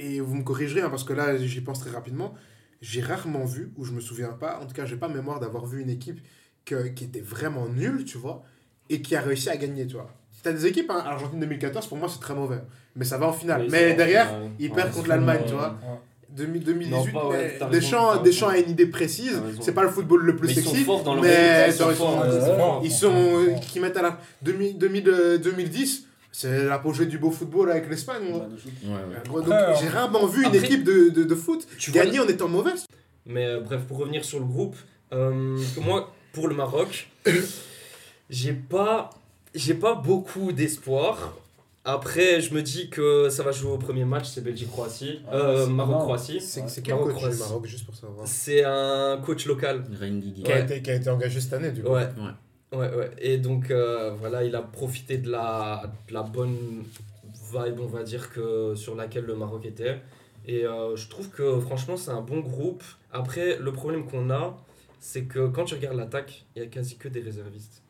et vous me corrigerez, hein, parce que là, j'y pense très rapidement, j'ai rarement vu, ou je me souviens pas, en tout cas, j'ai pas mémoire d'avoir vu une équipe que- qui était vraiment nulle, tu vois, et qui a réussi à gagner, tu vois. Si t'as des équipes, hein, Argentine 2014, pour moi, c'est très mauvais. Mais ça va en finale. Oui, mais derrière, ils Ouais, perdent contre l'Allemagne, tu vois. 2000 2018, Non, pas, ouais, mais raison, Deschamps, a une idée précise. C'est pas le football le plus Mais ils sexy. sont forts dans leur mais ils sont ils forts, sont- ils sont forts. ils sont euh, qui mettent à la 2000, 2000, euh, 2010 c'est l'apogée du beau football avec l'Espagne. Ouais, ouais. J'ai rarement vu une équipe de, de, de foot Tu vois, gagner en étant mauvaise Mais euh, bref, pour revenir sur le groupe, euh, que moi, pour le Maroc, j'ai pas, j'ai pas beaucoup d'espoir. Après, je me dis que ça va jouer au premier match, c'est Belgique-Croatie, Ah, euh, c'est Maroc-Croatie. c'est quel Maroc, coach du. Maroc juste pour savoir C'est un coach local. Qui, a été, qui a été engagé cette année du coup Ouais. Ouais. Ouais, ouais. Et donc, euh, voilà, il a profité de la, de la bonne vibe, on va dire, que, sur laquelle le Maroc était. Et euh, je trouve que, franchement, c'est un bon groupe. Après, le problème qu'on a, c'est que quand tu regardes l'attaque, il y a quasi que des réservistes.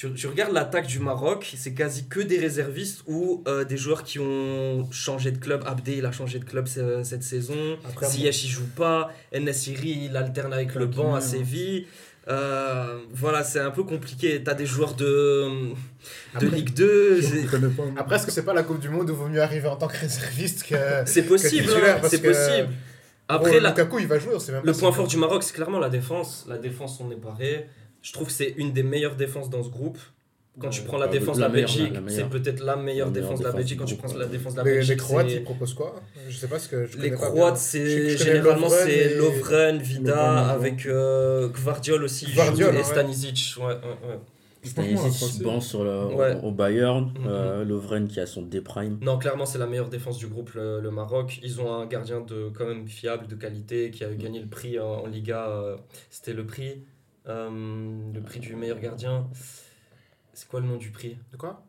Tu, tu regardes l'attaque du Maroc, c'est quasi que des réservistes ou euh, des joueurs qui ont changé de club. Abdé, il a changé de club ce- cette saison. Après, Ziyech, il joue pas. Enesiri, il alterne avec le banc à Séville. Euh, voilà, c'est un peu compliqué. T'as des joueurs de, de Après- Ligue 2. c'est- après est-ce que c'est pas la Coupe du Monde où il vaut mieux arriver en tant que réserviste que C'est possible, hein, c'est possible. Après, Oh, la- Lukaku, il va jouer, même le point fort du Maroc, c'est clairement la défense. La défense, on est paré. Je trouve que c'est une des meilleures défenses dans ce groupe. Quand tu prends la défense de la Belgique, c'est peut-être la meilleure défense de la Belgique. Quand tu prends la défense de la Les, les Belgique, Croates, ils proposent quoi? Je sais pas ce que je Les Croates, c'est généralement Lovren c'est Lovren, Vida avec euh, Gvardiol aussi il Gvardiol, joue, et. Stanisic. Ouais, ouais, ouais. Stanisic bon sur le, Ouais. au Bayern, Mhm. euh, Lovren qui a son D-Prime. Non, clairement, c'est la meilleure défense du groupe, le, le Maroc. Ils ont un gardien de quand même fiable, de qualité, qui a gagné le prix en, en Liga. euh, C'était le prix, le prix du meilleur gardien. C'est quoi le nom du prix? De quoi?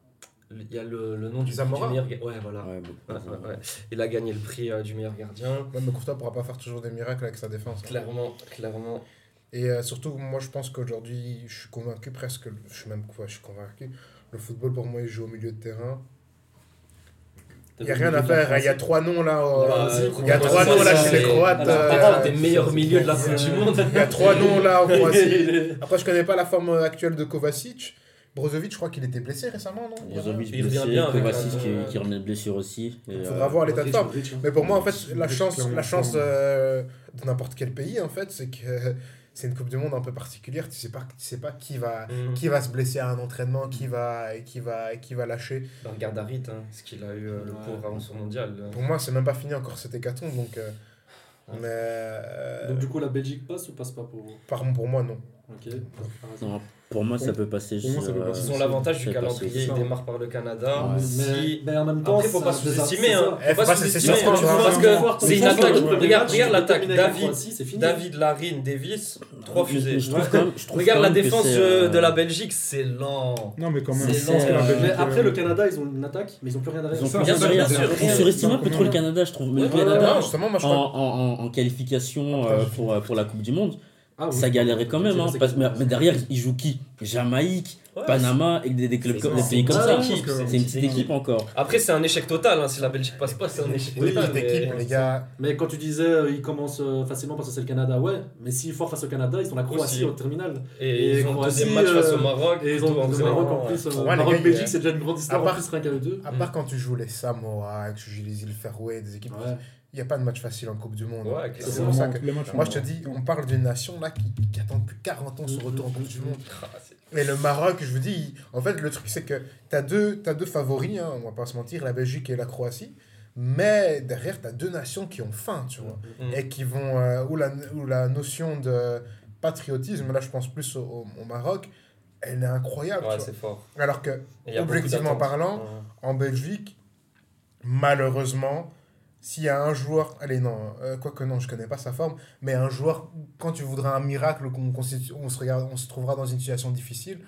Il y a le, le nom du, prix Zamora du meilleur ga- Ouais, voilà. Ouais, beaucoup. Ouais, ouais, ouais. Il a gagné le prix euh, du meilleur gardien. Ouais, mais Courtois pourra pas faire toujours des miracles avec sa défense. hein. Clairement, clairement. Et euh, surtout, moi, je pense qu'aujourd'hui, je suis convaincu presque, je suis même quoi, je suis convaincu. Le football, pour moi, il joue au milieu de terrain. Il n'y a rien à faire. Il y a trois noms là. euh, Bah, Il y a trois noms là chez les Croates. Euh, des meilleurs milieux de la Coupe du Monde. Il y a trois noms là en Croatie. Après, je connais pas la forme actuelle de Kovacic. Brozovic, je crois qu'il était blessé récemment, non? Brozovic Il revient blessé, bien Kovacic qui, qui revenait de blessure aussi. Il euh, faudra voir l'état de forme. Mais pour moi, en fait, la chance, la chance euh, de n'importe quel pays, en fait, c'est que c'est une Coupe du Monde un peu particulière. Tu sais pas, tu sais pas qui va, Mm. qui va se blesser à un entraînement, qui va, qui va, qui va lâcher. Bah, regarde Harit, hein, ce qu'il a eu euh, le Ouais. pauvre avant son mondial. euh. Pour moi, c'est même pas fini encore cet hécatombe, donc. euh, mais euh, Donc du coup la Belgique passe ou passe pas pour vous? Par pour moi, non. Ok. non, pour moi, ça peut passer. Pour moi, ça sur, peut euh, passer. Ils ont l'avantage du calendrier, ils démarrent par le Canada. Ouais. Si... mais en même temps, Après, faut pas sous-estimer. Hein. Faut faut pas sous-estimer. Parce que c'est une attaque. Regarde, regarde l'attaque. David. David, Larine, Davis, trois fusées. je trouve quand même- je trouve Regarde la défense de, euh, de la Belgique, c'est lent. Non, mais quand même, après euh, le Canada, ils ont une attaque, mais ils ont plus rien derrière. Bien sûr. On surestime un peu trop le. Canada, je trouve. Mais le Canada, en, qualification euh, euh, pour la Coupe du Monde, Ah, oui. ça galérait quand même. Hein, parce- mais, mais derrière, ils jouent qui? Jamaïque, Ouais, Panama et des, des clubs comme des pays comme ça. c'est une petite équipe encore. Après, c'est un échec total. hein. Si la Belgique passe pas, c'est un échec Oui, total. mais- équipe, les gars. Mais quand tu disais euh, ils commencent euh, facilement parce que c'est le Canada, ouais. Mais s'ils forent face au Canada, ils sont la Croatie Aussi. au terminal. Et, Et ils ont Croatie, deuxième match face au euh, Maroc. Et ils ont le Maroc en ouais. plus. Maroc-Belgique, c'est déjà une grande histoire à part- quand tu joues les Samoa, que tu joues les îles Faroé, des équipes. Il n'y a pas de match facile en Coupe du Monde. Ouais, c'est clairement. pour ça que. les matchs Moi, je te dis, on parle d'une nation là qui, qui attend depuis 40 ans son retour en Coupe du Monde. Ah, c'est- Et le Maroc, je vous dis, en fait, le truc, c'est que tu as deux, t'as deux favoris, hein, on va pas se mentir, la Belgique et la Croatie. Mais derrière, tu as deux nations qui ont faim, tu vois. Mm. Et qui vont. euh, où, la, où la notion de patriotisme, là, je pense plus au, au Maroc, elle est incroyable. Ouais, tu c'est fort. Alors que, objectivement parlant, Ouais. en Belgique, malheureusement, s'il y a un joueur, allez non, euh, quoique non, je connais pas sa forme, mais un joueur, quand tu voudras un miracle, qu'on on, se regarde, on se trouvera dans une situation difficile,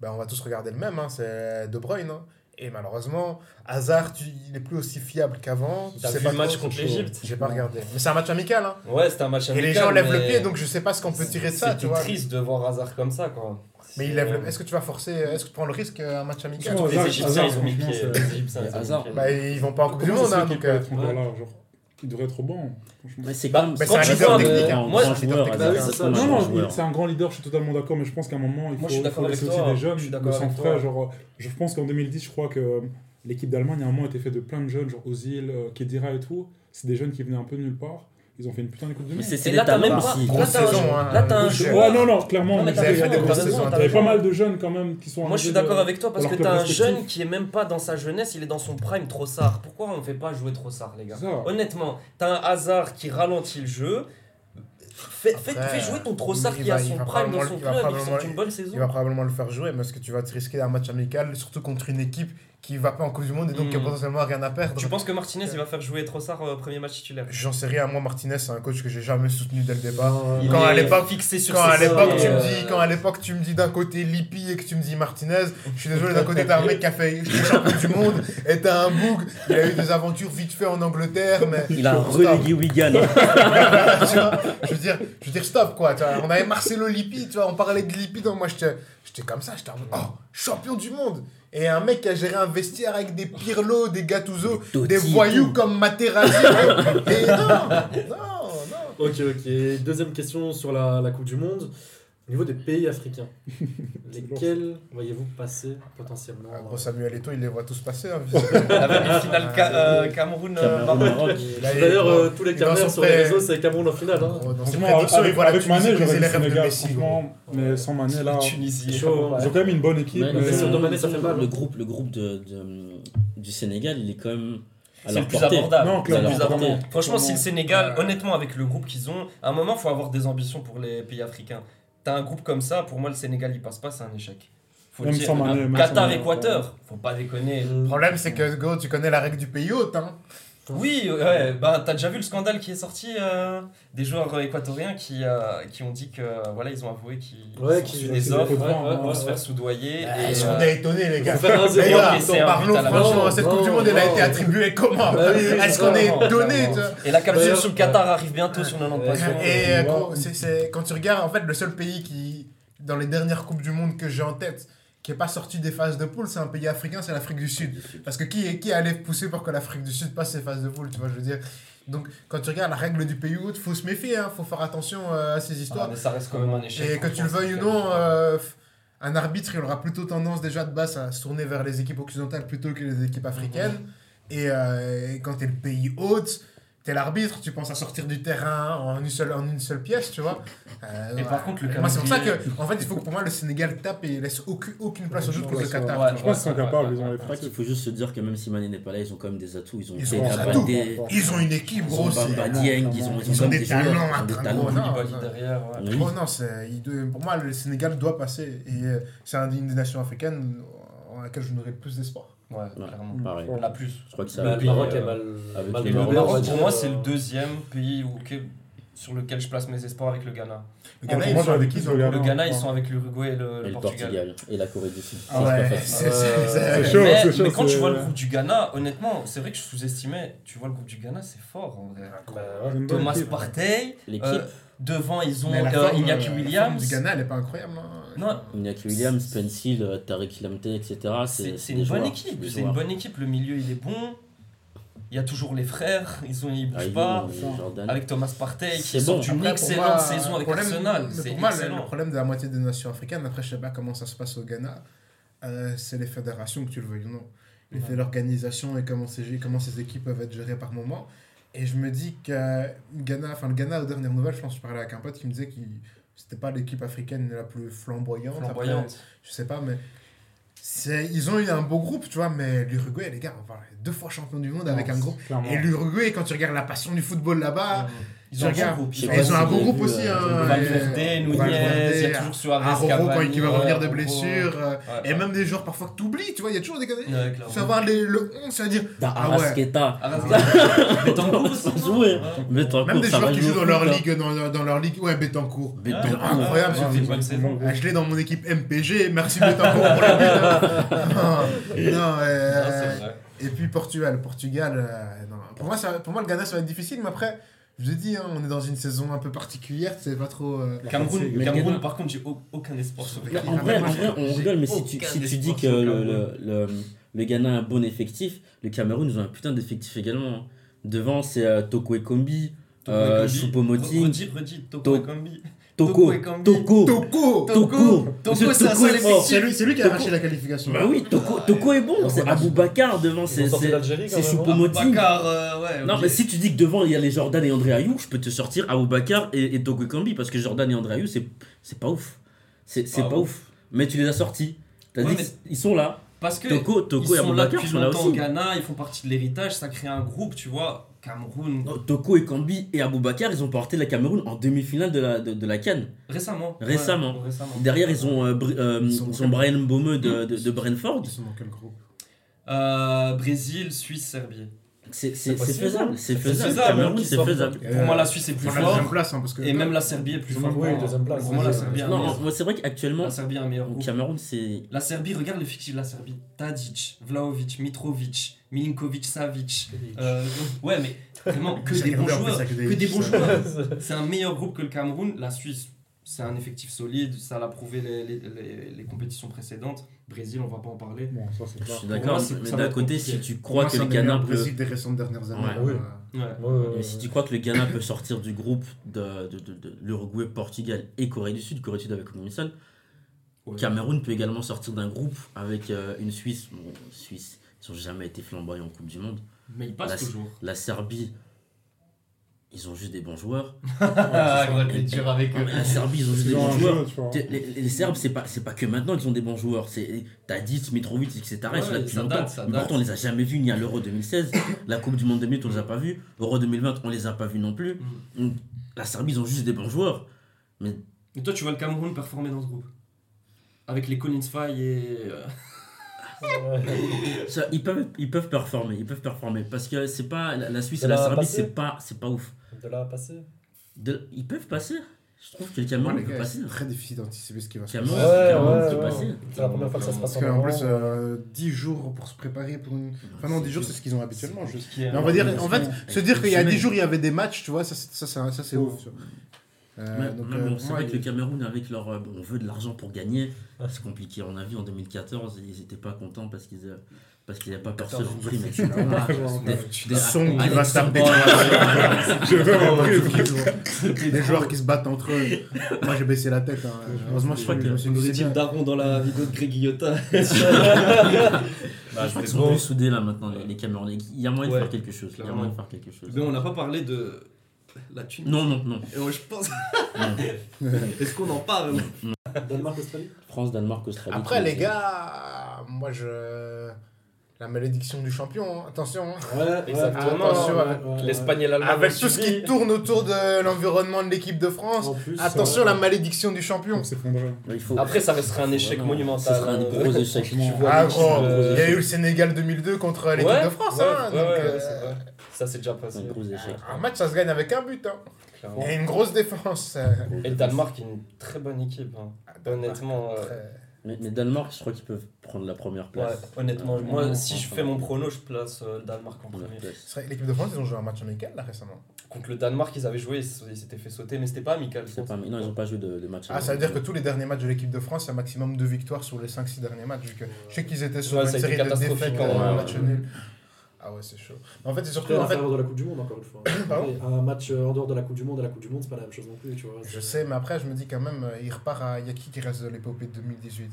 ben on va tous regarder le même, hein, c'est De Bruyne. hein. Et malheureusement, Hazard, tu- il est plus aussi fiable qu'avant. T'as vu pas le match contre l'Égypte J'ai pas regardé. Mais c'est un match amical. Hein. Ouais, c'était un match Et amical. les gens lèvent le pied, donc je sais pas ce qu'on peut tirer de ça, vois. triste de voir Hazard comme ça, quoi. Mais il lève le... Est-ce que tu vas forcer, est-ce que tu prends le risque euh, un match amical? Les Égyptiens, ils ont mis pied. Bah, vont pas en Coupe du Monde, hein, euh, Il devrait être bon. franchement. Mais c'est Bah, quand même c'est un leader technique, euh, hein. moi, C'est un leader technique. Hazard, oui, c'est ça. un Non, grand non, joueur. il- c'est un grand leader, je suis totalement d'accord, mais je pense qu'à un moment, il Moi, je faut, suis laisser aussi des je jeunes suis de d'accord avec. Genre, je pense qu'en 2010, je crois que l'équipe d'Allemagne, à un moment, était faite de plein de jeunes, genre Ozil, euh, Kedira et tout. C'est des jeunes qui venaient un peu de nulle part. Ils ont fait une putain de Coupe Mais Monde. c'est là, t'as même pas. aussi. Là, t'as un saison, jou- hein. joueur. Ouais, non, non, clairement. Il y a pas mal de jeunes quand même qui sont Moi, je suis d'accord de- avec toi parce que t'as un jeune qui est même pas dans sa jeunesse, il est dans son prime Trossard. Pourquoi on ne fait pas jouer Trossard, les gars. Honnêtement, t'as un hasard qui ralentit le jeu. Fais, Après, fais jouer ton Trossard il qui va- a son prime dans probablement- son club, il probablement- sort une bonne saison. Il va probablement le faire jouer, mais est-ce que tu vas te risquer un match amical, surtout contre une équipe qui va pas en Coupe du Monde et donc qui a Mm. potentiellement rien à perdre Tu penses que Martinez il va faire jouer Trossard euh, premier match titulaire? J'en sais rien, moi Martinez c'est un coach que j'ai jamais soutenu dès le départ. Il Quand à est l'époque- fixé sur Quand à l'époque tu me euh, dis, quand à l'époque tu me dis d'un côté Lippi et que tu me dis Martinez, je suis désolé d'un côté t'as un mec qui a fait champion du monde et t'as un boug, il a eu des aventures vite fait en Angleterre, mais Il a Stop. relégué Wigan. Tu vois, je veux dire, je veux dire stop quoi. tu vois. On avait Marcelo Lippi, tu vois, on parlait de Lippi, donc moi j'étais, j'étais comme ça, j'étais en mode, oh champion du monde. Et un mec qui a géré un vestiaire avec des Pirlo, des Gattuso, Des voyous comme Materazzi. et non, non, non. Ok, ok. Deuxième question sur la, la Coupe du Monde. Au niveau des pays africains, lesquels voyez-vous passer potentiellement Ah, euh, gros Samuel Eto'o, il les voit tous passer. Hein, Avec les finales Ca- euh, Cameroun, euh, Cameroun, Maroc. Il- D'ailleurs, euh, tous les son sur les réseaux, c'est Cameroun en finale. Hein. Ses Franchement, prédictions, avec, la avec Mané, Tunisie j'aurais briser dit les rêves de Sénégal, franchement. Mais sans Mané, là, Tunisie. C'est chaud. ils ont quand même une bonne équipe. Mais- sur Domané, ça fait mal. Le hein. groupe, le groupe de, de- du Sénégal, il est quand même C'est le plus portée. abordable. Non, C'est le clairement, plus abordable. Franchement, si le Sénégal, Ouais. honnêtement, avec le groupe qu'ils ont, à un moment, il faut avoir des ambitions pour les pays africains. T'as un groupe comme ça, pour moi, le Sénégal, il passe pas, c'est un échec. Faut le Même dire. même Qatar, Équateur, faut pas déconner. Le problème, c'est que Go, tu connais la règle du pays hôte. Hein. Oui, ouais, bah t'as déjà vu le scandale qui est sorti euh, des joueurs euh, équatoriens qui, euh, qui ont dit que voilà ils ont avoué qu'ils Ouais, ont reçu qui- des offres pour ouais, se ouais. faire soudoyer. Eh, et, Ils sont euh, étonnés, les gars. Parlons franchement, cette Coupe du Monde, elle a été attribuée comment Bah Est-ce qu'on est donné et la capsule sur le Qatar arrive bientôt sur 90 Ouais. Et euh, quand tu regardes, en fait, le seul pays qui, dans les dernières Coupes du Monde que j'ai en tête, qui n'est pas sorti des phases de poule, c'est un pays africain, c'est l'Afrique du Sud. Parce que qui, qui allait pousser pour que l'Afrique du Sud passe ses phases de poule, tu vois, je veux dire. Donc, quand tu regardes la règle du pays hôte, faut se méfier, hein, faut faire attention euh, à ces Ah, histoires. mais ça reste quand même un échec. Et que tu le veuilles ou non, euh, un arbitre, il aura plutôt tendance déjà de base à se tourner vers les équipes occidentales plutôt que les équipes africaines. Et, euh, et quand tu es le pays hôte, tu es l'arbitre, tu penses à sortir du terrain en une seule, en une seule pièce, tu vois. Euh, Et par contre, le moi, c'est pour ça que, en fait, il faut que pour moi, le Sénégal tape et laisse aucune, aucune place au doute contre le Qatar. Ouais, Je pense qu'ils sont capables, ils ont les principes. faut juste se dire que même si Mané n'est pas là, ils ont quand même des atouts. Ils ont Ils ont des. Ils ont une équipe, ils ont gros. c'est- Bamba Dieng, ils ont, Ils ont quand des talents, des derrière, ouais. Oui. Oh non, il pour moi, le Sénégal doit passer. Et euh, c'est un une des nations africaines en laquelle je nourris le plus d'espoir. Ouais, clairement. pareil. La plus. Je crois que ça le Maroc euh, est mal, avec mal les développé, Maroc, pour moi, c'est le deuxième pays où- que- sur lequel je place mes espoirs avec le Ghana. Le Ghana, ils sont avec qui le Le Ghana. Ils encore. sont avec l'Uruguay et le, et le le Portugal. Portugal et la Corée du Sud. Ah ouais, c'est- Euh, c'est- chaud, mais, c'est chaud, mais quand tu vois le groupe du Ghana, honnêtement, c'est vrai que je sous-estimais. Tu vois, le groupe du Ghana, c'est fort en vrai. Bah, Thomas équipe. Partey, L'équipe, euh, devant ils ont euh, Iñaki Williams. du Ghana, elle est pas incroyable. hein. Non, Williams, Pencil, Tariq Lamte, etc. c'est une bonne équipe. C'est une bonne équipe. Le milieu, il est bon. Il y a toujours les frères, ils ont ils bougent Ayew, pas. euh, Jordan. Avec Thomas Partey qui C'est sort bon. une Après, excellente moi, saison avec problème- Arsenal. mais C'est Pour moi, le- problème de la moitié des nations africaines, après, je sais pas comment ça se passe au Ghana, euh, c'est les fédérations, que tu le veuilles ou non. Ouais. l'organisation et comment, comment ces équipes peuvent être gérées par moment. Et je me dis que Ghana, enfin, le Ghana, aux dernières nouvelles, je pense que je parlais avec un pote qui me disait que c'était pas l'équipe africaine la plus flamboyante. Après, Flamboyante. je sais pas, mais c'est, ils ont eu un beau groupe, tu vois, mais l'Uruguay, les gars, on parle deux fois champion du monde avec un groupe. clairement. Et l'Uruguay, quand tu regardes la passion du football là-bas, Ils ont un groupe. Ils ont un avez groupe aussi. euh, hein, Valverde, et- Nunez, il y a toujours Suarez, Aroro quand il va revenir de Aroro. blessure. euh, Et même des joueurs parfois que tu oublies, tu vois, il y a toujours des gars. Savoir le 11, ça veut dire. Da Ah. Arasqueta. Betancourt Ça jouait. Betancourt, Même des joueurs qui jouent dans leur foot, hein. ligue, dans, dans leur ligue. Ouais, Betancourt. Betancourt. Incroyable. Ah, je l'ai dans mon équipe MPG, merci Betancourt pour le but. hein. Non, non, Ah, c'est vrai. Et puis Portugal, Portugal, euh, non. Pour, moi, ça, pour moi, le Ghana, ça va être difficile, mais après, je vous ai dit, hein, on est dans une saison un peu particulière, c'est pas trop. euh, Cameroun, Mais Cameroun Ghana- par contre, j'ai au- aucun espoir sur le Cameroun. en vrai, en vrai, on rigole, mais si tu, aucun si tu dis que le le, le, le, Ghana a un bon effectif, le Cameroun, ils ont un putain d'effectif également. Devant, c'est euh, Toko Ekombi, euh. Choupo-Moting, Redis, redis, Toko To- Ekambi. Toko, Toko. Toko, Toko Toko, c'est un seul effectif. C'est lui, qui a Toko. arraché la qualification. Bah oui, Toko, Toko est bon, c'est Voilà. Aboubacar devant, Ils c'est hein. Choupo-Moting. Bakar, euh, ouais. Non, mais si tu dis que devant il y a les Jordan et André Ayou, je peux te sortir Aboubacar et, et Toko Ekambi parce que Jordan et André Ayou, c'est pas ouf. C'est Ah, pas ouf. Mais tu les as sortis. T'as dit qu'ils sont là. Parce que Toko, ils Toko et sont là depuis sont là longtemps au. Ghana, ils font partie de l'héritage, ça crée un groupe, tu vois. Cameroun, Non, Toko et Kambi et Aboubacar, ils ont porté la Cameroun en demi-finale de la, de, de la Cannes. récemment. Récemment. Ouais, récemment. Derrière, ils ont, euh, euh, Ils sont ils ont Brian Baumeux de, de, de Brentford. Ils sont dans quel groupe? Euh, Brésil, Suisse, Serbie. C'est faisable. hein. C'est faisable. faisable, Cameroun, qu'ils c'est faisable. Pour moi, la Suisse est plus forte. place, hein, parce que. Et même la Serbie est plus forte. joué deuxième place. Pour moi, la Serbie Non, moi, c'est vrai qu'actuellement, la Serbie a un meilleur au groupe. Cameroun, c'est. La Serbie, regarde l'effectif de la Serbie. Tadic, Vlaovic, Mitrovic, Milinkovic, Savic. Euh, ouais, mais vraiment que des bons joueurs. Que des bons joueurs. C'est un meilleur groupe que le Cameroun. La Suisse, c'est un effectif solide, ça l'a prouvé les, les, les, les compétitions précédentes. Brésil, on va pas en parler. Bon, ça c'est Je clair. suis Pour d'accord, mais d'un côté, si tu crois moi, que le Ghana peut. Brésil des récentes dernières années. Ouais. Ouais. Ouais, ouais, Mais si ouais. tu crois que le Ghana peut sortir du groupe de, de, de, de l'Uruguay, Portugal et Corée du Sud, Corée du Sud avec une seule. Cameroun peut également sortir d'un groupe avec euh, une Suisse. Bon, Suisse, ils n'ont jamais été flamboyants en Coupe du Monde. Mais il passe La- toujours. La Serbie, ils ont juste des bons joueurs. Ah, t'es dur avec Non, mais La Serbie, ils ont juste des bons un joueurs. jeu. Les, les- les Serbes, c'est pas, c'est pas que maintenant qu'ils ont des bons joueurs. C'est Tadic, Mitrovic, etc. ils sont là Ouais, depuis longtemps. date, Mais pourtant, on les a jamais vus ni à l'Euro 2016. La Coupe du Monde 2008, on les a pas vus. Euro 2020, on les a pas vus non plus. Mm. Donc, La Serbie, ils ont juste des bons joueurs. Mais toi, tu vois le Cameroun performer dans ce groupe? Avec les Collins Faye et. Ça, ils, peuvent, ils peuvent performer. Ils peuvent performer. Parce que c'est pas, la, la Suisse et la la Serbie, c'est pas, c'est pas ouf. De là à passer. De- ils peuvent passer. Je trouve que le Cameroun les peut gars, passer. c'est très difficile d'anticiper ce qui va se passer. Ouais, Cameroun ouais, peut ouais. passer. C'est la première fois que ça se passe Parce en qu'en plus, euh, 10 jours pour se préparer pour une. Enfin, non, 10 jours, c'est ce qu'ils ont habituellement. Est- Mais on va dire, en fait, se dire qu'il y a Semaine. 10 jours, il y avait des matchs, tu vois, ça, ça, c'est- ça, c'est ouf. Euh, donc, mais euh, que le Cameroun, avec leur. euh, on veut de l'argent pour gagner. C'est compliqué. On a vu en 2014, ils étaient pas contents parce qu'ils euh, parce qu'ils n'avaient pas perçu leur prix. Mais des- des- son qui va taper. Vraiment pris. Des joueurs qui se battent entre eux. Moi, j'ai baissé la tête. Heureusement, je, crois que je me suis Nous dit, c'est est-il bien. daron dans la vidéo de Greg Guillotin Je crois qu'ils sont plus soudés là maintenant, les, Camerounais. Il y a moyen Ouais, de faire quelque chose. Il y a clairement. moyen de faire quelque chose. Mais on n'a pas parlé de la Tunisie. Non, non, non. Et moi, je pense. non. Est-ce qu'on en parle Danemark, Australie France, Danemark, Australie. Après, les gars, moi, je. La malédiction du champion, hein. attention. hein. Ouais, ouais, Exactement. Attention, ouais, ouais. L'Espagne et l'Allemagne. Avec tout ce qui tourne autour de l'environnement de l'équipe de France. En plus, Attention, euh, la malédiction du champion. Il faut... Après, ça resterait un échec Non, monumental. Ce sera un gros échec. Ah, gros, euh, il y a eu le Sénégal 2002 contre l'équipe Ouais, de France. ouais, hein, ouais, donc, ouais, euh, c'est vrai. Ça, c'est déjà passé. Un gros échec. un match, ça se gagne avec un but. Hein. clairement. Et une grosse défense. Et le Danemark est une très bonne équipe. hein. Honnêtement, euh, Mais, mais Danemark, je crois qu'ils peuvent prendre la première Ouais, place. honnêtement, moi, si je fais mon prono, je place euh, le Danemark en Première premier. C'est L'équipe de France, ils ont joué un match amical là récemment. Contre le Danemark, ils avaient joué, ils s'étaient fait sauter, mais c'était pas amical. C'est pas... Non, ils n'ont pas joué de, de match. Ah, ça veut dire que tous les derniers matchs de l'équipe de France, il y a un maximum de victoires sur les 5-6 derniers matchs. Vu que je sais qu'ils étaient sur Ouais, une série de catastrophique, défaites, hein, euh, ouais, match ouais. nul. Ah ouais, c'est chaud. Mais en fait, c'est surtout. Après, En fait, de la Coupe du Monde, encore une fois. Pardon un match euh, en dehors de la Coupe du Monde et la Coupe du Monde, c'est pas la même chose non plus, tu vois. je sais, mais après, je me dis quand même, euh, il repart à. Il y a qui qui reste de l'épopée de 2018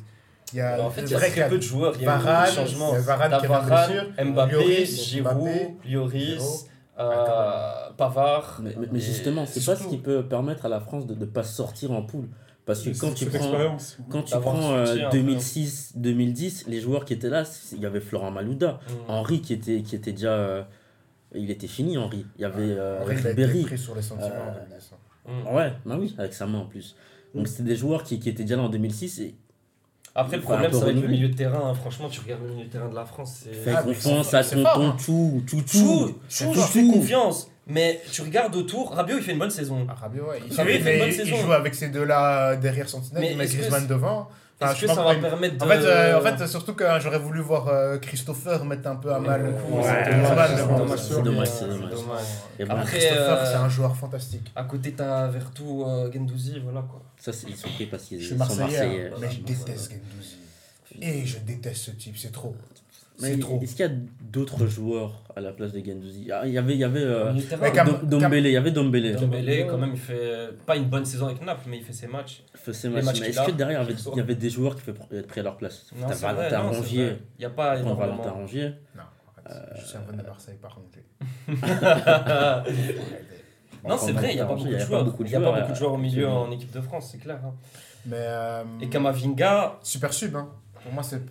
Il y a. Alors, en fait, il y a très peu de joueurs, il y a eu beaucoup Varane, de changements. il y a Varane qui Varane, blessure, Mbappé, Lloris, Giroud, Lloris, euh, Pavard. Mais, mais- mais justement, c'est pas ce qui peut permettre à la France de ne pas sortir en poule. Parce que quand tu prends, expérience. quand tu D'avoir prends euh. 2006-2010, les joueurs qui étaient là, il y avait Florent Malouda, Mm. Henri qui était, qui était déjà. euh, il était fini, Henri. Il y avait euh, Ribéry. sur les sentiments. Euh, en 2010. Mm. Ouais, bah oui, avec sa main en plus. Donc c'était des joueurs qui, qui étaient déjà là en 2006 et Après, le problème, c'est avec le milieu de terrain. hein. Franchement, tu regardes le milieu de terrain de la France, mais confiance à. Chou, Chou Chou. Chou, Chou, je fais Chou. confiance. Mais tu regardes autour, Rabiot, il fait une bonne saison. Ah, Rabiot, ouais. Il, Rabiot, il fait une mais bonne il- saison. il joue avec ces deux-là euh, derrière Sentinelle, Mais il met Griezmann devant. Enfin, Est-ce que ça va permettre de. En fait, euh, en fait, surtout que j'aurais voulu voir euh, Christopher mettre un peu à mal. Ouais, Ouais, c'est dommage, c'est dommage, c'est c'est dommage, c'est c'est dommage. dommage. Et bon, Après, Christopher, euh, c'est un joueur fantastique. À côté, t'as Vertu, Gendouzi, voilà quoi. ça, ils sont pris parce qu'ils sont Marseillais, Marseillais. hein, mais je déteste Gendouzi. Et je déteste ce type, c'est trop. Mais C'est trop. Est-ce qu'il y a d'autres joueurs à la place de Gendouzi? Ah, Il y avait, il y avait euh, Dombele, il y avait Dombele. Quand même, il fait pas une bonne saison avec Naples, mais il fait ses matchs. fait ses matchs. matchs Mais qu'il est-ce a, que derrière, il y avait- chaque il y avait des joueurs qui pouvaient être pris à leur place? Non, c'est vrai, non, Rongier. vrai. Il n'y a pas Prends Valentin énormément. Rongier. Non, arrête. Je suis un fan de Marseille, par contre. non, c'est vrai, il n'y a pas beaucoup de joueurs. Il n'y a pas beaucoup de joueurs au milieu en équipe de France, c'est clair. hein. Mais. euh, Et Kamavinga, Super sub, hein. Pour moi, c'est.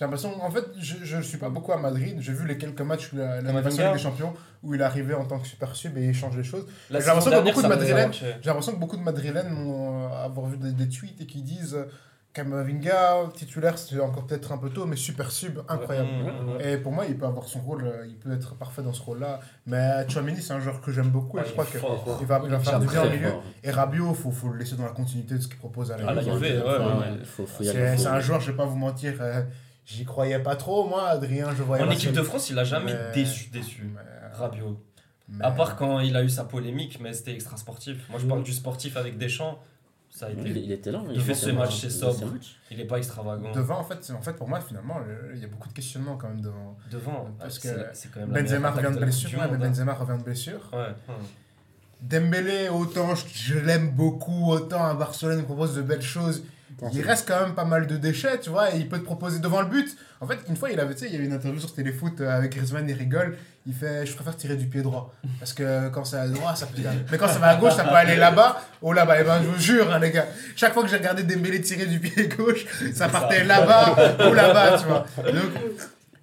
J'ai l'impression. En fait, je ne suis pas beaucoup à Madrid. J'ai vu les quelques matchs où la, la. Ligue des Champions où il arrivé en tant que super sub et il change les choses. J'ai l'impression que beaucoup de Madrilènes-. J'ai l'impression que beaucoup de Madrilènes vont euh, avoir vu des, des tweets et qui disent euh, Kamavinga, titulaire, c'est encore peut-être un peu tôt, mais super sub, incroyable. Et pour moi, il peut avoir son rôle, euh, il peut être parfait dans ce rôle-là. Mais Chouamini, c'est un joueur que j'aime beaucoup et Ouais, je crois qu'il va, il va faire du bien au milieu. fort. Et Rabiot, il faut, faut le laisser dans la continuité de ce qu'il propose à la Ah, ouais, Ouais. C'est un joueur, je vais pas vous mentir, euh, j'y croyais pas trop, moi, Adrien, je voyais En équipe de France, il a jamais Mais- déçu, déçu. Mais- Rabiot. mais- À part quand il a eu sa polémique, mais c'était extra sportif. Moi, je parle du sportif avec Deschamps. Ça a Il, été. il était là. Il fait ce match, c'est il sobre. Il est pas extravagant. Devant, en fait, en fait, pour moi, finalement, le- il y a beaucoup de questionnements quand même devant. Devant, Parce que quand même la Benzema revient de blessure. Ouais, mais hein. Benzema revient de blessure. Ouais. Dembélé, autant je, je l'aime beaucoup, autant à Barcelone, il propose de belles choses. Il reste quand même pas mal de déchets, tu vois, et il peut te proposer devant le but. En fait, une fois, il avait, tu sais, il y a eu une interview sur Téléfoot euh, avec Griezmann, il rigole. Il fait Je préfère tirer du pied droit. Parce que quand c'est à droite, ça peut. Mais quand ça va à gauche, ça peut aller là-bas ou là-bas. Et ben, je vous jure, hein, les gars, chaque fois que j'ai regardé Dembélé tirer du pied gauche, ça partait là-bas ou là-bas, tu vois. Donc,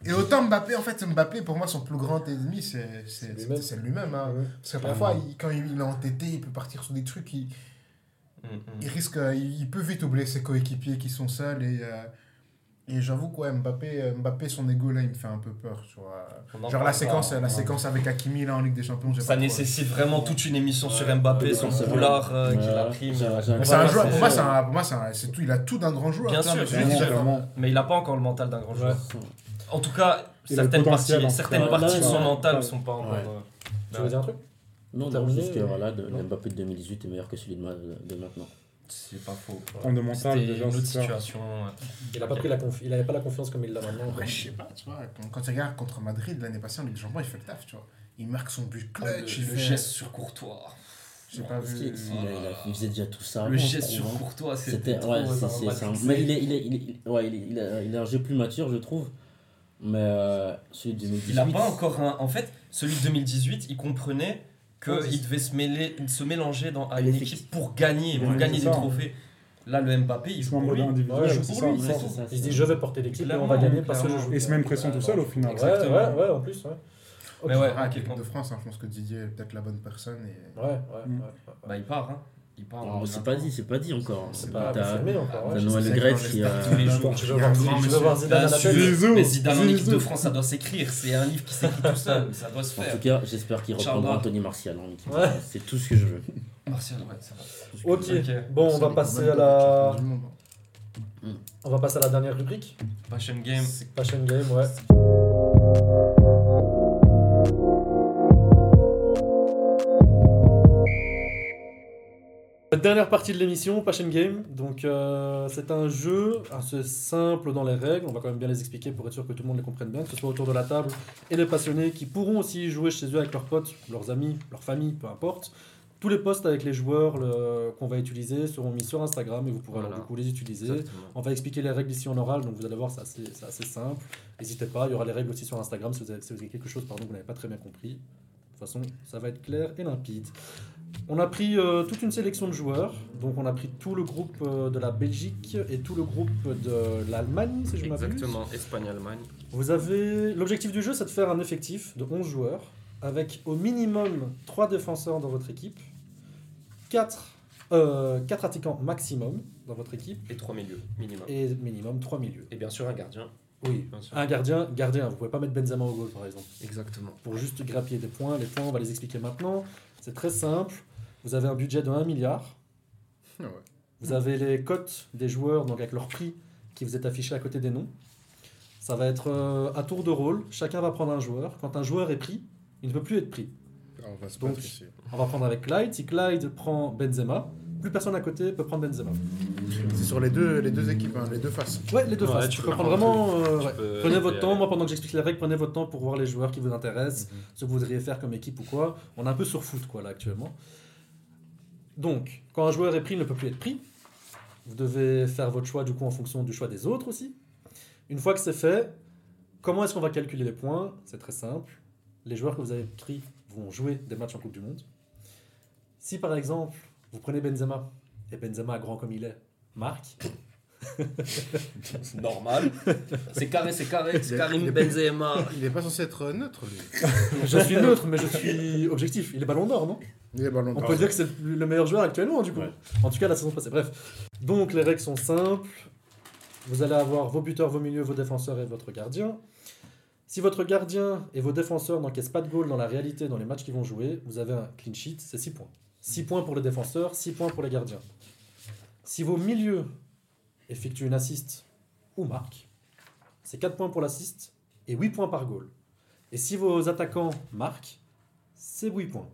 et autant Mbappé, en fait, Mbappé, pour moi, son plus grand ennemi, c'est lui-même. hein. Parce que parfois, il- quand il est entêté, il peut partir sur des trucs, il. Il risque, il, peut vite oublier ses coéquipiers qui sont seuls. Et, euh, et j'avoue que ouais, Mbappé, euh, Mbappé, son ego là, il me fait un peu peur. Tu vois. Genre la séquence, pas, la hein. séquence avec Hakimi là en Ligue des Champions. Ça pas trop- nécessite vraiment toute une émission sur. Mbappé, Ouais, son boulard euh, qu'il a pris. c'est un joueur, pour moi, c'est un- pour moi, c'est tout. Il a tout d'un grand joueur. Bien sûr, mais il n'a pas encore le mental d'un grand joueur. En tout cas, a certaines parties, certaines parties de son mental sont pas encore. Euh, Tu veux dire un truc? Non, non, Terminé, juste que voilà, de- Mbappé de 2018 est meilleur que celui de, ma- de maintenant. C'est pas faux. En de mental, C'était déjà, une autre situation. ouais. Il a pas pris la confi- il avait pas la confiance comme il l'a maintenant. Après, je sais pas, tu vois. Quand, quand tu regardes contre Madrid l'année passée en Ligue des Champions, il fait le taf, tu vois. Il marque son but Ah, Le, clutch. il le fait- geste sur Courtois. J'ai pas vu. il, a- il a- il faisait déjà tout ça. Le je geste sur hein. Courtois, c'était ouais, c'est un mais il est il est il est ouais, il, est- un jeu plus mature, je trouve. Mais euh, celui de 2018 Il a pas encore un. En fait, celui de 2018, il comprenait Ouais, qu'il devait se, mêler, se mélanger dans, à une équipe pour gagner, pour Ouais, gagner des ça. trophées. Là, le Mbappé, il joue pour lui. Ouais, joue pour ouais, c'est tout. Il se dit je vais porter l'équipe et on va gagner parce que je joue. Et se met une pression tout seul au final. Ouais, Exactement. ouais, ouais, en plus, ouais. Mais ouais, Ah, l'équipe de France, hein, je pense que Didier est peut-être la bonne personne. Et... Ouais, ouais, Mm. ouais. Bah, il part, hein. Il part. Non, en c'est 2023. pas dit, c'est pas dit encore. C'est pas encore. t'as. Noël qui a. tous les jours. Tu veux voir, Zidane Zizou, Mais Zidane en équipe de. France, ça doit s'écrire. C'est un livre qui s'écrit tout seul. Ça doit se En faire. tout cas, j'espère qu'il reprendra. Anthony Martial en équipe. C'est tout ce que je veux. Martial, ouais, ça va. Ok, Ok. bon, on va passer à la, hein. on va passer à la dernière rubrique. Passion Game. Passion Game, ouais. Dernière partie de l'émission, Passion Game. Donc, euh, c'est un jeu assez simple dans les règles. On va quand même bien les expliquer pour être sûr que tout le monde les comprenne bien, que ce soit autour de la table et les passionnés qui pourront aussi jouer chez eux avec leurs potes, leurs amis, leur famille, peu importe. Tous les posts avec les joueurs le- qu'on va utiliser seront mis sur Instagram et vous pourrez alors Voilà. du coup les utiliser. Exactement. On va expliquer les règles ici en oral, donc vous allez voir, c'est assez, c'est assez simple. N'hésitez pas, il y aura les règles aussi sur Instagram si vous avez, si vous avez quelque chose pardon, que vous n'avez pas très bien compris. De toute façon, ça va être clair et limpide. On a pris euh, toute une sélection de joueurs, donc on a pris tout le groupe euh, de la Belgique et tout le groupe de l'Allemagne, si je m'abuse. Exactement, Espagne-Allemagne. Vous avez l'objectif du jeu, c'est de faire un effectif de 11 joueurs avec au minimum 3 défenseurs dans votre équipe, 4, attaquants maximum dans votre équipe Et trois milieux, minimum. et minimum 3 milieux. Et bien sûr, un gardien. Oui, Bien sûr. un gardien, gardien, vous pouvez pas mettre Benzema au goal par exemple. Exactement. Pour juste grappiller des points, les points on va les expliquer maintenant. C'est très simple. Vous avez un budget de 1 milliard. Ah ouais. Vous avez les cotes des joueurs, donc avec leur prix qui vous est affiché à côté des noms. Ça va être euh, à tour de rôle. Chacun va prendre un joueur. Quand un joueur est pris, il ne peut plus être pris. Ah, On va se Donc, battre ici. On va prendre avec Clyde. Si Clyde prend Benzema, plus personne à côté peut prendre Benzema. C'est sur les deux, les deux équipes, hein, les deux faces. Ouais, les deux Ouais, faces. tu Tu peux prendre vraiment. euh, Tu ouais. peux- Prenez votre temps. Moi, pendant que j'explique les règles, prenez votre temps pour voir les joueurs qui vous intéressent, ce que vous voudriez faire comme équipe ou quoi. On est un peu sur foot, quoi, là, actuellement. Donc, quand un joueur est pris, il ne peut plus être pris. Vous devez faire votre choix, du coup, en fonction du choix des autres aussi. Une fois que c'est fait, comment est-ce qu'on va calculer les points? C'est très simple. Les joueurs que vous avez pris vont jouer des matchs en Coupe du Monde. Si, par exemple, vous prenez Benzema, et Benzema, grand comme il est, marque, Normal. c'est carré, c'est carré. C'est Karim Benzema. Il n'est pas censé être neutre, lui. Je suis neutre, mais je suis objectif. Il est ballon d'or, non? Il est ballon On d'or. peut dire que c'est le meilleur joueur actuellement, du coup. Ouais. En tout cas, la saison passée. Bref. Donc, les règles sont simples. Vous allez avoir vos buteurs, vos milieux, vos défenseurs et votre gardien. Si votre gardien et vos défenseurs n'encaissent pas de goal dans la réalité, dans les matchs qu'ils vont jouer, vous avez un clean sheet, c'est 6 points. 6 points pour les défenseurs, 6 points pour les gardiens. Si vos milieux effectuent une assist ou marquent, c'est 4 points pour l'assist et 8 points par goal. Et si vos attaquants marquent, c'est 8 points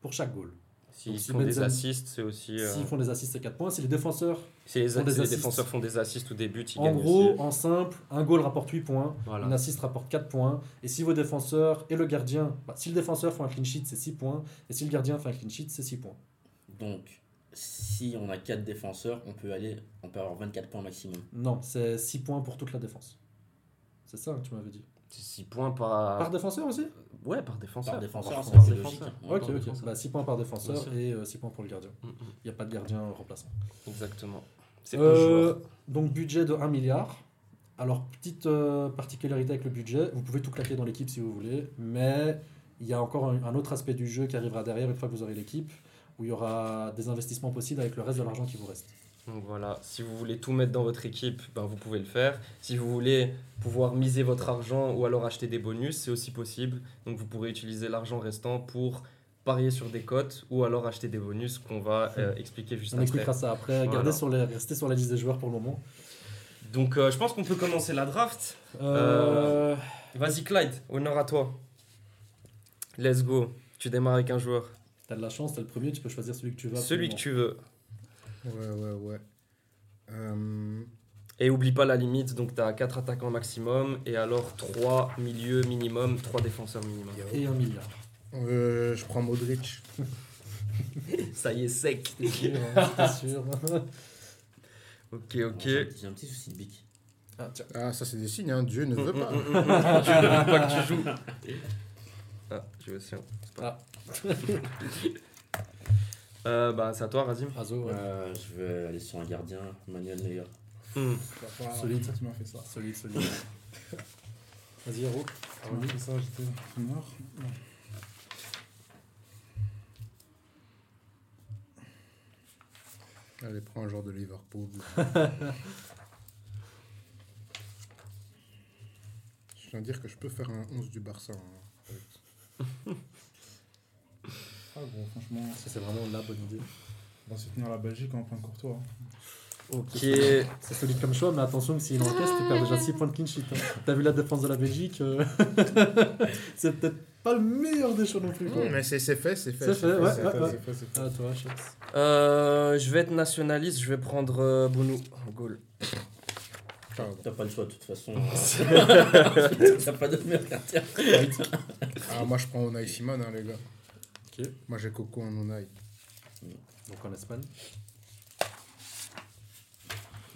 pour chaque goal. S'ils si font des assists, c'est aussi. euh, S'ils font des assists, c'est 4 points. Si les défenseurs, si les, font des si les défenseurs font des assists ou des buts, ils en gagnent gros, aussi. en simple, un goal rapporte 8 points, Voilà. une assist rapporte 4 points. Et si vos défenseurs et le gardien, bah, si le défenseur font un clean sheet, c'est 6 points. Et si le gardien fait un clean sheet, c'est 6 points. Donc, si on a 4 défenseurs, on peut aller, on peut avoir 24 points maximum. Non, c'est 6 points pour toute la défense. C'est ça que tu m'avais dit. C'est 6 points par. Par défenseur aussi? Ouais, par défenseur. Par défenseur, Par défenseur. logique. Ouais, Ok, ok. défenseur. Bah, 6 points par défenseur et 6 points pour le gardien. Mm, mm, Il n'y a pas de gardien remplaçant. Exactement. C'est Euh, donc budget de 1 milliard. Alors, petite euh, particularité avec le budget, vous pouvez tout claquer dans l'équipe si vous voulez, mais il y a encore un, un autre aspect du jeu qui arrivera derrière une fois que vous aurez l'équipe, où il y aura des investissements possibles avec le reste de l'argent qui vous reste. Donc voilà, si vous voulez tout mettre dans votre équipe, ben vous pouvez le faire. Si vous voulez pouvoir miser votre argent ou alors acheter des bonus, c'est aussi possible. Donc vous pourrez utiliser l'argent restant pour parier sur des cotes ou alors acheter des bonus qu'on va euh, expliquer juste On après. expliquera ça après. Voilà. Gardez sur les, restez sur la liste des joueurs pour le moment. Donc euh, je pense qu'on peut commencer la draft. Euh, Vas-y Clyde, honneur à toi. Let's go. Tu démarres avec un joueur. T'as de la chance, t'es le premier, tu peux choisir celui que tu veux. Celui que tu veux. Ouais, ouais, ouais. Euh, Et oublie pas la limite, donc tu as 4 attaquants maximum et alors 3 milieux minimum, 3 défenseurs minimum. Et un milliard. euh, je prends Modric. Ça y est, sec. T'es sûr, hein, t'es sûr. Ok, ok. J'ai un petit- J'ai un petit souci de bic. Ah, tiens. Ah, ça, c'est des signes, hein. Dieu ne veut pas. Mm, mm, mm, mm. Tu ne veux pas que tu joues. Ah, j'ai aussi un. Ah. Euh, bah, c'est à toi, Razim. Azo, ouais. Euh, je vais aller sur un gardien, Manuel Neuer. Ça va, Solide. Tu m'as fait ça. Solide, solide. Vas-y, Hero. Fait ça, j'étais mort. Allez, prends un joueur de Liverpool. je viens de dire que je peux faire un 11 du Barça. hein. Ah gros, franchement, Ça, c'est vraiment la bonne idée. on va soutenir la Belgique en point de Courtois. Ok. Ok. C'est solide comme choix, mais attention que s'il encaisse, tu perds déjà 6 points de clean sheet. hein. T'as vu la défense de la Belgique euh, C'est peut-être pas le meilleur des choix non plus. Quoi. Mais c'est c'est fait, c'est fait. C'est fait, ouais, c'est ouais, fait, ouais. c'est fait, c'est fait. Ah, toi. Euh, je vais être nationaliste, je vais prendre euh, Bounou. Goal. T'as pas le choix de toute façon. T'as pas de meilleur. Ah, moi, je prends Unai Simon, hein, les gars. Ok. Moi, j'ai Coco en Unai. Donc en Espagne.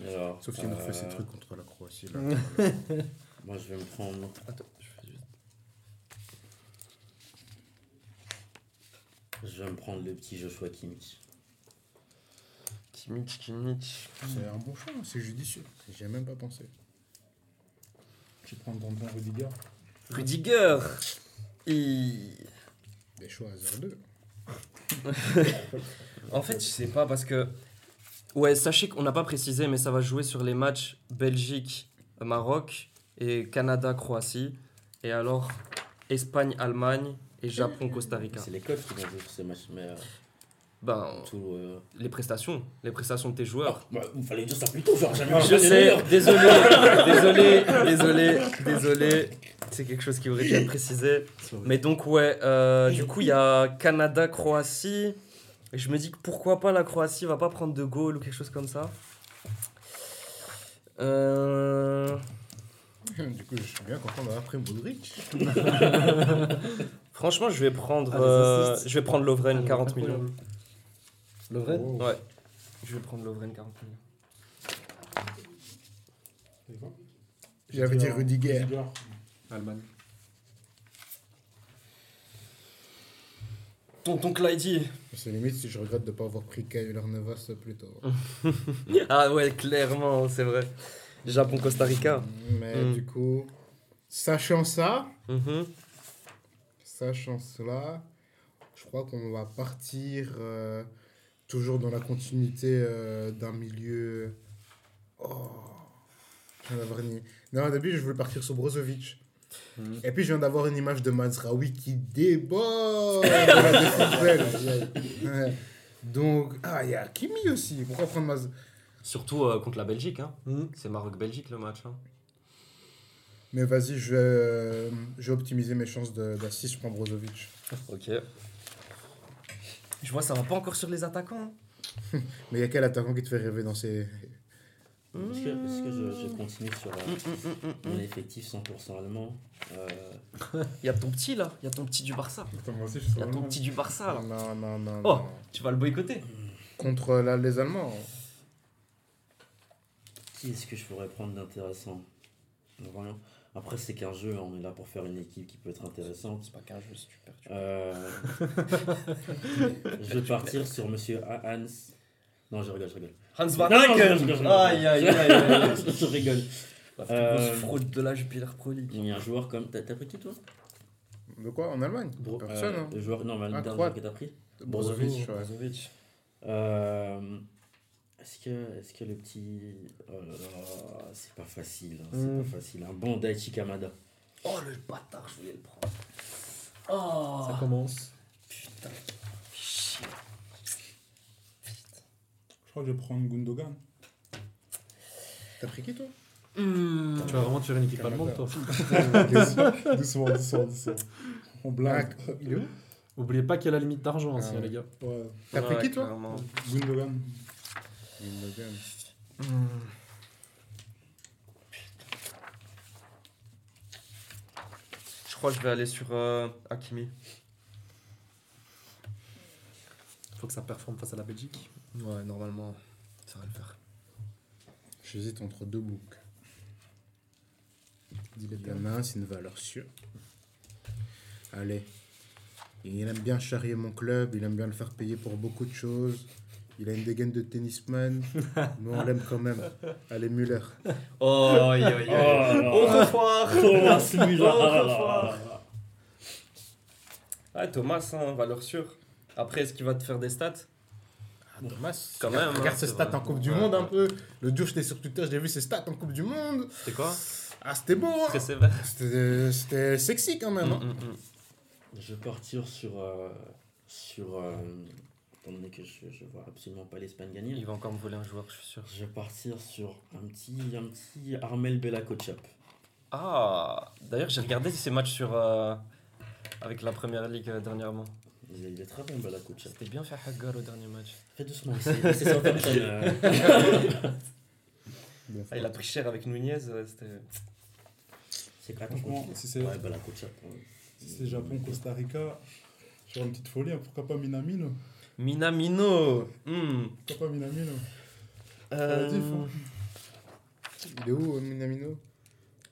Alors, Sauf qu'il nous euh, fait ses trucs contre la Croatie. Là. Moi, je vais me prendre. Attends, je fais juste. Je vais me prendre le petit Joshua Kimmich. Kimmich, Kimmich. c'est un bon choix, c'est judicieux. J'y ai même pas pensé. Tu prends ton bon Rudiger? Rudiger. Il- Des choix à 0-2. En fait, je sais pas parce que. Ouais, sachez qu'on n'a pas précisé, mais ça va jouer sur les matchs Belgique-Maroc et Canada-Croatie. Et alors, Espagne-Allemagne et Japon-Costa Rica. C'est les coachs qui vont jouer sur ces matchs, mais euh, Ben, tout. euh, les prestations. Les prestations de tes joueurs. bah, il fallait dire ça plus tôt, genre jamais. Je sais, désolé, désolé, désolé, désolé. C'est quelque chose qui aurait dû être précisé. Mais donc, ouais, euh, du coup, il y a Canada-Croatie. Et je me dis que pourquoi pas la Croatie va pas prendre de goal ou quelque chose comme ça. Euh, Du coup, je suis bien content d'avoir pris Modric. Franchement, je vais prendre, Ah, euh, je vais prendre Lovren 40 millions. Vrai Oh. Ouais, je vais prendre Lovren 40 millions. C'est quoi J'avais dit euh, Rudiger. Allemagne. Tonton Clyde. C'est limite si je regrette de ne pas avoir pris Kyler Navas plus tôt. Ah ouais, clairement, c'est vrai. Japon-Costa Rica. Mais Mm. du coup, sachant ça, Mhm. sachant cela, je crois qu'on va partir euh, toujours dans la continuité euh, d'un milieu. Oh, je viens d'avoir une- Non, au début, je voulais partir sur Brozovic. Mhm. Et puis, je viens d'avoir une image de Mazraoui qui déborde. Ouais. Donc, ah, il y a Kimi aussi. Pourquoi prendre Maz? Surtout euh, contre la Belgique. Hein. Mhm. C'est Maroc-Belgique le match. hein. Mais vas-y, je vais, euh, je vais optimiser mes chances d'assist. Je prends Brozovic. Ok. Je vois, ça va pas encore sur les attaquants. Mais il y a quel attaquant qui te fait rêver dans ces. Est-ce que, est-ce que je, je continue sur euh, mon effectif 100% allemand Euh, Il y a ton petit là, il y a ton petit du Barça. Attends, moi aussi, je suis Il y a ton petit du Barça là. Non, non, non. Oh. non. Tu vas le boycotter. Contre là, les Allemands. Qui est-ce que je pourrais prendre d'intéressant? Rien. Après, c'est qu'un jeu, on est là pour faire une équipe qui peut être intéressante. C'est pas qu'un jeu, si tu perds. tu- Euh, je vais partir sur monsieur Hans. Non, je rigole, je rigole. Hans Van Non, je rigole, je rigole. Aïe aïe aïe aïe. je rigole. La plus Euh, fraude de la Jupiler Pro League. Il y a un joueur comme. T'as pris qui toi? De quoi? En Allemagne? Bro- Personne, euh, hein. Le joueur, non, mais le Ah, dernier Croate. joueur que t'as pris? Brozovic. Brozovic. Euh, Est-ce que, est que le petit. Oh là là, c'est pas facile. hein, c'est Mm. pas facile. Un bon Daichi Kamada. Oh le bâtard, je voulais le prendre. Oh Ça commence. putain. Chier. Je crois que je vais prendre Gundogan. T'as pris qui toi? Hmm. Tu vas vraiment te faire une équipe allemande, toi doucement, doucement, doucement. On blague. Ah, Il est où? Oubliez pas qu'il y a la limite d'argent aussi, Ah hein, les gars. Ouais, T'as pris Ouais, qui toi? clairement. Gundogan. Hmm. Je crois que je vais aller sur euh, Hakimi. Faut que ça performe face à la Belgique. Ouais, normalement, ça va le faire. J'hésite entre deux boucs. Il y en a un, c'est une valeur sûre. Allez. Il aime bien charrier mon club, il aime bien le faire payer pour beaucoup de choses. Il a une dégaine de tennisman, mais on l'aime quand même. Allez, Muller. Oh, oui, oui, Oh, Au revoir Thomas Müller. Oh, ah. Ouais, Thomas, hein, valeur sûre. Après, est-ce qu'il va te faire des stats? Ah, Thomas, Quand regarde, même, Regarde hein, ses c'est stats vrai. en Coupe du Ouais. Monde un peu. Le jour, j'étais sur Twitter, j'ai vu ses stats en Coupe du Monde. C'est quoi? Ah, c'était beau, hein. C'était c'était sexy quand même. hein. Mm, mm, mm. Je vais partir sur. euh, sur euh, étant donné que je, je vois absolument pas l'Espagne gagner, Il va encore me voler un joueur, je suis sûr. je vais partir sur un petit, un petit Armel Bella Kotchap. Ah, d'ailleurs, j'ai regardé ses matchs sur. euh, avec la première ligue euh, dernièrement. Il est, il est très bon, Bella Kotchap. C'était bien fait Hagar au dernier match. Fais doucement, c'est c'est Southampton. euh. Ah, il a pris cher avec Nunez, c'était. C'est Franchement, si c'est Ouais, ouais. si c'est Japon, Costa Rica, sur une petite folie, hein, pourquoi pas Minamino? Minamino hmm. Pourquoi pas Minamino Euh, faut- Il est où, euh, Minamino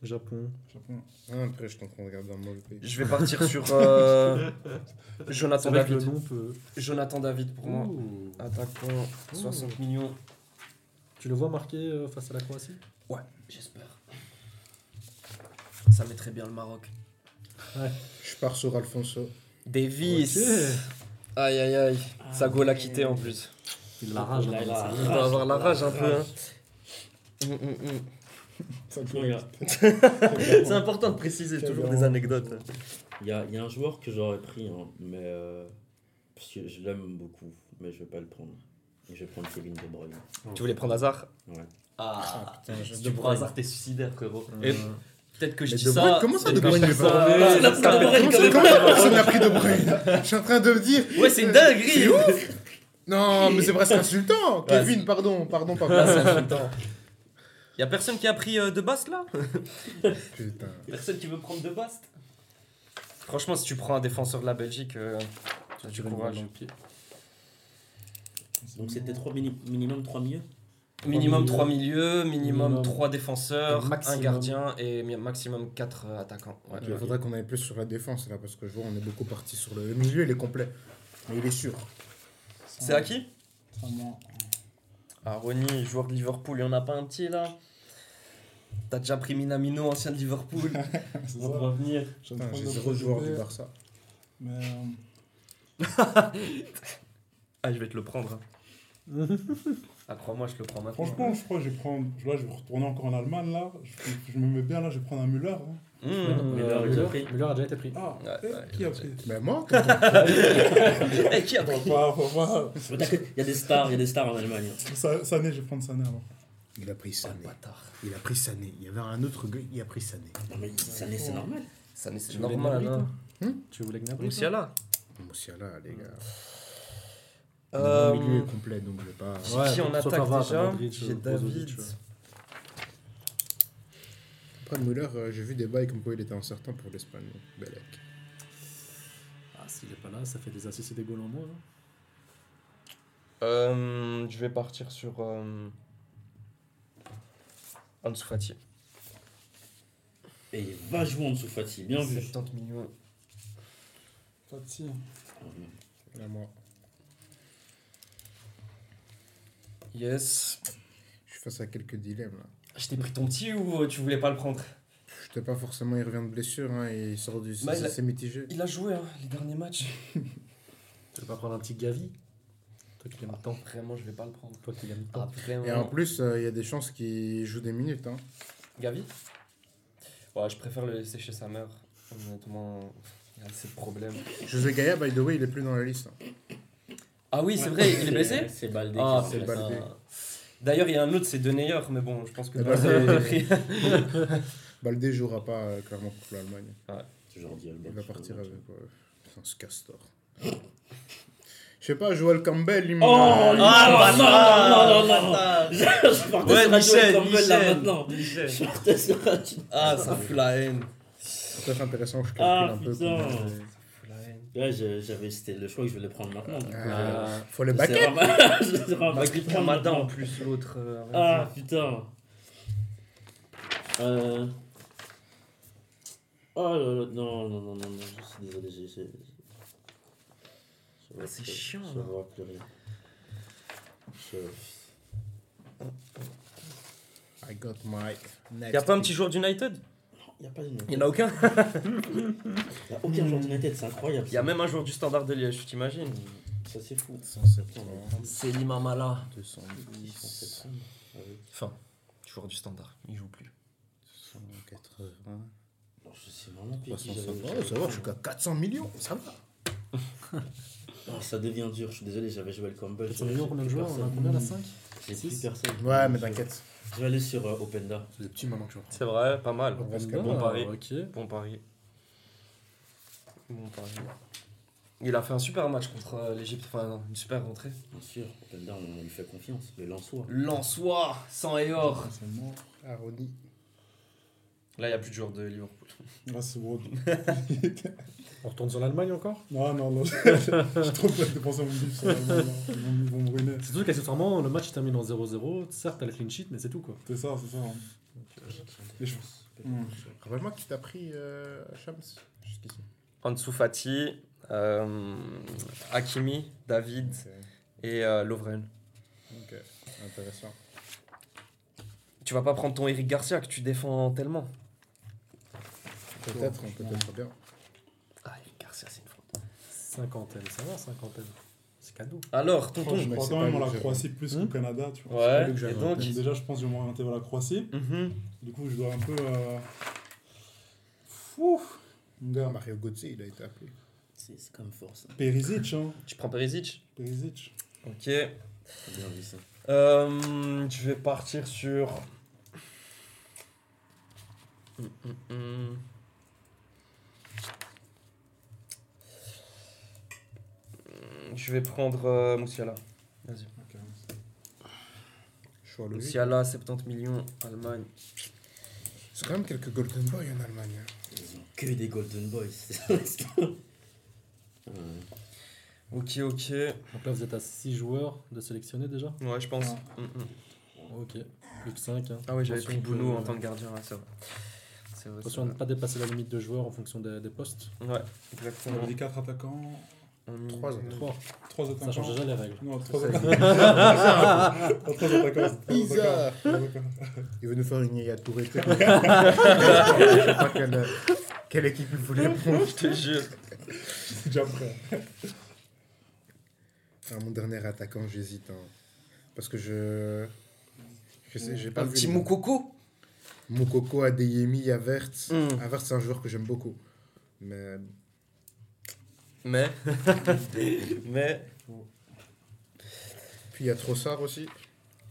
Japon. Japon. ah, Après, je de regarder un mauvais pays. Je vais partir sur euh, Jonathan David. nom peut. Jonathan David pour moi. Ouh. Attaquant, 60 millions. Tu le vois marqué euh, face à la Croatie? Ouais, j'espère. Ça mettrait bien le Maroc. Je pars sur Alfonso. Davis. Aïe aïe aïe. Sa goal a quitté en plus. Il la rage. Hein, la dans Il va avoir la rage un peu. hein. Il y a- C'est important de préciser toujours des anecdotes. Il y a, il y a un joueur que j'aurais pris, hein, mais. euh, parce que je l'aime beaucoup, mais je vais pas le prendre. Et je vais prendre Kevin De Bruyne. Tu voulais prendre hasard Ouais. Ah, putain, si De tu prends Bruyne. hasard, t'es suicidaire, frérot. Et peut-être que je Mais dis De ça. Comment ça, De Bruyne, pas- Comment personne n'a pris de Bruyne Je suis en train de me dire. Ouais, c'est une dinguerie. C'est ouf Non, mais c'est presque insultant. Kevin, pardon, pardon, pardon. C'est insultant. Y a personne qui a pris euh, de Bast là? Putain. Personne qui veut prendre de Bast? Franchement, si tu prends un défenseur de la Belgique, euh, tu as du courage. Donc c'était trois mini- minimum 3 milieux? Minimum milieux. 3 milieux, minimum Minimum. 3 défenseurs, maximum. un gardien et maximum 4 attaquants. Ouais. Il faudrait qu'on aille plus sur la défense là, parce que je vois, on est beaucoup parti sur le, le milieu, il est complet. Mais il est sûr. C'est à qui C'est à moi. Ah, Ronny, joueur de Liverpool, il y en a pas un petit là T'as déjà pris Minamino, ancien de Liverpool C'est On ça. va revenir. J'ai de zéro joueur du Barça. Mais euh, Ah, je vais te le prendre. hein. ah, crois-moi, je le prends maintenant. franchement, je crois que je vais prendre. Là, je vais retourner encore en Allemagne là. Je, je me mets bien là, je vais prendre un Müller. hein. Mmh. Müller, Euh, il a déjà Müller pris. Müller a déjà été pris. Ah, Ouais, ouais, qui a pris Mais moi, qui a pris. Mais Il y a des stars, il y a des stars en Allemagne. Sa- Sané, je vais prendre Sané alors. il a pris Oh, Sané. bâtard. Il a pris Sané. Il y avait un autre gars, il a pris Sané. Non mais ça n'est- c'est normal. Mais c'est Tu voulais normal, Gnabry, hein. toi Tu voulais Gnabry Moussiala Moussiala, les gars. Euh, Mon milieu est complet, donc je vais pas. J'ai Ouais, qui en attaque déjà J'ai David. Après, Müller, euh, j'ai vu des bails comme quoi il était incertain pour l'Espagne. Belek. Ah, s'il est pas là, ça fait des assists et des goals en moins. hein. Euh, je vais partir sur euh, Ansu Fati. Et il va jouer en dessous Fati, bien vu. 70 millions. Fati. Là, moi, Yes. je suis face à quelques dilemmes là. Je t'ai pris ton petit ou euh, tu voulais pas le prendre? Je sais pas forcément, il revient de blessure, hein, et il sort du. Bah, c'est il a- c'est mitigé. Il a joué hein, les derniers matchs. Tu veux pas prendre un petit Gavi? Toi qui l'aimes tant. Vraiment, je vais pas le prendre. Toi qui l'aimes Ah, tant. vraiment. Et en plus, euh, il y a des chances qu'il joue des minutes. Hein. Gavi? Ouais, je préfère le laisser chez sa mère. Honnêtement, il y a assez de problèmes. José Gaia, by the way, il est plus dans la liste. hein. Ah oui, c'est vrai, il est blessé C'est Baldé Ah, c'est. Baldé. D'ailleurs, il y a un autre, c'est Deneyer, mais bon, je pense que. Eh ben, Baldé jouera pas euh, clairement contre l'Allemagne. Il va partir avec. Ce castor. Je sais pas, Joel Campbell, il me. Oh, ah, bâtard, non, non, non, non. Je partais Ouais, sur Joel Campbell, là, Michel. maintenant. Michel. Je partais sur un- Ah, ça fout la haine. C'est intéressant je calcule Ah, un peu. J'avais, c'était le choix que je voulais prendre maintenant. du coup, Ah, euh, faut le baquet. je vais prend prendre Madin en plus, l'autre. euh, Ah, putain. Euh... Oh là là, non, non, non, non, non, je suis désolé, j'ai... Ah, c'est chiant, Je là. vois plus rien. Je... I got my. Next Y a pas un petit joueur d'United? Il n'y a pas de Y en a aucun Il y a aucun joueur d'United, c'est incroyable. Y a même un joueur du Standard de Liège, tu t'imagines Ça, c'est fou. 170, C'est Limamala. 210, 170. Ah oui. Enfin, joueur du Standard, il joue plus. 180, Non, je sais vraiment plus qui 350. j'avais- Oh, ça va, je suis qu'à 400 millions, ça va. Oh, ça devient dur, je suis désolé, j'avais joué le Campbell. 400 millions, combien de joueurs On a combien là 5 J'ai plus Six personne. Ouais, mais t'inquiète. Je vais aller sur euh, Openda. C'est des petits maintenant que je C'est vrai, pas mal. Bon pari. Ok. Bon pari. Bon pari. Il a fait un super match contre euh, l'Egypte, enfin une super rentrée. Bien sûr, Openda, on lui fait confiance. Le Lensois. Lançois, sang et or. C'est mort. Aroni. Là, il n'y a plus de joueurs de Liverpool. Là, c'est bon. On retourne sur l'Allemagne encore? Non, non, non. J'ai trop peur de dépenser mon bif sur l'Allemagne, là. Ils vont, ils vont me ruiner. C'est surtout qu'accessoirement, le match termine en 0-0. Certes, t'as le clean sheet, mais c'est tout quoi. C'est ça, c'est ça. hein. Et je- Hmm. Rappelle-moi qui t'a pris euh, Shams jusqu'ici. Ansu Fati, euh, Hakimi, David et euh, Lovren. Ok, intéressant. Tu vas pas prendre ton Eric Garcia que tu défends tellement. Peut-être, peut-être bien. Ah, Eric Garcia, c'est une faute. Cinquantaine, ça va, cinquantaine. C'est cadeau. Alors, Je tonton. mais crois quand même à la Croatie plus qu'au Canada, tu vois. Ouais, et donc. Déjà, je pense que je vais m'orienter vers la Croatie. Mhm. Du coup, je dois un peu. Euh... Fou Mon gars, Mario Götze, il a été appelé. C'est même fort ça. Perisic, hein. Tu prends Perisic? Perisic. Ok. Bien vu ça. Euh, je vais partir sur. Hum, hum, hum. Hum, Je vais prendre euh, Moussiala. Vas-y. Ok. Choix logique. Moussiala, 70 millions, Allemagne. C'est quand même quelques Golden Boy en Allemagne. hein. Ils ont que des Golden Boys. Ouais. Ok, ok. Donc là, vous êtes à 6 joueurs de sélectionner déjà? Ouais, je pense. Ah. Hum, hum. Ok. Plus que 5. Hein. Ah ouais, j'avais pris Bounou en tant que gardien, ouais, c'est vrai. C'est vrai. Attention à ne pas dépasser la limite de joueurs en fonction des, des postes. Ouais, On exactement. avait dit 4 attaquants, Trois, 3. 3 attaquants. Ça change déjà les règles. Non, 3 Ça, attaquants. Pas 3 attaquants. c'est trois Bizarre. attaquants. Trois attaquants. Il veut nous faire une Yaya Touré. Je sais pas quelle, quelle équipe il voulait prendre. Je te jure. C'est déjà prêt. Ah, mon dernier attaquant, j'hésite. hein. Parce que je. Je sais, j'ai pas Un vu. petit Moukoko Moukoko, Adeyemi, Avert. Hmm. Avert, c'est un joueur que j'aime beaucoup. Mais Mais. Mais. puis il y a Trossard aussi.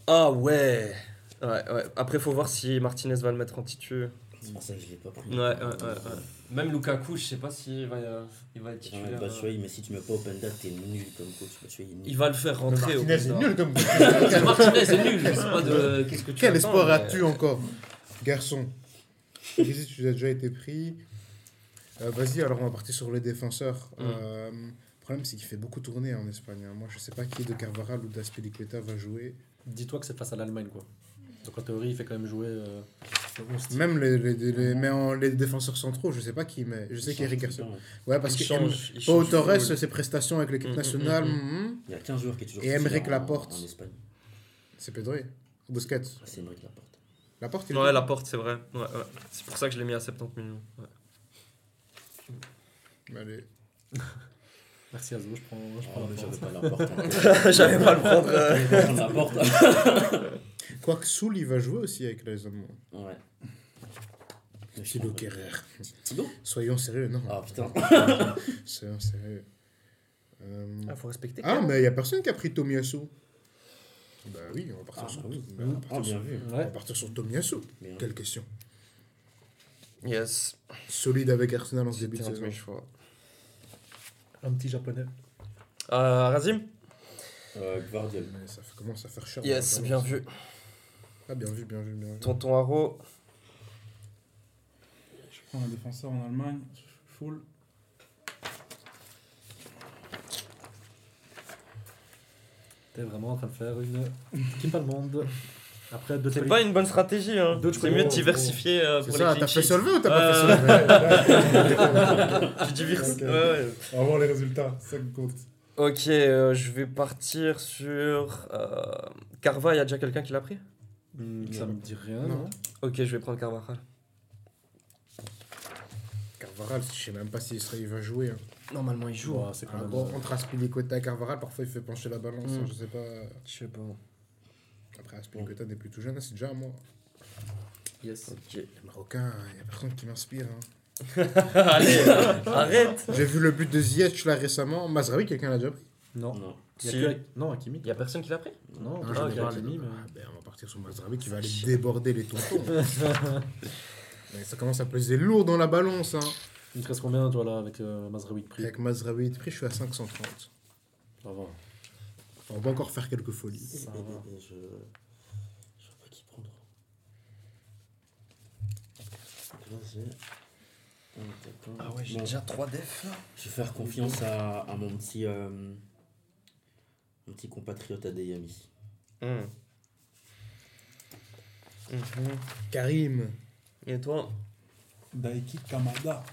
Ah ouais Ouais, ouais. Après, faut voir si Martinez va le mettre en titu. C'est pour ça que je l'ai pas pris. Ouais, ouais, ouais, ouais. Même Lukaku, je sais pas s'il va, euh, il va être Ouais, titulaire. bah, euh. tu vois, mais si tu mets pas Openda, t'es nul comme coach. Il est nul. Il va le faire Le rentrer. Martinez, c'est Openda. nul comme. Martinez c'est nul, je sais pas de. Qu'est-ce que tu Quel attends, espoir mais- as-tu encore, garçon? Ici, tu as déjà été pris? Euh, Vas-y, alors on va partir sur les défenseurs. Mm. Euh, le problème, c'est qu'il fait beaucoup tourner en Espagne. hein. Moi, je sais pas qui de Carvaral ou d'Aspilicueta va jouer. Dis-toi que c'est face à l'Allemagne, quoi. Donc en théorie, il fait quand même jouer. euh, le 11 type. Même les, les, les- mais en, les défenseurs centraux, je sais pas qui, mais je sais qu'Eric Garcia. Ouais, parce Il que change, il Pau Torres, ses prestations avec l'équipe Mm, mm, nationale, mm. Il y a qu'un joueur qui est toujours Et en- Laporte. En Espagne. c'est Pedri. Busquets? Ah, C'est Aymeric Laporte. Laporte, il est Ouais, la porte, c'est vrai. Ouais, ouais. C'est pour ça que je l'ai mis à 70 millions. Ouais. Allez. Merci Azo, je prends, je prends Oh, la porte. pas Laporte. J'allais pas le prendre. euh. Prendre Laporte. Quoique Soul, il va jouer aussi avec les Allemands. Ouais. Prends- Kerrer. Thibaut? Soyons sérieux, non. Ah putain. Soyons sérieux. Euh, Ah, faut respecter. Ah, mais il n'y a personne qui a pris Tomiyasu. Bah oui, on va partir Ah, sur bah oui. bah, on va partir Ah, bien sur- vu. On va Ouais. partir sur Tomiyasu. Bien. Quelle question. Yes. Solide avec Arsenal en ce début de saison. mes choix. Un petit japonais. Euh, Razim Euh, Gvardiol. Mais ça commence à faire cher. Yes, bien vu. Ah, bien vu, bien vu, bien vu. Tonton Haro. Je prends un défenseur en Allemagne, full. T'es vraiment en train de faire une équipe allemande. Après C'est pas une bonne stratégie, hein. C'est mieux de diversifier euh, C'est pour ça, les t'as fait solver ou t'as pas Euh, fait solver Tu diversifies. Ok. Ouais, ouais. On va voir les résultats, ça compte. Ok, euh, je vais partir sur. Euh, Carva, il y a déjà quelqu'un qui l'a pris? Hmm, ça me dit rien, Non. non Ok, je vais prendre Carvajal. Carvaral, je sais même pas s'il il va jouer. hein. Normalement, il joue. Ouais, C'est quand Ah, même. bon, entre Aspilicueta et Carvaral, parfois il fait pencher la balance. Mm. hein, je sais pas. Je sais pas. Après, Aspilicueta n'est plus tout jeune, hein, c'est déjà à moi. Yes. Ok. Les Marocains, il n'y a personne qui m'inspire. hein. Allez, arrête J'ai vu le but de Ziyech là récemment. Mazraoui, quelqu'un l'a déjà pris? Non. Non. Il y a Si. Hak- Non, Hakimi. Il y a personne qui l'a pris? Non, Ah, j'en ai ok, parlé. Hakimi, mais. Ah, ben, on va partir sur Mazraoui qui va aller déborder les tontons. Mais ça commence à peser lourd dans la balance. Hein. Il te reste combien, toi, là, avec euh, Mazraoui de prix? Avec Mazraoui de prix, je suis à 530. Ça va. On va encore faire quelques folies. Ça va. Je. Je sais pas qui prendre. Là. Ah ouais, j'ai Bon, déjà 3 defs là. Je vais faire confiance à, à mon petit. euh, mon petit compatriote Adeyemi. Mhm. Karim, Et toi? Daiki Kamada.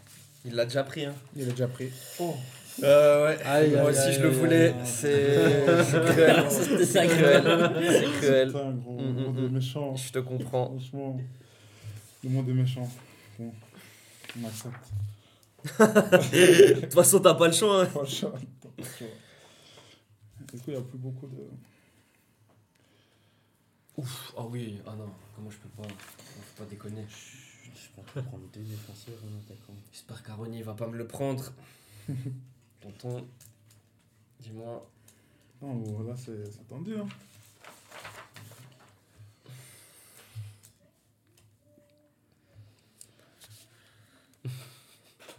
Il l'a déjà pris, hein il a déjà pris. Oh, Euh, ouais. Aïe, Moi aïe, aussi, aïe, je le voulais. C'est cruel. C'est cruel. C'est cruel. putain, gros, Mm, le monde est méchant. Je te comprends. Franchement, le monde est méchant. Bon, on accepte. De toute façon, t'as pas le choix. hein. Pas le choix, t'as pas le choix. Du coup, il n'y a plus beaucoup de. Ouf. Ah oui. Ah non. Comment je peux pas Faut pas déconner. Je peux prendre deux défenseurs et un attaquant. J'espère qu'Aroni va pas me le prendre. Tonton, dis-moi. Non, bon, là, c'est c'est tendu. Hein.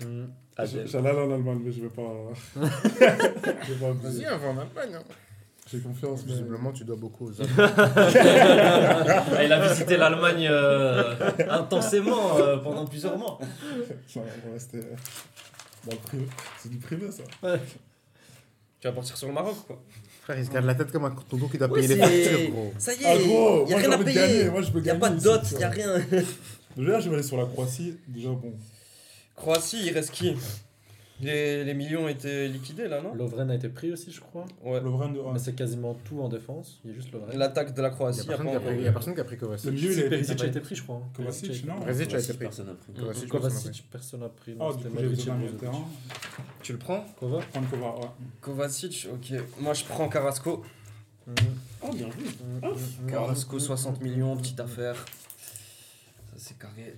Hmm. J'allais aller en Allemagne, mais je vais pas. je vais pas Vas-y, on va en Allemagne. hein. J'ai confiance, mais. Visiblement, tu dois beaucoup aux Ah, il a visité l'Allemagne euh, intensément euh, pendans plusieurs mois. Non, on va rester dans le privé. C'est du privé, ça. Tu vas partir sur le Maroc, quoi. Frère, il se garde la tête comme un tonton qui doit Oui, payer les factures, gros. Ça y Ah, est, gros, il y a moi, rien à payer. gagner, moi, je veux Il y a gagner pas de dot, y a rien. Déjà, je vais aller sur la Croatie. Déjà, bon. Croatie, il reste qui? Les, les millions étaient liquidés là, non? Lovren a été pris aussi, je crois. Ouais. Lovren de Mais c'est quasiment tout en défense. Il y a juste Lovren. L'attaque de la Croatie, n'y il y a personne pas qui a a personne qui a pris Kovacic. Le milieu, il. Perisic a été pris, je crois. Kovacic, non Perisic a Kovacic, été pris. Personne n'a pris. Kovacic, personne n'a Kovacic, personne n'a pris. Non, du c'était coup, terrain. Tu le prends? Kova? Prendre Kova, ouais. Kovacic, ok. Moi je prends Carrasco. Oh, bien vu. Carrasco, 60 millions, petite affaire. Ça c'est carré.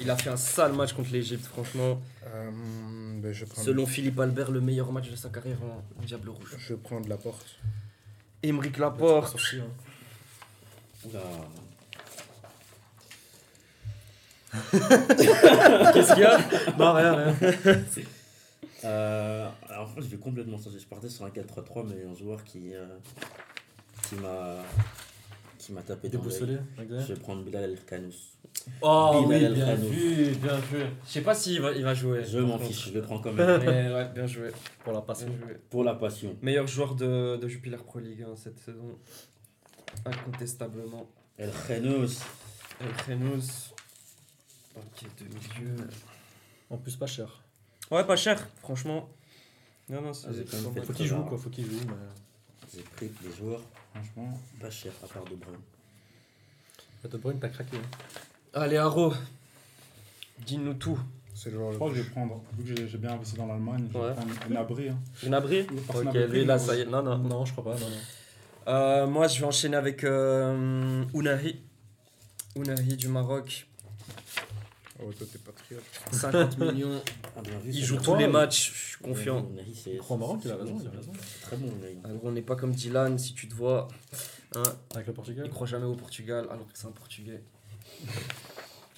Il a fait un sale match contre l'Egypte, franchement. Euh, ben, je, prends Selon Philippe Albert, le meilleur match de sa carrière en Diable Rouge. je prends de la porte. Laporte. sortir, hein. Oula. Qu'est-ce qu'il y a? Non, rien, rien. Euh, alors, en fait, je vais complètement changer. Je partais sur un 4-3-3, mais un joueur qui, euh, qui m'a qui m'a tapé dans l'œil. Déboussolé. Je vais prendre Bilal El Khanous. Oh Bilal oui, bien vu, bien vu. Je sais pas s'il va, il va jouer. Je m'en fiche, je le prends quand même. Mais ouais, bien joué. Pour la passion. Pour la passion. Meilleur joueur de, de Jupiler Pro League hein, cette saison. Incontestablement. El Khanous. El Khenous. Ok, de milieu. En plus, pas cher. Ouais, pas cher, franchement. Non, non, c'est Ah, pas fait mal. Faut qu'il joue, quoi. Faut qu'il joue. Mais... J'ai pris les joueurs Franchement, pas chers, à part De Bruyne. De Bruyne, t'as craqué. hein. Allez, Haro. Dis-nous tout. C'est le genre je crois que je vais prendre, vu que j'ai- bien investi dans l'Allemagne, je vais Ouais. prendre Gnabry. Hein. Gnabry Personne Ok, lui là, mais ça y est. Non, non. Non, je crois pas. Non, non. Euh, moi, je vais enchaîner avec euh, Ounahi. Ounahi du Maroc. Oh, toi, t'es patriote. 50 millions. Ah, bien vu, Il joue tous les matchs, je suis confiant. Il croit au Maroc, il a raison, il a raison. Très bon, Ounahi. Alors, on n'est pas comme Dylan, si tu te vois. Hein, Avec le Portugal il croit jamais au Portugal, alors que c'est un Portugais.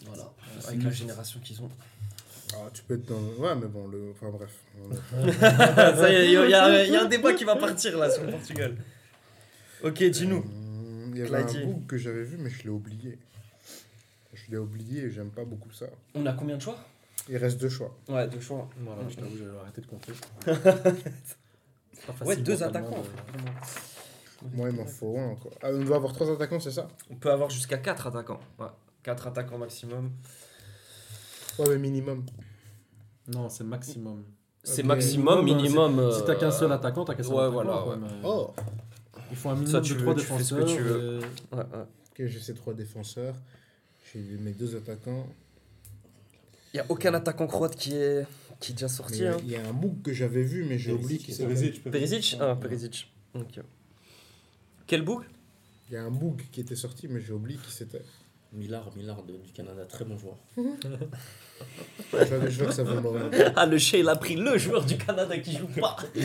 Voilà, avec la génération qu'ils ont. Ah, tu peux être dans. Ouais, mais bon, le. Enfin, bref. On est- Ça y est, il y, a- il y a un débat qui va partir là sur le Portugal. Ok, dis-nous. Hum, Il y avait Clyde. un book que j'avais vu, mais je l'ai oublié. Je l'ai oublié et j'aime pas beaucoup ça. On a combien de choix? Il reste deux choix. Ouais, deux choix. Voilà, je t'avoue, j'ai arrêté de compter. C'est pas facile Ouais, deux attaquants. de-. Moi, il m'en faut un encore. Ah, on doit avoir trois attaquants, c'est ça On peut avoir jusqu'à 4 attaquants. Ouais. 4 attaquants maximum. Ouais, mais minimum. Non, c'est maximum. C'est maximum, Minimum, minimum. Si euh, t'as qu'un seul attaquant, t'as qu'un seul ouais, attaquant. voilà, quoi, ouais. mais Oh Il faut un minimum Ça, tu de veux, 3 tu fais ce que défenseurs. tu veux. et- Ouais, ouais. Ok, j'ai ces trois défenseurs. J'ai mes deux attaquants. Il n'y a aucun attaquant croate qui est, qui est déjà sorti. Il y a- Hein. il y, a un book que j'avais vu, mais j'ai Perisic, oublié qui c'est. Perisic, Perisic Ah, Perisic. Ok. Quel book? Il y a un book qui était sorti, mais j'ai oublié qui c'était. Millard, Millard de- du Canada, très bon joueur. Je vois- je vois que ça veut mourir. Ah, le Shea, il a pris le joueur du Canada qui joue pas.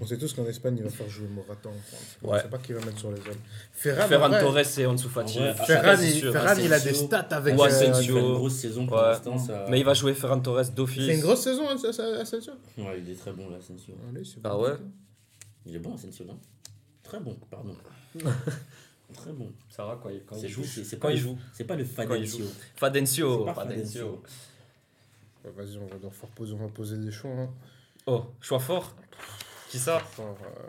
On sait tous qu'en Espagne, il va faire jouer Morata en France. On Ouais. sait pas qui va mettre sur les hommes. Ferran, Ferran en vrai, Torres et Ansu Fati. Ah, Ferran, il, sûr. Ferran, il a des stats avec. Ouais, euh, Asensio. Il fait une grosse saison pour Ouais. l'instant. Ça... Mais il va jouer Ferran Torres d'office. C'est une grosse saison, Asensio? Ouais, il est très bon, là, Asensio. Allez, Ah bon. ouais? Il est bon, Asensio, là. Très bon, pardon. très bon. Ça va, quoi, quand C'est il joue. c'est- c'est Quand pas il le- joue. C'est pas le Quand Fadencio. Fadencio. C'est pas Fadencio. Fadencio. Ouais, Vas-y, on va devoir faire poser, on va poser des choix. Hein. Oh, choix fort. Qui ça Fort, euh,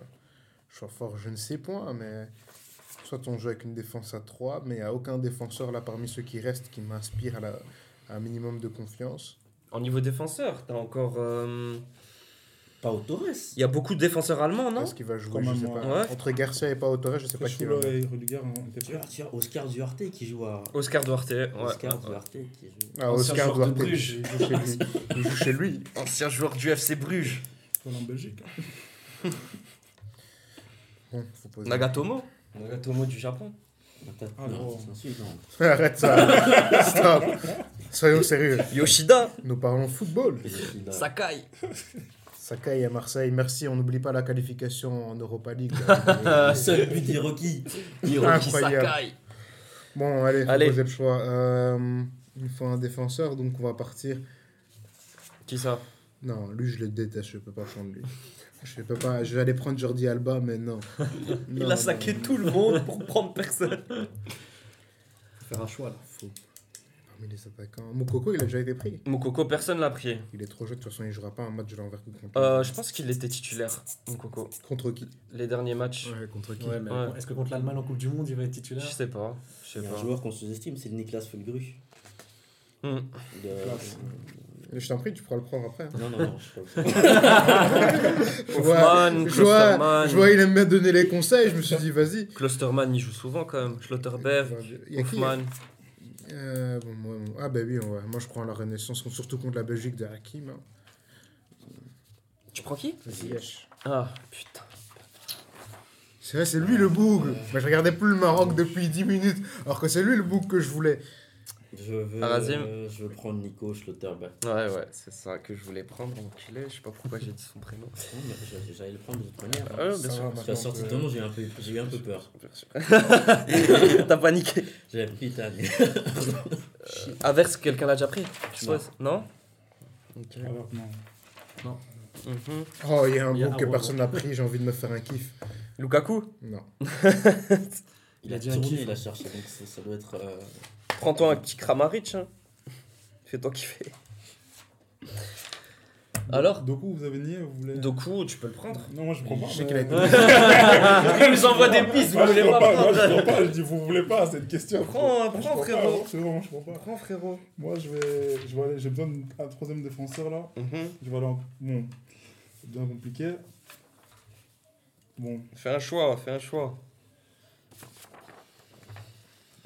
choix fort, je ne sais point, mais soit on joue avec une défense à 3, mais il n'y a aucun défenseur là parmi ceux qui restent qui m'inspire à, la- à un minimum de confiance. En niveau défenseur, t'as encore. euh, Pas au Torres. Il y a beaucoup de défenseurs allemands, non Est-ce qu'il va jouer Je sais pas. Ouais. Entre Garcia et Pau Torres, je sais pas qui va. Et Rudiger ont été Tu prêts. vois, tu vois, Oscar Duarte qui joue à. Oscar Duarte. Ouais. Oscar. Duarte qui joue. Ah, Ancien Oscar de Duarte, Bruges. il joue chez lui. Il joue chez lui. Ancien joueur du FC Bruges. En Belgique. Bon, faut poser. Nagatomo. Nagatomo du Japon. Ah, non, bon. insultant. Arrête ça. Stop. Soyons sérieux. Yoshida. Nous parlons football. A- Sakai. Sakai à Marseille, merci. On n'oublie pas la qualification en Europa League. Le seul but. Hiroki Incroyable. Sakai. bon, allez, Allez. poser le choix. Euh, il faut un défenseur, donc on va partir. Qui ça? Non, lui, je le déteste. Je peux pas prendre lui. Je peux pas. Je vais aller prendre Jordi Alba, mais non. Il Non, a saqué non. tout le monde pour prendre personne. Faut faire un choix là. Faut- Parmi les attaquants. Il a déjà été pris. Mokoko, personne l'a pris. Il est trop jeune, de toute façon, il jouera pas un match de l'envergure contre. Euh, je pense qu'il était titulaire, Mokoko. Contre qui? Les derniers matchs. Ouais, contre qui? Ouais, mais Ouais. est-ce que contre l'Allemagne en Coupe du Monde, il va être Je titulaire sais pas. Je Il sais y a un pas. joueur qu'on sous-estime, c'est le Niklas Fulgru. Hmm. De- Je t'en prie, tu pourras le prendre après. hein. Non, non, non, je sais pas. Je vois, Hoffman, je vois, je vois, il aime bien donner les conseils. Je me suis dit, vas-y. Klosterman, il joue souvent quand même. Schlotterberg, a qui Hoffman. Euh, bon, moi, moi- Ah, bah oui, ouais. moi je prends la Renaissance, surtout contre la Belgique de Hakim. hein. Tu prends qui? Ziyech. Ah, putain. C'est vrai, c'est lui le boug. Mais je regardais plus le Maroc depuis 10 minutes, alors que c'est lui le boug que je voulais. Je veux, euh, je veux prendre Nico Schlotterbeck. Ouais, ouais, c'est ça que je voulais prendre, enculé. Je sais pas pourquoi j'ai dit son prénom. Non, J'allais le prendre de toute manière. Ah, ouais, Ça bien sûr. va, Parce qu'à maintenant sortie de que- ton nom, j'ai eu un peu, j'ai eu un peu peur. T'as paniqué. J'avais pris Tane. Averse, quelqu'un l'a déjà pris Je Non. suppose Non? Ok. Alors, non. Mhm. Oh, il y a un Il y a groupe que un personne n'a pris, j'ai envie de me faire un kiff. Lukaku? Non. Il a a dit un tourné, kiff. il a cherché, donc ça, ça doit être. euh, Prends-toi un petit Kramaric. Hein. Fais-toi kiffer. Alors Doku, vous avez nié Vous voulez Doku, tu peux le prendre Non, moi je prends pas. Je sais qu'il a été. Il nous envoie des pistes, vous voulez pas pas, moi, je prendre prends pas, je dis vous voulez pas, c'est une question. Prends, prends, frérot. c'est bon, je prends pas. Prends frérot. Moi je vais, je vais aller, j'ai besoin d'un troisième défenseur là. Mhm. Je vais aller en. Bon, c'est bien compliqué. Bon, Fais un choix, fais un choix.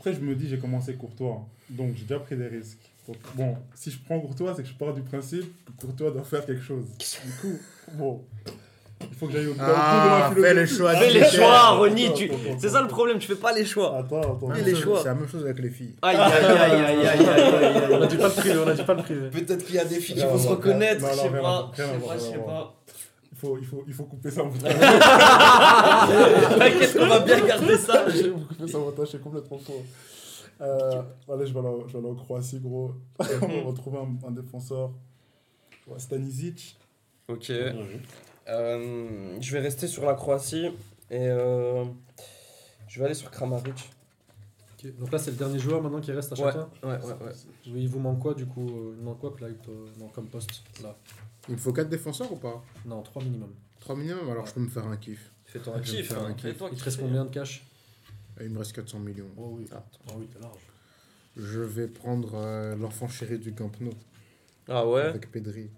Après je me dis j'ai commencé Courtois, donc j'ai déjà pris des risques. Donc, bon, si je prends Courtois, c'est que je pars du principe que Courtois doit faire quelque chose. Du coup, bon, il faut que j'aille au bout Ah, de ma fais les choix. Fais les choix, attends, tu- C'est ça le problème, tu fais pas les choix. Attends, attends. Fais les choix. C'est la même chose avec les filles. Aïe, aïe, aïe, aïe, aïe, aïe, aïe, On a aïe. dû pas le priver, on a dû pas le priver. Peut-être qu'il y a des filles qui vont se reconnaître, je sais pas. Je sais pas, je sais pas. Il faut, il faut, il faut couper ça au montage. T'inquiète qu'on va bien garder ça. J'ai coupé ça au montage, c'est complètement faux. Euh, allez, je vais, aller, en- je vais aller en Croatie, gros. On va retrouver un, un défenseur. Ouais, Stanisic. Ok. Euh, je vais rester sur la Croatie et euh, je vais aller sur Kramaric. Donc là, c'est le dernier joueur maintenant qui reste à Ouais, chacun. ouais, ouais, ouais. Il vous manque quoi du coup Il manque quoi, Clyde euh, non, comme poste là? Il me faut 4 défenseurs ou pas Non, 3 minimum. 3 minimum, alors je peux me faire un kiff. Fais-toi un vais me kiff. un hein. kiff. Il te reste combien de cash? Et Il me reste 400 millions. Oh oui, Ah. oh, oui t'es large. Je vais prendre euh, l'enfant chéri du Camp Nou Ah ouais? Avec Pedri.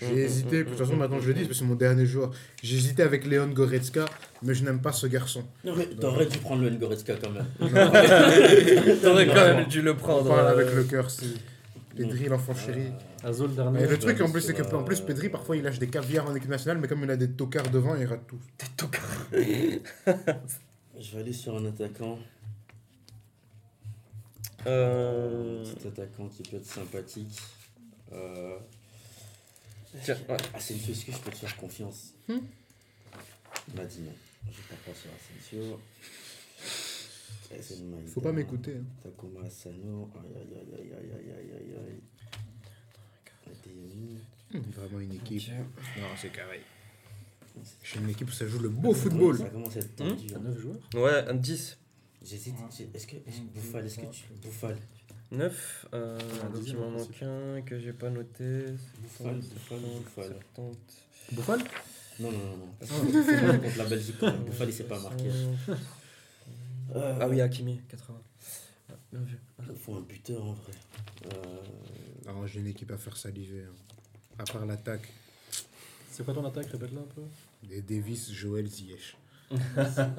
J'ai Mhm, hésité, de toute façon mhm, maintenant je le dis, parce que c'est mon dernier joueur. J'ai hésité avec Léon Goretzka, mais je n'aime pas ce garçon. Non, mais t'aurais dû prendre le Ngoretzka quand même. T'aurais quand même dû le On prendre. parle euh, avec le cœur, c'est Pedri, l'enfant chéri. Azul Et dernier. le truc en plus, c'est que en plus, euh, Pedri, parfois il lâche des caviars en équipe nationale, mais comme il a des tocards devant, il rate tout. Je vais aller sur un attaquant. Euh... Un petit attaquant qui peut être sympathique. Euh... Tiens, ouais. Asensio, est-ce que je peux te faire confiance Hmm Il m'a dit non. Je pars pas sur Asensio. Faut pas m'écouter. hein. Takuma Asano. Aïe aïe aïe aïe aïe aïe aïe aïe aïe. Adeyemi. Vraiment une équipe. Ok. Non, c'est carré. J'ai une équipe où ça joue le beau football. Ça commence à être tendu. T'as hein. 9 joueurs Ouais, un 10. J'hésite. Est-ce que. est-ce- Bouffal, est-ce que tu. Bouffal. 9. Euh, donc il m'en en manque un que j'ai pas noté. Bouffal, Bouffal, Bouffal. 70. Bouffal Non, non, non. non. Bouffal contre la Belgique. Bouffal, il s'est pas marqué. Euh, Ah oui, Hakimi, 80. Ouais, bien vu. Il faut un buteur en vrai. Euh, Non, j'ai une équipe à faire saliver. hein. À part l'attaque, C'est quoi ton attaque Répète-la un peu. des Davis, Joël, Ziyech.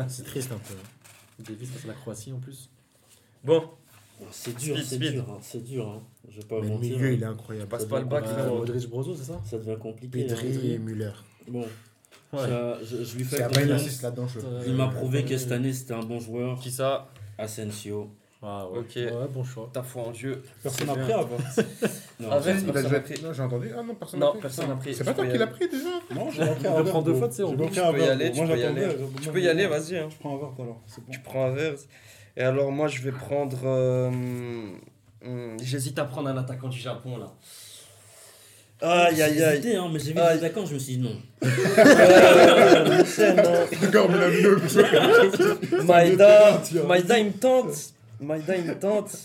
c'est triste un peu. hein. Davis, c'est la Croatie en plus. Bon, c'est dur, c'est dur. hein, C'est dur. Hein. Je vais pas Mais le mentir. milieu, hein. il est incroyable. passe pas le bac, Ouais, Euh. Modric Brozo, c'est ça Ça devient compliqué. Pedri et. Müller. Bon, Ouais. ça, je, je lui fais confiance. Euh, Il m'a prouvé que cette année c'était un bon joueur. Qui ça? Asensio. Ah ouais. Ok. Ouais, bon choix. Ta foi en Dieu. Personne n'a pris avant. Non, Ah, Il a personne déjà- n'a pris. Non, j'ai entendu. Ah non, personne n'a Non, pris. personne n'a pris. C'est pas toi qui l'as pris déjà Non, j'ai Il un verre. prendre deux fois, tu sais, Tu peux y aller, tu peux y aller. Tu peux y aller, vas-y. Hein. Je prends un verre tout à l'heure. Tu prends un verre. Et alors, moi, je vais prendre. euh, hum, J'hésite à prendre un attaquant du Japon là. Aïe aïe aïe. hésité, hein, mais j'ai vu les attaquants, je me suis dit non. Euh. D'accord, mais la vidéo, Maïda. Maïda, il me tente. Maïda, il me tente.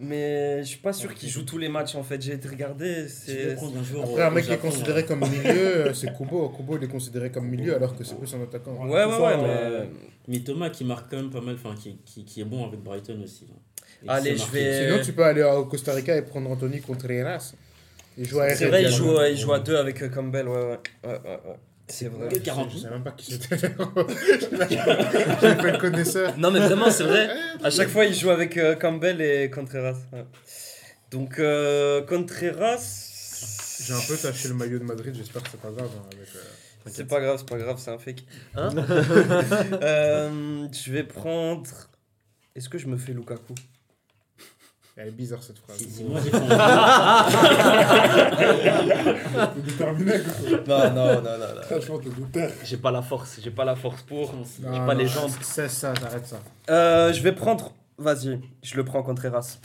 Mais je suis pas sûr qu'il joue tous les matchs en fait. J'ai été regarder. Je vais C'est. Après, un mec qui est considéré hein. comme milieu, euh, c'est Kubo. Kubo, il est considéré comme milieu alors que c'est plus un attaquant. Ouais, ouais, ouais, euh, mais. Mitoma qui marque quand même pas mal, enfin qui, qui, qui est bon avec Brighton aussi. hein. Et Allez, je vais- Sinon, tu peux aller au Costa Rica et prendre Anthony Contreras. Il joue à C'est vrai, il joue, ouais, il joue à deux avec euh, Campbell. Ouais, ouais. ouais, ouais, ouais. C'est vrai. Que 40 Je sais même pas qui c'était. J'ai fait le connaisseur. Non, mais vraiment, c'est vrai. À chaque fois, il joue avec euh, Campbell et Contreras. ouais. Donc, euh, Contreras. J'ai un peu taché le maillot de Madrid, j'espère que c'est pas grave. hein, avec, euh, C'est pas grave, c'est pas grave, c'est un fake. Hein Euh, Je vais prendre. Est-ce que je me fais Lukaku? Elle est bizarre cette phrase. Si, si moi j'ai. Non, non, non, non. non. Franchement, t'es déter. J'ai pas la force, j'ai pas la force pour. J'ai pas non, les jambes. C'est ça, j'arrête ça. Euh, je vais prendre. Vas-y, je le prends Contreras.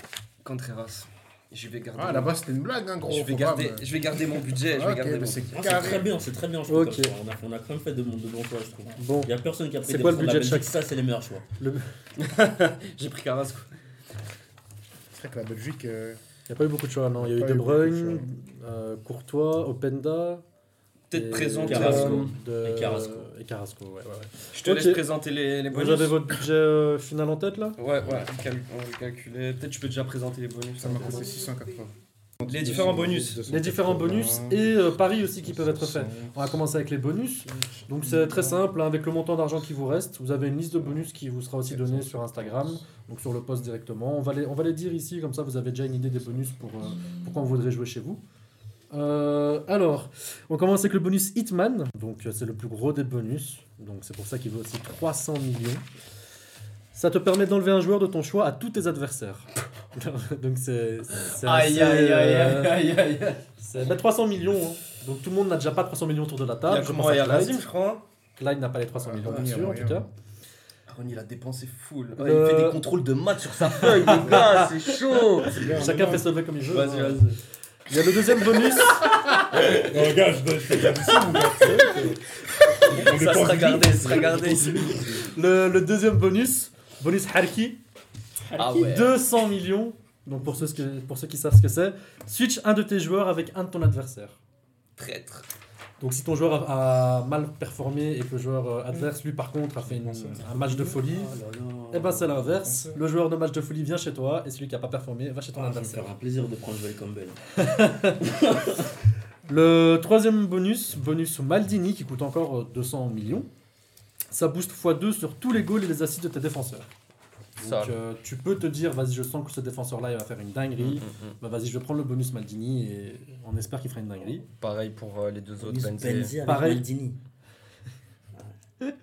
Contreras. Je vais garder. Ah, là-bas, c'était une blague, hein, gros. je vais garder, pas me- je vais garder mon budget. je vais Ok, garder mais mon- c'est Ah, c'est très bien, c'est très bien. Je trouve, Ok. comme ça. On, a, on a quand même fait de, de bons choix, je trouve. Bon, Il n'y a personne qui a pris C'est des quoi le budget de chaque- Ça, c'est les meilleurs choix. J'ai pris Carrasco. C'est vrai que la Belgique. euh, il n'y a pas eu beaucoup de choix, non. Il y a eu De eu beaucoup de Bruyne, euh, Courtois, Openda. Peut-être. Carrasco. de- Et Carrasco. Et Carrasco, ouais, ouais, ouais. Je te laisse présenter les, les bonus. Vous avez votre budget euh, final en tête là? Ouais, ouais, on va le calculer. Peut-être tu peux déjà présenter les bonus. Ça m'a coûté 680. Les différents bonus. Les différents bonus et euh, paris aussi qui peuvent être faits. On va commencer avec les bonus. Donc c'est très simple, hein, avec le montant d'argent qui vous reste, vous avez une liste de bonus qui vous sera aussi donnée sur Instagram, donc sur le post directement. On va les, on va les dire ici, comme ça vous avez déjà une idée des bonus pour, euh, pour quand vous voudrez jouer chez vous. Euh, alors, on commence avec le bonus Hitman, donc euh, c'est le plus gros des bonus, donc c'est pour ça qu'il vaut aussi 300 millions. Ça te permet d'enlever un joueur de ton choix à tous tes adversaires. donc c'est Aïe, aïe, aïe, euh, aïe, aïe, aïe. c'est bah, 300 millions. hein. Donc tout le monde n'a déjà pas 300 millions autour de la Il y table. a Je comment pense Il y a Clyde. Razim, je crois. hein. Clyde n'a pas les 300 millions, Ah, bien il y a sûr, en tout cas. Aaron, il a dépensé full. Il fait des contrôles de maths sur sa feuille, les gars, c'est chaud. Chacun fait se lever comme il veut. Vas-y, hein. vas-y. Il y a le deuxième bonus. Non, gars, je fais on Ça dépense sera vite. gardé, ça sera gardé. Le, le deuxième bonus, bonus Harki, Ah ouais. 200 millions. Donc pour ceux, que- pour ceux qui savent ce que c'est, switch un de tes joueurs avec un de ton adversaire. Traître. Donc si ton joueur a, a mal performé et que le joueur euh, adverse, lui par contre, a fait une- un match de folie, Oh et ben c'est l'inverse. Le joueur de match de folie vient chez toi et celui qui a pas performé va chez ton Ah, ça me adversaire. fera un plaisir de prendre Joel Campbell. Le troisième bonus, bonus Maldini, qui coûte encore euh, 200 millions. Ça booste x2 sur tous les goals et les assists de tes défenseurs. Donc euh, tu peux te dire, vas-y, je sens que ce défenseur-là, il va faire une dinguerie. Bah vas-y, je vais prendre le bonus Maldini et on espère qu'il fera une dinguerie. Pareil pour euh, les deux autres. Benzé. Benzé avec Pareil. Maldini.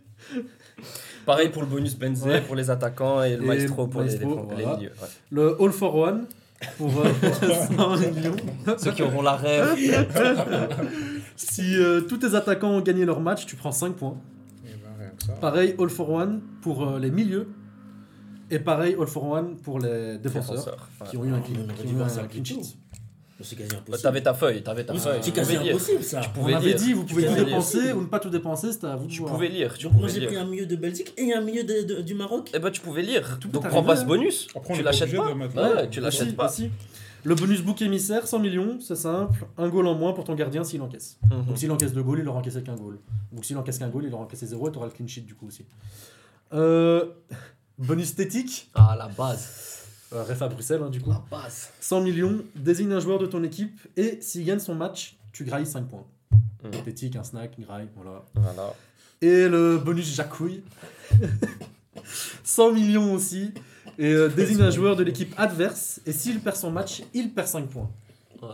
Pareil pour le bonus Benzé, Ouais. pour les attaquants et le Et maestro pour les, Maestro, défenses- les voilà. milieux. ouais. Le All for One pour euh, 100 millions. Ceux qui auront la rêve. Si euh, tous tes attaquants ont gagné leur match, tu prends 5 points. Eh ben, rien que ça. Pareil, All for One pour euh, les milieux. Et pareil, All for One pour les défenseurs. Qui ont eu un clean, qui ont eu un sheet. C'est quasi Bah, impossible. T'avais ta feuille, t'avais ta Oui, feuille. c'est tu quasi pouvais lire. impossible ça. Tu On pouvais avait lire. dit, vous pouvez pouvais tout lire. dépenser ou ne pas tout dépenser, c'était à vous de Tu voir. pouvais lire, tu Donc moi pouvais j'ai lire. pris un milieu de Belgique et un milieu de- de- du Maroc. Eh ben tu pouvais lire. Tout Donc prends pas ce hein. bonus. Après, on Tu est l'achètes obligé pas. de mettre- Ouais, tu Aussi, l'achètes pas. aussi. Le bonus book émissaire, 100 millions, c'est simple. Un goal en moins pour ton gardien s'il encaisse. Mhm. Donc s'il encaisse deux goals, il aura encaissé qu'un goal. Donc s'il encaisse qu'un goal, il aura encaissé zéro et tu auras le clean sheet du coup aussi. Euh, bonus esthétique, Ah, la base. euh, ref à Bruxelles hein, du coup. La base. 100 millions, désigne un joueur de ton équipe et s'il gagne son match, tu grailles 5 points. Mhm. Esthétique, un snack, une graille, voilà. Voilà. Et le bonus Jacouille. 100 millions aussi. Et euh, désigne un joueur de l'équipe adverse. Et s'il perd son match, il perd 5 points. Ouais,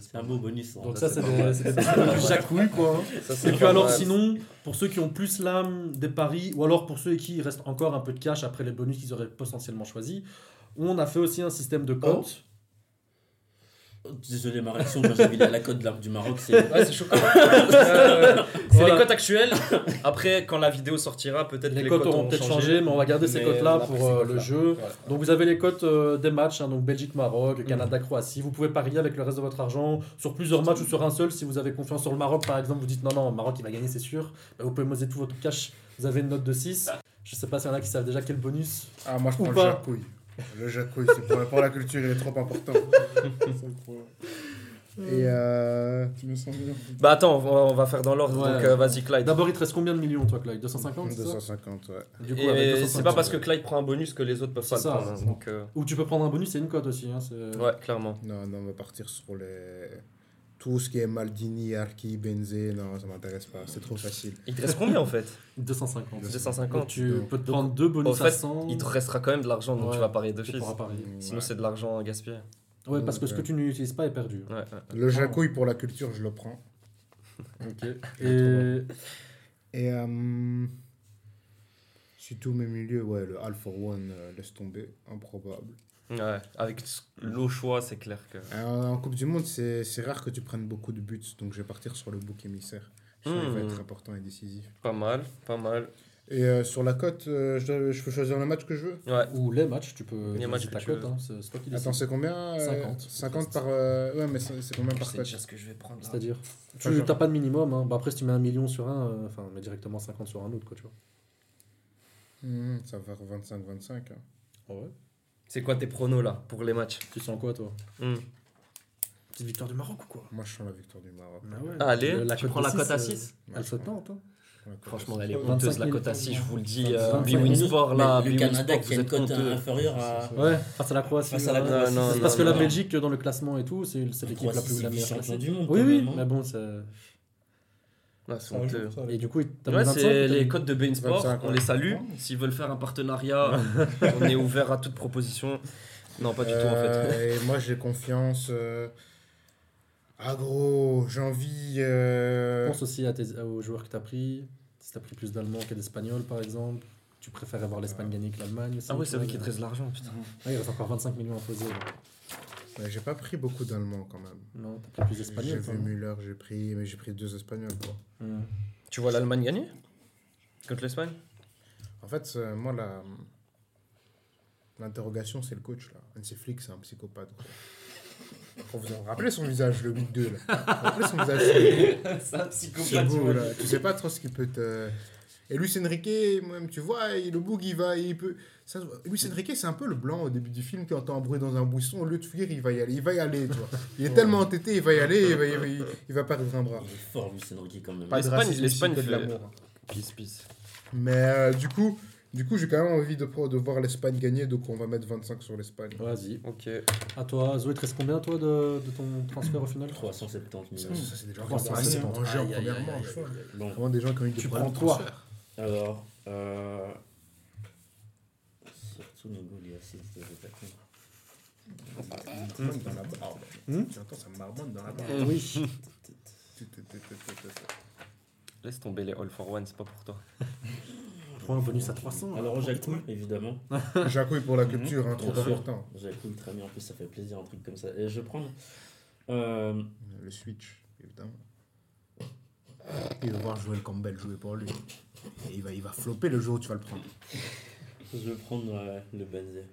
C'est un beau bonus. ça. Donc ça, c'est des, c'est bonus Jacouille, quoi. hein. ça, c'est Et puis alors mal. sinon, pour ceux qui ont plus l'âme des paris, ou alors pour ceux qui il reste encore un peu de cash après les bonus qu'ils auraient potentiellement choisis, on a fait aussi un système de cotes. Oh, Désolé, ma réaction quand j'ai vu la cote du Maroc, c'est. Ouais, c'est choquant. Euh, c'est Voilà. les cotes actuelles. Après, quand la vidéo sortira, peut-être Les les cotes auront peut-être changé. changé, mais on va garder ces cotes-là pour euh, le jeu. Voilà. Donc vous avez les cotes euh, des matchs, hein, donc Belgique-Maroc, Canada-Croatie. Vous pouvez parier avec le reste de votre argent sur plusieurs matchs ou sur un seul. Si vous avez confiance sur le Maroc, par exemple, vous dites non, non, Maroc il va gagner, c'est sûr. Bah, vous pouvez moser tout votre cash. Vous avez une note de 6. Je sais pas s'il y en a qui savent déjà quel bonus. Ah, moi je Ou prends le pas. jacouille. Le c'est pour, pour la culture, il est trop important. Et euh, Tu mets 100 millions. Bah attends, on va, on va faire dans l'ordre. Ouais. Donc euh, vas-y, Clyde. D'abord, il te reste combien de millions, toi, Clyde? 250 c'est ça? 250, ouais. Du coup, Et avec c'est 250, pas parce que Clyde prend un bonus que les autres peuvent pas le prendre. hein. Donc, euh, Ou tu peux prendre un bonus, c'est une cote aussi. Hein, c'est- ouais, clairement. Non, non, on va partir sur les. Tout ce qui est Maldini, Arki, Benzé, non, ça m'intéresse pas, c'est trop facile. Il te reste combien en fait 250. 250. Donc tu Donc, peux te prendre deux bonus en fait, à 100. Il te restera quand même de l'argent, donc Ouais. tu vas parier de tu suite. pourras parier. Sinon, Ouais. c'est de l'argent gaspillé. Ouais, parce que ce que tu n'utilises pas est perdu. Ouais, ouais. Le jacouille pour la culture, je le prends. Ok. Et Et euh, si tous mes milieux, ouais, le All for One, euh, laisse tomber, improbable. Ouais, avec l'eau choix, c'est clair que. Euh, en Coupe du Monde, c'est c'est rare que tu prennes beaucoup de buts, donc je vais partir sur le bouc émissaire. Je qu'il va Hmm. être important et décisif. Pas mal, pas mal. Et euh, sur la cote, euh, je, peux choisir le match que je veux? Ouais. Ou les matchs, tu peux. Les matchs que ta cote, hein, c'est c'est toi qui décides. Attends, c'est combien euh, 50. 50 par. euh, Ouais, mais c'est c'est combien Je par cote? déjà ce que je vais prendre. C'est-à-dire? Tu n'as pas de minimum. Hein. Bah, après, si tu mets un million sur un, euh, enfin, mets directement 50 sur un autre, quoi, tu vois. Mhm, Ça va faire 25-25. hein. Ah ouais? C'est quoi tes pronos là pour les matchs Tu sens quoi, toi Hmm. Petite victoire du Maroc ou quoi Moi, je sens la victoire du Maroc. Allez, Le- tu prends la cote à six, 6 euh, Elle se tente, hein. À Franchement, elle est 25 honteuse la 000 cote à 6, je vous le dis. 25 Euh, 000. Bwin Sport là, le Bwin Canada Sport, qui a vous une êtes cote honteux. inférieure à. Ouais, face à la Croatie. Face à la voilà. Croatie, C'est c'est parce que la. Belgique, dans le classement et tout, c'est l'équipe la plus c'est la meilleure. Oui, oui, hein. mais bon, c'est. Ouais, c'est honteux. Et du coup, t'as Ouais, mis 25, c'est les codes de Bein Sport, 25, on les salue. S'ils veulent faire un partenariat, on est ouvert à toute proposition. Non, pas du tout en fait. Euh, Et moi, j'ai confiance. euh, Ah, gros, j'ai envie. euh, Pense aussi à tes, aux joueurs que tu as pris. Si tu as pris plus d'Allemands que d'Espagnols, par exemple. Tu préfères avoir l'Espagne gagner que l'Allemagne aussi. Ah ouais, tu c'est vrai qu'il te reste de l'argent, putain. ah, il reste encore 25 millions à poser. Ouais, J'ai pas pris beaucoup d'Allemands quand même. Non, t'as pris plus J'ai d'Espagnols. toi, vu Müller, j'ai pris, mais j'ai pris deux Espagnols. Quoi. Hmm. Tu vois l'Allemagne gagner Contre l'Espagne? En fait, euh, moi, la... l'interrogation, c'est le coach. là. Hansi Flick, c'est un psychopathe. Quoi. Vous rappelez son visage, le 8-2, là. Vous vous rappelez son visage C'est un beau, là. Tu sais pas trop ce qu'il peut te. Et Luis Enrique, moi-même, tu vois, il- le boug, il va. Il peut... ça. Luis Enrique, c'est un peu le blanc au début du film qui entend un bruit dans un buisson. Au lieu de fuir, il va y aller. Il va y aller, tu vois. Il est tellement entêté, il va y aller, il va, il va, il- il va perdre un bras. Il est fort, Luis Enrique, quand même. Pas de L'Espagne- racisme l'Espagne de l'amour. Peace, peace. Mais euh, du coup, du coup j'ai quand même envie de, de voir l'Espagne gagner, donc on va mettre 25 sur l'Espagne. Vas-y. Ok. À toi, Zoé, te reste combien, toi, de, de ton transfert au final? 370 Ça, millions. ça, c'est des gens qui Trois ont cent assez cinquante. mangé en première manche. Vraiment des gens qui ont eu des Tu prends quoi transfert. Alors. Euh... Surtout t'attendre. Marmonne dans la barbe. J'entends ça marmonne dans la barbe. Oui. Laisse tomber les All for One, c'est pas pour toi. Prends un bonus à 300. Alors, Jacou, évidemment. Jacouille pour la culture, hein, trop important. Jacou, très bien, en plus, ça fait plaisir, un truc comme ça. Et je prendre. Euh... Le switch, évidemment. Il va voir Joel Campbell jouer pour lui. Et il va, il va flopper le jour où tu vas le prendre. Je vais prendre euh, le Benzé.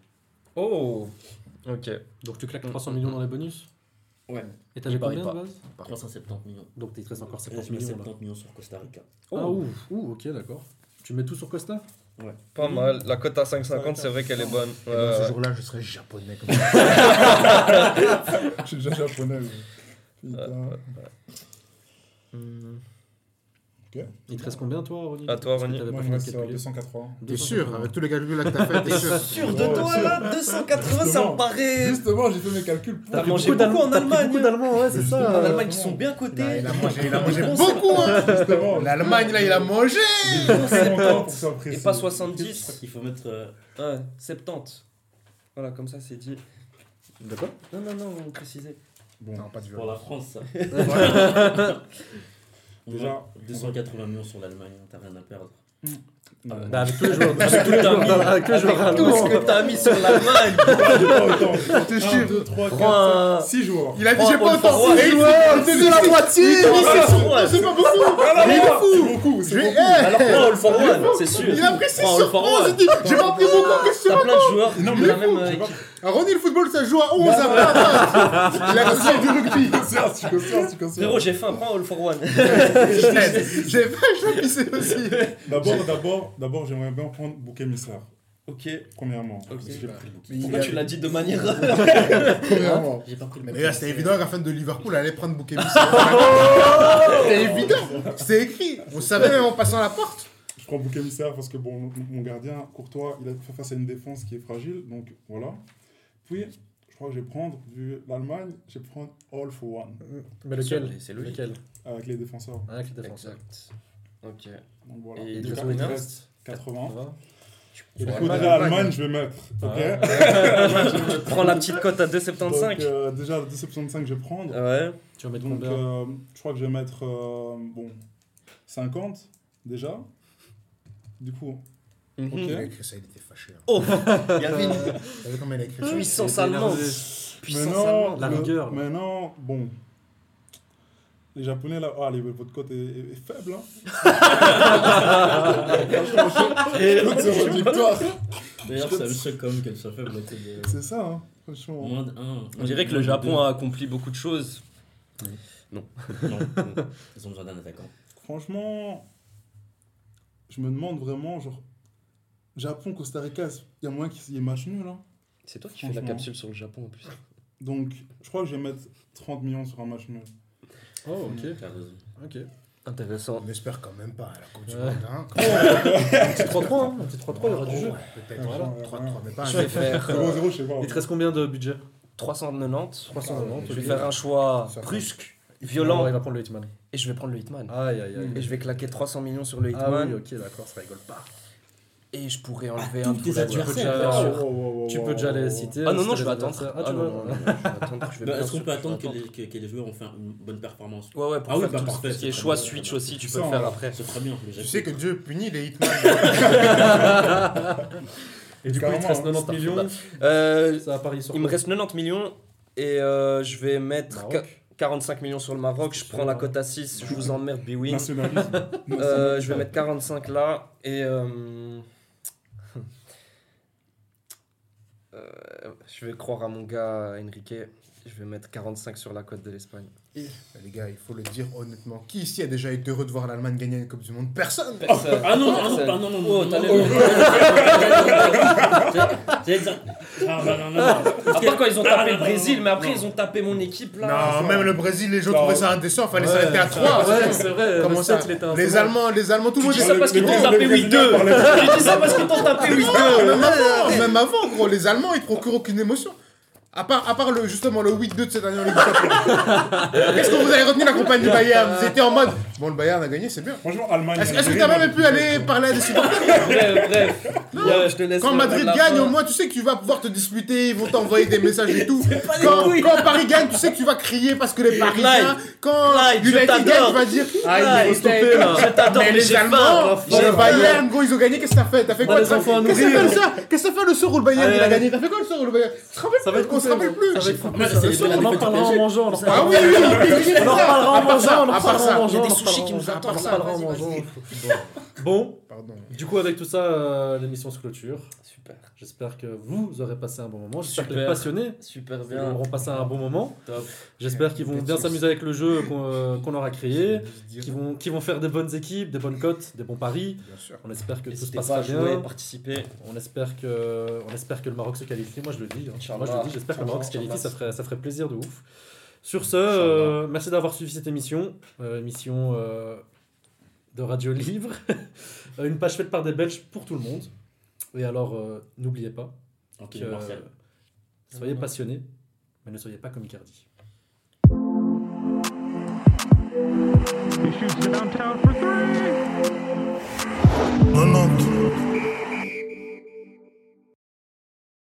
Oh Ok. Donc tu claques 300 millions dans les bonus Ouais. Et paraît combien de base 370 millions. Donc il te reste encore Et 70 je mets millions. là. 70 millions sur Costa Rica. Ah, ouh, ouh, ok, d'accord. Tu mets tout sur Costa Pas mal. La cote à 5,50, c'est vrai qu'elle est bonne. Et ben, ce jour-là, je serai japonais comme ça. Je suis déjà japonais. mais- Putain. Hmm. Il te reste combien, toi, Ronnie À toi, t'avais Moi, pas il me reste sur calculer. 280. T'es sûr Avec tous les calculs là que t'as fait, t'es sûr Sûr de toi là 280, ça me paraît. Justement, j'ai fait mes calculs pour. T'as mangé beaucoup beaucoup en Allemagne. beaucoup d'Allemands, ouais, c'est En ça. Allemagne, qui sont bien cotés. Il a mangé, il a mangé beaucoup, hein Justement, L'Allemagne, là, il a mangé. Et pas Je crois 70. qu'il faut mettre. euh, Ouais, 70. Voilà, comme ça, c'est dit. De quoi? Non, non, non, on précisait. Bon, Non, pas de pour la. France, ça. Déjà, va 280 millions sur l'Allemagne, hein, t'as rien à perdre. Non. Bah, avec tous les joueurs. Avec tous les joueurs. Avec tous les joueurs Tout ce que t'as mis sur l'Allemagne. J'ai pas autant. Je te 1, jure 2, 3, Prends 4, un- 5, 6 joueurs. Il a dit j'ai pas autant One. six joueurs Il te dit la moitié. C'est pas beaucoup Ah, Il est C'est fou c'est beaucoup. Alors prends All for One, c'est sûr. Il a pris 6 Prends sur All for 11 One. il dit j'ai pas pris beaucoup T'as plein de joueurs. Non, Il mais a même. euh, j'ai pas- Ah, Ronnie, le football, ça se joue à 11 à 20 Il a reçu du rugby Conscience, conscience, conscience. Frérot, j'ai faim, prends All for One. J'ai pas je pissé aussi D'abord, d'abord, d'abord, j'aimerais bien prendre bouc émissaire. Ok. Premièrement. Ok. Parce que j'ai pris le bouc. Mais il Pourquoi a- tu l'as dit de manière. Premièrement J'ai pas pris le Mais gars, c'était émissaire. évident, la fan de Liverpool allait prendre bouquet C'était évident C'était écrit On savait même en passant la porte Je prends bouc émissaire parce que bon, mon gardien, Courtois, il a fait face à une défense qui est fragile. Donc voilà. Puis, je crois que je vais prendre, vu l'Allemagne, je vais prendre All for One Mais lequel? C'est logique. Lequel? Avec les défenseurs. Avec les défenseurs. Exact. Ok. Donc voilà. Et Il il reste- reste combien il reste 80. Et Du coup, déjà, Allemagne. Allemagne, je vais mettre. Ok Je prends la petite cote à Donc, 2,75. euh, déjà, le 2,75, je vais prendre. Ouais. Tu vas mettre Donc, combien euh, je crois que je vais mettre euh, bon, 50 déjà. Du coup, Mhm. Ok. Il a écrit ça, il était fâché. hein. Oh Il y avait une T'as vu comment il a écrit ça puissance allemande. Puissance maintenant, allemande. La rigueur. Maintenant, bon. Les Japonais là, ah, les- votre cote est, est- est faible. Hein. Franchement, victoire. D'ailleurs, ça me choque quand même qu'elle soit faible. C'est ça, hein. franchement. Moins de 1. On dirait que le Japon a accompli beaucoup de choses. Non, ils ont besoin d'un attaquant. Franchement, je me demande vraiment, genre, Japon, Costa Rica, il y a moyen qu'il y ait match nul. Hein? C'est toi qui fais la capsule sur le Japon en plus. Donc, je crois que je vais mettre 30 millions sur un match nul. Oh, ok. Raison. Ok. Intéressant. On espère quand même pas à la Coupe du Ouais. Monde. Hein. Un petit 3-3, hein. Un petit 3-3, il y aura du jeu. Ouais, Peut-être. Voilà. 3-3, mais pas Je vais faire 0-0, je sais pas. Il te reste combien de budget? 390. 390. Je vais faire un choix brusque, violent, il va prendre le Hitman. et je vais prendre le Hitman. Aïe, aïe, aïe. Et je vais claquer 300 millions sur le Ah Hitman. oui, ok, d'accord, ça rigole pas. Et je pourrais enlever tous un tes tout adversaires. Tu peux déjà- Oh, oh, oh, oh, Tu oh, peux déjà oh, les oh. citer. Ah non, non, citer je vais attendre. Ah, Ah, non, non, non, Bah, Est-ce qu'on peut attendre que les, que, que les joueurs ont fait une bonne performance? Ouais, ouais, pour Ah oui, faire bah tout parfait, ce qui est choix switch aussi, tu peux le faire va- après. C'est très bien. Tu sais que Dieu punit les Hitman. Et du coup, il te reste Carrément, 90 millions. Euh, Ça à Paris sur il me reste 90 millions et euh, je vais mettre Maroc. qua- 45 millions sur le Maroc. Je prends la cote à 6, je vous emmerde. Nationalisme. Euh, je vais mettre 45 là et euh, je vais croire à mon gars Enrique. Je vais mettre 45 sur la côte de l'Espagne. Les gars, il faut le dire honnêtement. Qui ici a déjà été heureux de voir l'Allemagne gagner une Coupe du Monde Personne Ah non, ah non, pas- non, non, non. Oh, non, t'as non, les- non. J'allais dire- Ah, non, non, non, non. À part quand ils ont Ah, tapé non, le Brésil, non, mais après non. ils ont tapé mon équipe là. Non, même le Brésil, les gens Non. trouvaient ça indécent, fallait s'arrêter à 3. Ouais, c'est vrai. Comment ça Les. Allemands, les Allemands, tout le monde Tu dis disait ça parce qu'ils t'ont tapé Brésiliens 8-2 parlaient- Tu dis ça parce qu'ils t'ont tapé 8-2 même avant, même avant, gros, les Allemands, ils procurent aucune émotion. À part, à part le, justement le 8-2 de cette année en Ligue des Champions. Qu'est-ce que vous avez retenu la campagne du Bayern? Vous étiez en mode, bon, le Bayern a gagné, c'est bien. Franchement, Allemagne. Est-ce est-ce que t'as même pu aller parler à des supporters Bref, bref. Je te laisse Quand Madrid gagne, au moins, tu sais que tu vas pouvoir te disputer, ils vont t'envoyer des messages et tout. Quand, Paris gagne, tu sais que tu vas crier parce que les Parisiens. Quand United gagne, tu vas dire. Ah, il Ah, faut stopper là. Je t'adore, Mais les Allemands, le. Bayern, gros, ils ont gagné, qu'est-ce que t'as fait? T'as fait quoi? Qu'est-ce que t'as fait le soir Qu'est-ce que t'as fait le soir où le Bayern? Il a gagné T'as fait quoi le soir où le Bayern? Tu te rappelles Ça va être On se rappelle plus. On en parlera en mangeant. On en Ah parlera oui, on en reparlera en mangeant. On en à part reparlera ça. en mangeant. Il y a des on en sushis reparlera qui en nous mangeant. attendent, en en. Bon, Pardon. du coup, avec tout ça, euh, l'émission se clôture. Super. J'espère que vous aurez passé un bon moment. J'espère que les passionnés Super bien. auront passé un bon moment. Top. J'espère qu'ils vont bien s'amuser avec le jeu qu'on euh, qu'on aura créé, Bien qu'ils vont, faire des bonnes équipes, des bonnes cotes, des bons paris. sûr. On espère que tout se passera pas à jouer, bien. participer. On espère que, on espère que le Maroc se qualifie. Moi, je le dis. hein. Moi, je le dis. J'espère que le Maroc se qualifie. Ça ferait, ça ferait plaisir de ouf. Sur ce, euh, merci d'avoir suivi cette émission. Euh, émission euh, de Radio Livre. Euh, Une page faite par des Belges pour tout le monde. Et alors, euh, n'oubliez pas que Martial. soyez passionnés, mais ne soyez pas comme Icardi. He shoots it downtown for three. 90